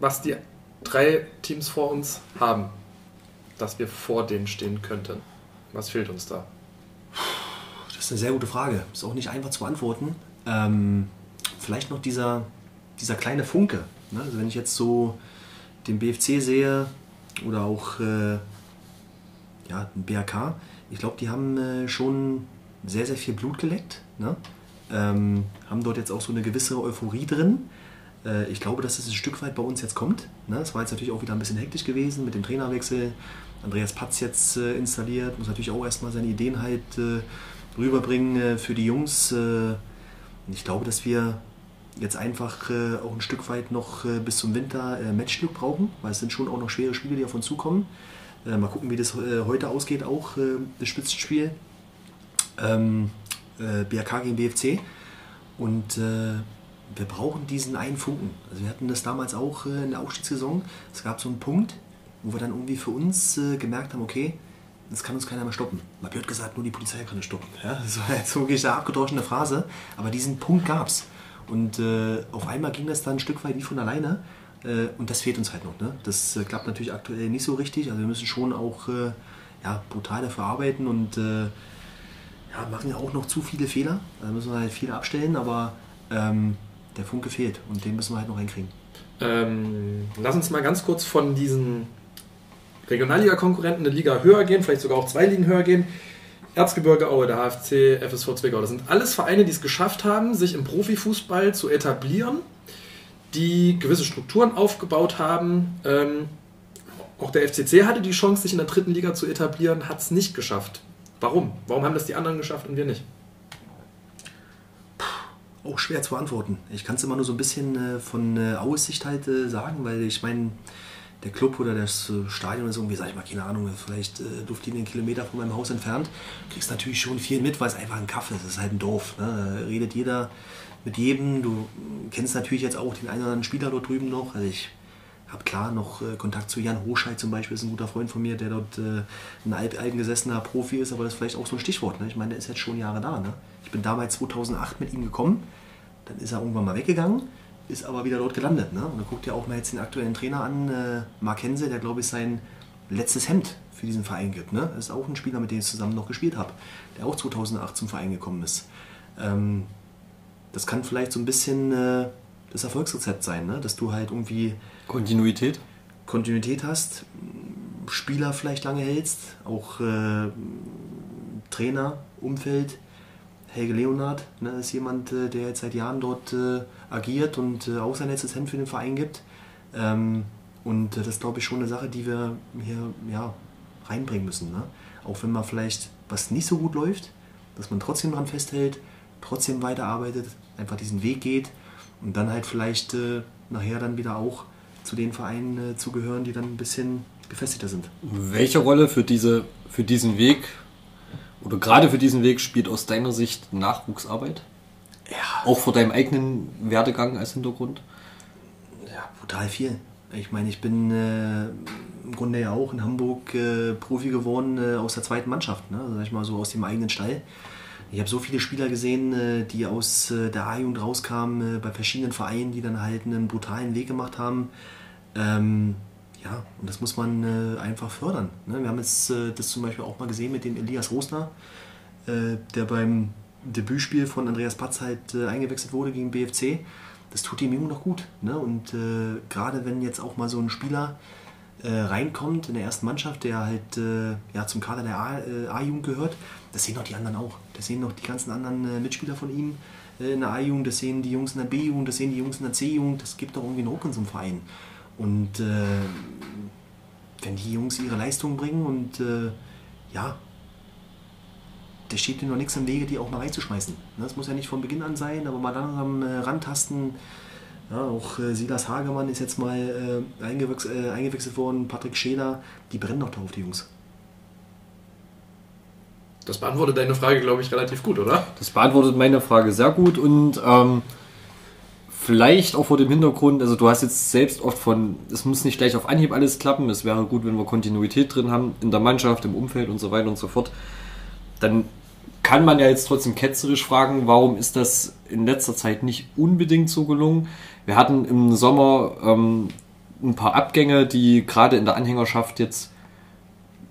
was die drei Teams vor uns haben, dass wir vor denen stehen könnten? Was fehlt uns da? Das ist eine sehr gute Frage. Ist auch nicht einfach zu beantworten. Ähm, vielleicht noch dieser, dieser kleine Funke. Ne? Also wenn ich jetzt so den BFC sehe oder auch äh, ja, BRK, ich glaube, die haben äh, schon sehr, sehr viel Blut geleckt. Ne? Ähm, haben dort jetzt auch so eine gewisse Euphorie drin. Äh, ich glaube, dass es ein Stück weit bei uns jetzt kommt. Ne? Es war jetzt natürlich auch wieder ein bisschen hektisch gewesen mit dem Trainerwechsel. Andreas Patz jetzt äh, installiert, muss natürlich auch erstmal seine Ideen halt äh, rüberbringen äh, für die Jungs. Äh, ich glaube, dass wir jetzt einfach äh, auch ein Stück weit noch äh, bis zum Winter äh, Matchglück brauchen, weil es sind schon auch noch schwere Spiele, die auf uns zukommen. Äh, mal gucken, wie das äh, heute ausgeht, auch äh, das Spitzenspiel. Ähm, BRK gegen BFC. Und wir brauchen diesen einen Funken. Also wir hatten das damals auch in der Aufstiegssaison. Es gab so einen Punkt, wo wir dann irgendwie für uns gemerkt haben, okay, das kann uns keiner mehr stoppen. Man hat gesagt, nur die Polizei kann es stoppen. Ja, das war jetzt wirklich eine abgedroschene Phrase, aber diesen Punkt gab es. Und äh, auf einmal ging das dann ein Stück weit wie von alleine. Äh, und das fehlt uns halt noch. Ne? Das äh, klappt natürlich aktuell nicht so richtig. Also wir müssen schon auch äh, ja, brutal dafür arbeiten und äh, ja, machen ja auch noch zu viele Fehler. Da müssen wir halt viele abstellen, aber ähm, der Funke fehlt und den müssen wir halt noch hinkriegen. Ähm, lass uns mal ganz kurz von diesen Regionalliga-Konkurrenten eine Liga höher gehen, vielleicht sogar auch zwei Ligen höher gehen. Erzgebirge Aue, der HFC, FSV Zwickau, das sind alles Vereine, die es geschafft haben, sich im Profifußball zu etablieren, die gewisse Strukturen aufgebaut haben. Ähm, auch der FCC hatte die Chance, sich in der dritten Liga zu etablieren, hat es nicht geschafft. Warum? Warum haben das die anderen geschafft und wir nicht? Auch schwer zu beantworten. Ich kann es immer nur so ein bisschen äh, von äh, Aues Sicht halt äh, sagen, weil ich meine, der Club oder das äh, Stadion ist irgendwie, sag ich mal, keine Ahnung, vielleicht äh, Luftlinie einen Kilometer von meinem Haus entfernt. Kriegst natürlich schon viel mit, weil es einfach ein Kaffee ist. Es ist halt ein Dorf. Ne? Da redet jeder mit jedem. Du kennst natürlich jetzt auch den einen oder anderen Spieler dort drüben noch. Also ich habe klar noch äh, Kontakt zu Jan Hoscheid zum Beispiel, ist ein guter Freund von mir, der dort äh, ein alteingesessener Profi ist, aber das ist vielleicht auch so ein Stichwort. Ne? Ich meine, der ist jetzt schon Jahre da. Ne? Ich bin damals 2008 mit ihm gekommen, dann ist er irgendwann mal weggegangen ist aber wieder dort gelandet. Ne? Und dann guckt ihr auch mal jetzt den aktuellen Trainer an, äh, Mark Hense, der glaube ich sein letztes Hemd für diesen Verein gibt. Ne? Das ist auch ein Spieler, mit dem ich zusammen noch gespielt habe, der auch 2008 zum Verein gekommen ist. Ähm, das kann vielleicht so ein bisschen äh, das Erfolgsrezept sein, ne? dass du halt irgendwie Kontinuität Kontinuität hast, Spieler vielleicht lange hältst, auch äh, Trainer, Umfeld, Helge Leonard ne, ist jemand, äh, der jetzt seit Jahren dort äh, agiert und äh, auch sein letztes Hemd für den Verein gibt. Ähm, und das ist, glaube ich, schon eine Sache, die wir hier ja, reinbringen müssen. Ne? Auch wenn mal vielleicht was nicht so gut läuft, dass man trotzdem daran festhält, trotzdem weiterarbeitet, einfach diesen Weg geht und dann halt vielleicht äh, nachher dann wieder auch zu den Vereinen äh, zugehören, die dann ein bisschen gefestigter sind. Welche Rolle für, diese, für diesen Weg Oder gerade für diesen Weg spielt aus deiner Sicht Nachwuchsarbeit? Ja. Auch vor deinem eigenen Werdegang als Hintergrund? Ja, brutal viel. Ich meine, ich bin äh, im Grunde ja auch in Hamburg äh, Profi geworden äh, aus der zweiten Mannschaft, ne? sag ich mal so aus dem eigenen Stall. Ich habe so viele Spieler gesehen, äh, die aus äh, der A-Jugend rauskamen, äh, bei verschiedenen Vereinen, die dann halt einen brutalen Weg gemacht haben. Ähm, ja, und das muss man äh, einfach fördern. Ne? Wir haben jetzt äh, das zum Beispiel auch mal gesehen mit dem Elias Rosner, äh, der beim Debütspiel von Andreas Patz halt äh, eingewechselt wurde gegen BFC. Das tut dem Jungen noch gut. Ne? Und äh, gerade wenn jetzt auch mal so ein Spieler äh, reinkommt in der ersten Mannschaft, der halt ja, zum Kader der A-Jugend gehört, das sehen doch die anderen auch. Das sehen doch die ganzen anderen Mitspieler von ihm in der A-Jugend, das sehen die Jungs in der B-Jugend, das sehen die Jungs in der C-Jugend. Das gibt doch irgendwie einen Ruck in so einem Verein. Und äh, wenn die Jungs ihre Leistung bringen und äh, ja, da steht dir noch nichts im Wege, die auch mal reinzuschmeißen. Ne, Das muss ja nicht von Beginn an sein, aber mal langsam äh, rantasten. Ja, auch äh, Silas Hagemann ist jetzt mal äh, äh, eingewechselt worden, Patrick Scheler, die brennen doch drauf, die Jungs. Das beantwortet deine Frage, glaube ich, relativ gut, oder? Das beantwortet meine Frage sehr gut und ähm, vielleicht auch vor dem Hintergrund, also du hast jetzt selbst oft von, es muss nicht gleich auf Anhieb alles klappen, es wäre gut, wenn wir Kontinuität drin haben in der Mannschaft, im Umfeld und so weiter und so fort. Dann kann man ja jetzt trotzdem ketzerisch fragen, warum ist das in letzter Zeit nicht unbedingt so gelungen? Wir hatten im Sommer ähm, ein paar Abgänge, die gerade in der Anhängerschaft jetzt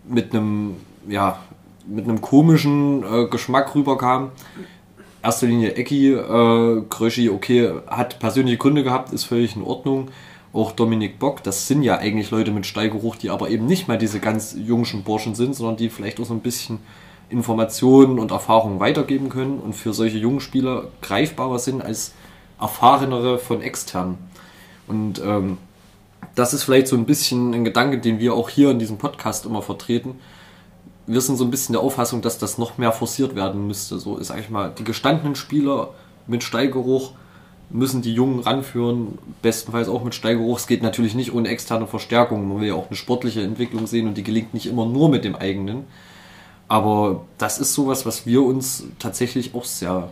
mit einem, ja, mit einem komischen äh, Geschmack rüberkamen. Erster Linie Ecki, äh, Kröschi, okay, hat persönliche Gründe gehabt, ist völlig in Ordnung. Auch Dominik Bock, das sind ja eigentlich Leute mit Steigeruch, die aber eben nicht mal diese ganz jungen Burschen sind, sondern die vielleicht auch so ein bisschen Informationen und Erfahrungen weitergeben können und für solche jungen Spieler greifbarer sind als erfahrenere von externen. Und ähm, das ist vielleicht so ein bisschen ein Gedanke, den wir auch hier in diesem Podcast immer vertreten. Wir sind so ein bisschen der Auffassung, dass das noch mehr forciert werden müsste. So ist eigentlich mal die gestandenen Spieler mit Steigeruch müssen die Jungen ranführen, bestenfalls auch mit Steigeruch. Es geht natürlich nicht ohne externe Verstärkung. Man will ja auch eine sportliche Entwicklung sehen und die gelingt nicht immer nur mit dem eigenen. Aber das ist sowas, was wir uns tatsächlich auch sehr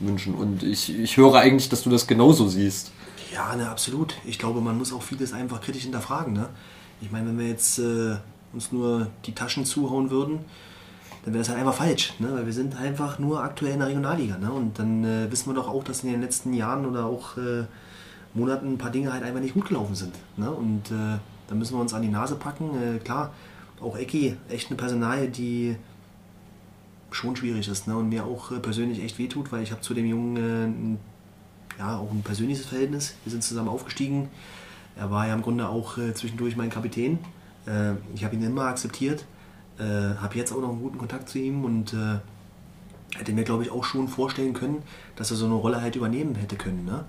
wünschen. Und ich, ich höre eigentlich, dass du das genauso siehst. Ja, ne, absolut. Ich glaube, man muss auch vieles einfach kritisch hinterfragen. Ne? Ich meine, wenn wir jetzt äh, uns nur die Taschen zuhauen würden, dann wäre das halt einfach falsch. Ne? Weil wir sind einfach nur aktuell in der Regionalliga. Ne? Und dann äh, wissen wir doch auch, dass in den letzten Jahren oder auch äh, Monaten ein paar Dinge halt einfach nicht gut gelaufen sind. Ne? Und äh, da müssen wir uns an die Nase packen. Äh, klar, auch Ecki, echt eine Personalie, die schon schwierig ist ne? und mir auch äh, persönlich echt wehtut, weil ich habe zu dem Jungen äh, ja, auch ein persönliches Verhältnis. Wir sind zusammen aufgestiegen. Er war ja im Grunde auch zwischendurch mein Kapitän. Äh, ich habe ihn immer akzeptiert, äh, habe jetzt auch noch einen guten Kontakt zu ihm und äh, hätte mir, glaube ich, auch schon vorstellen können, dass er so eine Rolle halt übernehmen hätte können. Ne?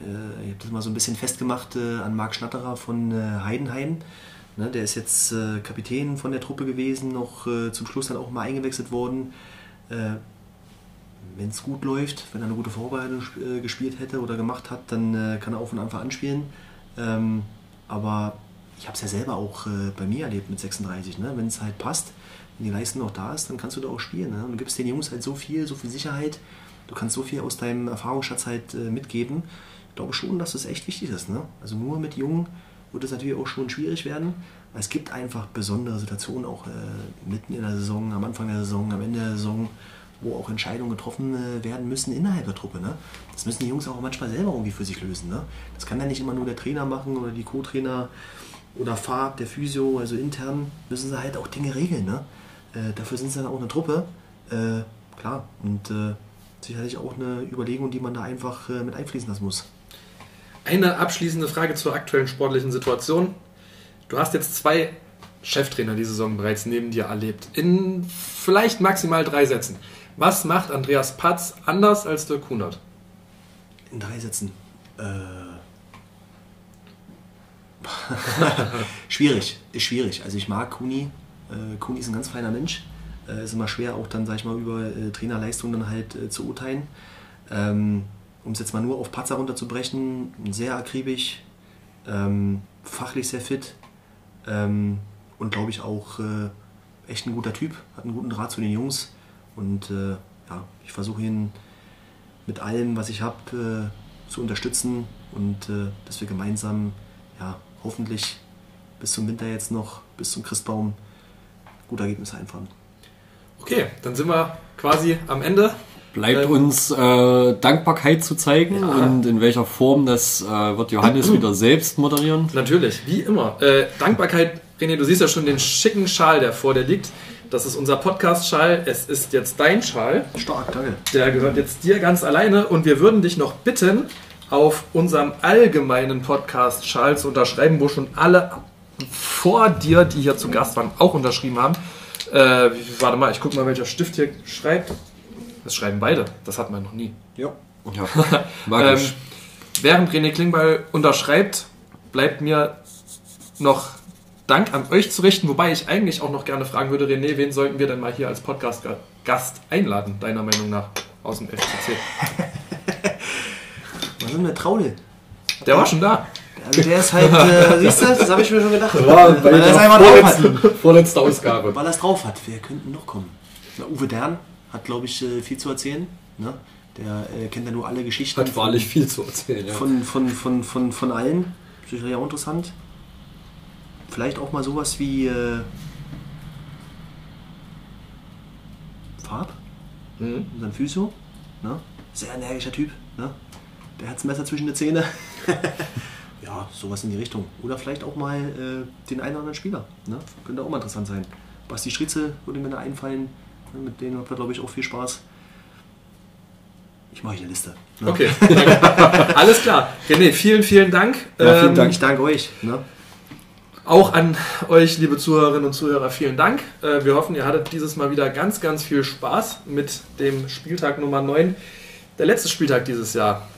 Äh, ich habe das mal so ein bisschen festgemacht äh, an Marc Schnatterer von äh, Heidenheim. Ne, der ist jetzt Kapitän von der Truppe gewesen, noch zum Schluss dann auch mal eingewechselt worden. Wenn es gut läuft, wenn er eine gute Vorbereitung sp- gespielt hätte oder gemacht hat, dann äh, kann er auch von Anfang an spielen. Ähm, aber ich habe es ja selber auch äh, bei mir erlebt mit 36. Ne? Wenn es halt passt, wenn die Leistung noch da ist, dann kannst du da auch spielen. Ne? Und du gibst den Jungs halt so viel, so viel Sicherheit. Du kannst so viel aus deinem Erfahrungsschatz halt äh, mitgeben. Ich glaube schon, dass das echt wichtig ist. Ne? Also nur mit Jungen wird es natürlich auch schon schwierig werden. Es gibt einfach besondere Situationen, auch äh, mitten in der Saison, am Anfang der Saison, am Ende der Saison, wo auch Entscheidungen getroffen äh, werden müssen innerhalb der Truppe. Ne? Das müssen die Jungs auch manchmal selber irgendwie für sich lösen. Ne? Das kann ja nicht immer nur der Trainer machen oder die Co-Trainer oder Farb, der Physio, also intern müssen sie halt auch Dinge regeln. Ne? Äh, dafür sind sie dann auch eine Truppe. Äh, klar, und äh, sicherlich auch eine Überlegung, die man da einfach äh, mit einfließen lassen muss. Eine abschließende Frage zur aktuellen sportlichen Situation. Du hast jetzt zwei Cheftrainer die Saison bereits neben dir erlebt. In vielleicht maximal drei Sätzen. Was macht Andreas Patz anders als Dirk Kunert? In drei Sätzen. Äh, *laughs* schwierig, ist schwierig. Also ich mag Kuni. Äh, Kuni ist ein ganz feiner Mensch. Äh, ist immer schwer, auch dann, sag ich mal, über äh, Trainerleistungen dann halt zu urteilen. Ähm, um es jetzt mal nur auf Patzer runterzubrechen, sehr akribisch, ähm, fachlich sehr fit ähm, und glaube ich auch echt ein guter Typ, hat einen guten Draht zu den Jungs, Und ja, ich versuche ihn mit allem, was ich habe, zu unterstützen und dass wir gemeinsam ja, hoffentlich bis zum Winter jetzt noch, bis zum Christbaum, gute Ergebnisse einfahren. Okay, dann sind wir quasi am Ende. Bleibt Ähm, uns äh, Dankbarkeit zu zeigen Ja. und in welcher Form das äh, wird Johannes wieder selbst moderieren. Natürlich, wie immer. Äh, Dankbarkeit, René, du siehst ja schon den schicken Schal, der vor dir liegt. Das ist unser Podcast-Schal. Es ist jetzt dein Schal. Stark, danke. Der gehört jetzt dir ganz alleine und wir würden dich noch bitten, auf unserem allgemeinen Podcast-Schal zu unterschreiben, wo schon alle vor dir, die hier zu Gast waren, auch unterschrieben haben. Äh, warte mal, ich guck mal, welcher Stift hier schreibt. Das schreiben beide. Das hat man noch nie. Ja. Ja, magisch. *laughs* Ähm, während René Klingbeil unterschreibt, bleibt mir noch Dank an euch zu richten, wobei ich eigentlich auch noch gerne fragen würde, René, wen sollten wir denn mal hier als Podcast-Gast einladen, deiner Meinung nach, aus dem FCC? *laughs* Denn der Traudel? Der war schon da. Also der ist halt, äh, *laughs* siehst du, das habe ich mir schon gedacht. War bei Weil er es der einfach drauf hat. vorletzte Ausgabe. Weil er es drauf hat. Wer könnten noch kommen? Na, Uwe Dern hat, glaube ich, äh, viel zu erzählen. Ne? Der äh, kennt ja nur alle Geschichten Hat wahrlich viel zu erzählen. Ja. von, von, von, von, von allen. Sicherlich auch interessant. Vielleicht auch mal sowas wie äh, Farb, Mhm. unseren Physio. Ne? Sehr energischer Typ. Ne? Der hat das Messer zwischen den Zähne. *laughs* ja, sowas in die Richtung. Oder vielleicht auch mal äh, den einen oder anderen Spieler. Ne? Könnte auch mal interessant sein. Basti Stritze würde mir da einfallen. Ne? Mit denen hat wir, glaube ich, auch viel Spaß. Ich mache eine Liste. Ne? Okay, *laughs* alles klar. René, vielen, vielen Dank. Ja, vielen Ähm, Dank. Ich danke euch. Ne? Auch an euch, liebe Zuhörerinnen und Zuhörer, vielen Dank. Äh, Wir hoffen, ihr hattet dieses Mal wieder ganz, ganz viel Spaß mit dem Spieltag Nummer 9. Der letzte Spieltag dieses Jahr.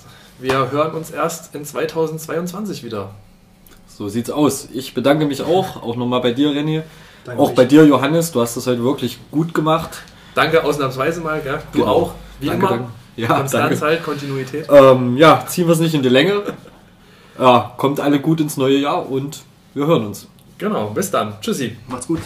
Wir hören uns erst in 2022 wieder. So sieht's aus. Ich bedanke mich auch, auch nochmal bei dir, René. Danke auch bei dir, Johannes. Du hast das heute wirklich gut gemacht. Danke ausnahmsweise mal, gell? Du Genau. auch, wie Danke, immer. danke. Ja, Konstanz danke. halt, Kontinuität. Ähm, ja, ziehen wir es nicht in die Länge. Ja, kommt alle gut ins neue Jahr und wir hören uns. Genau, bis dann. Tschüssi. Macht's gut.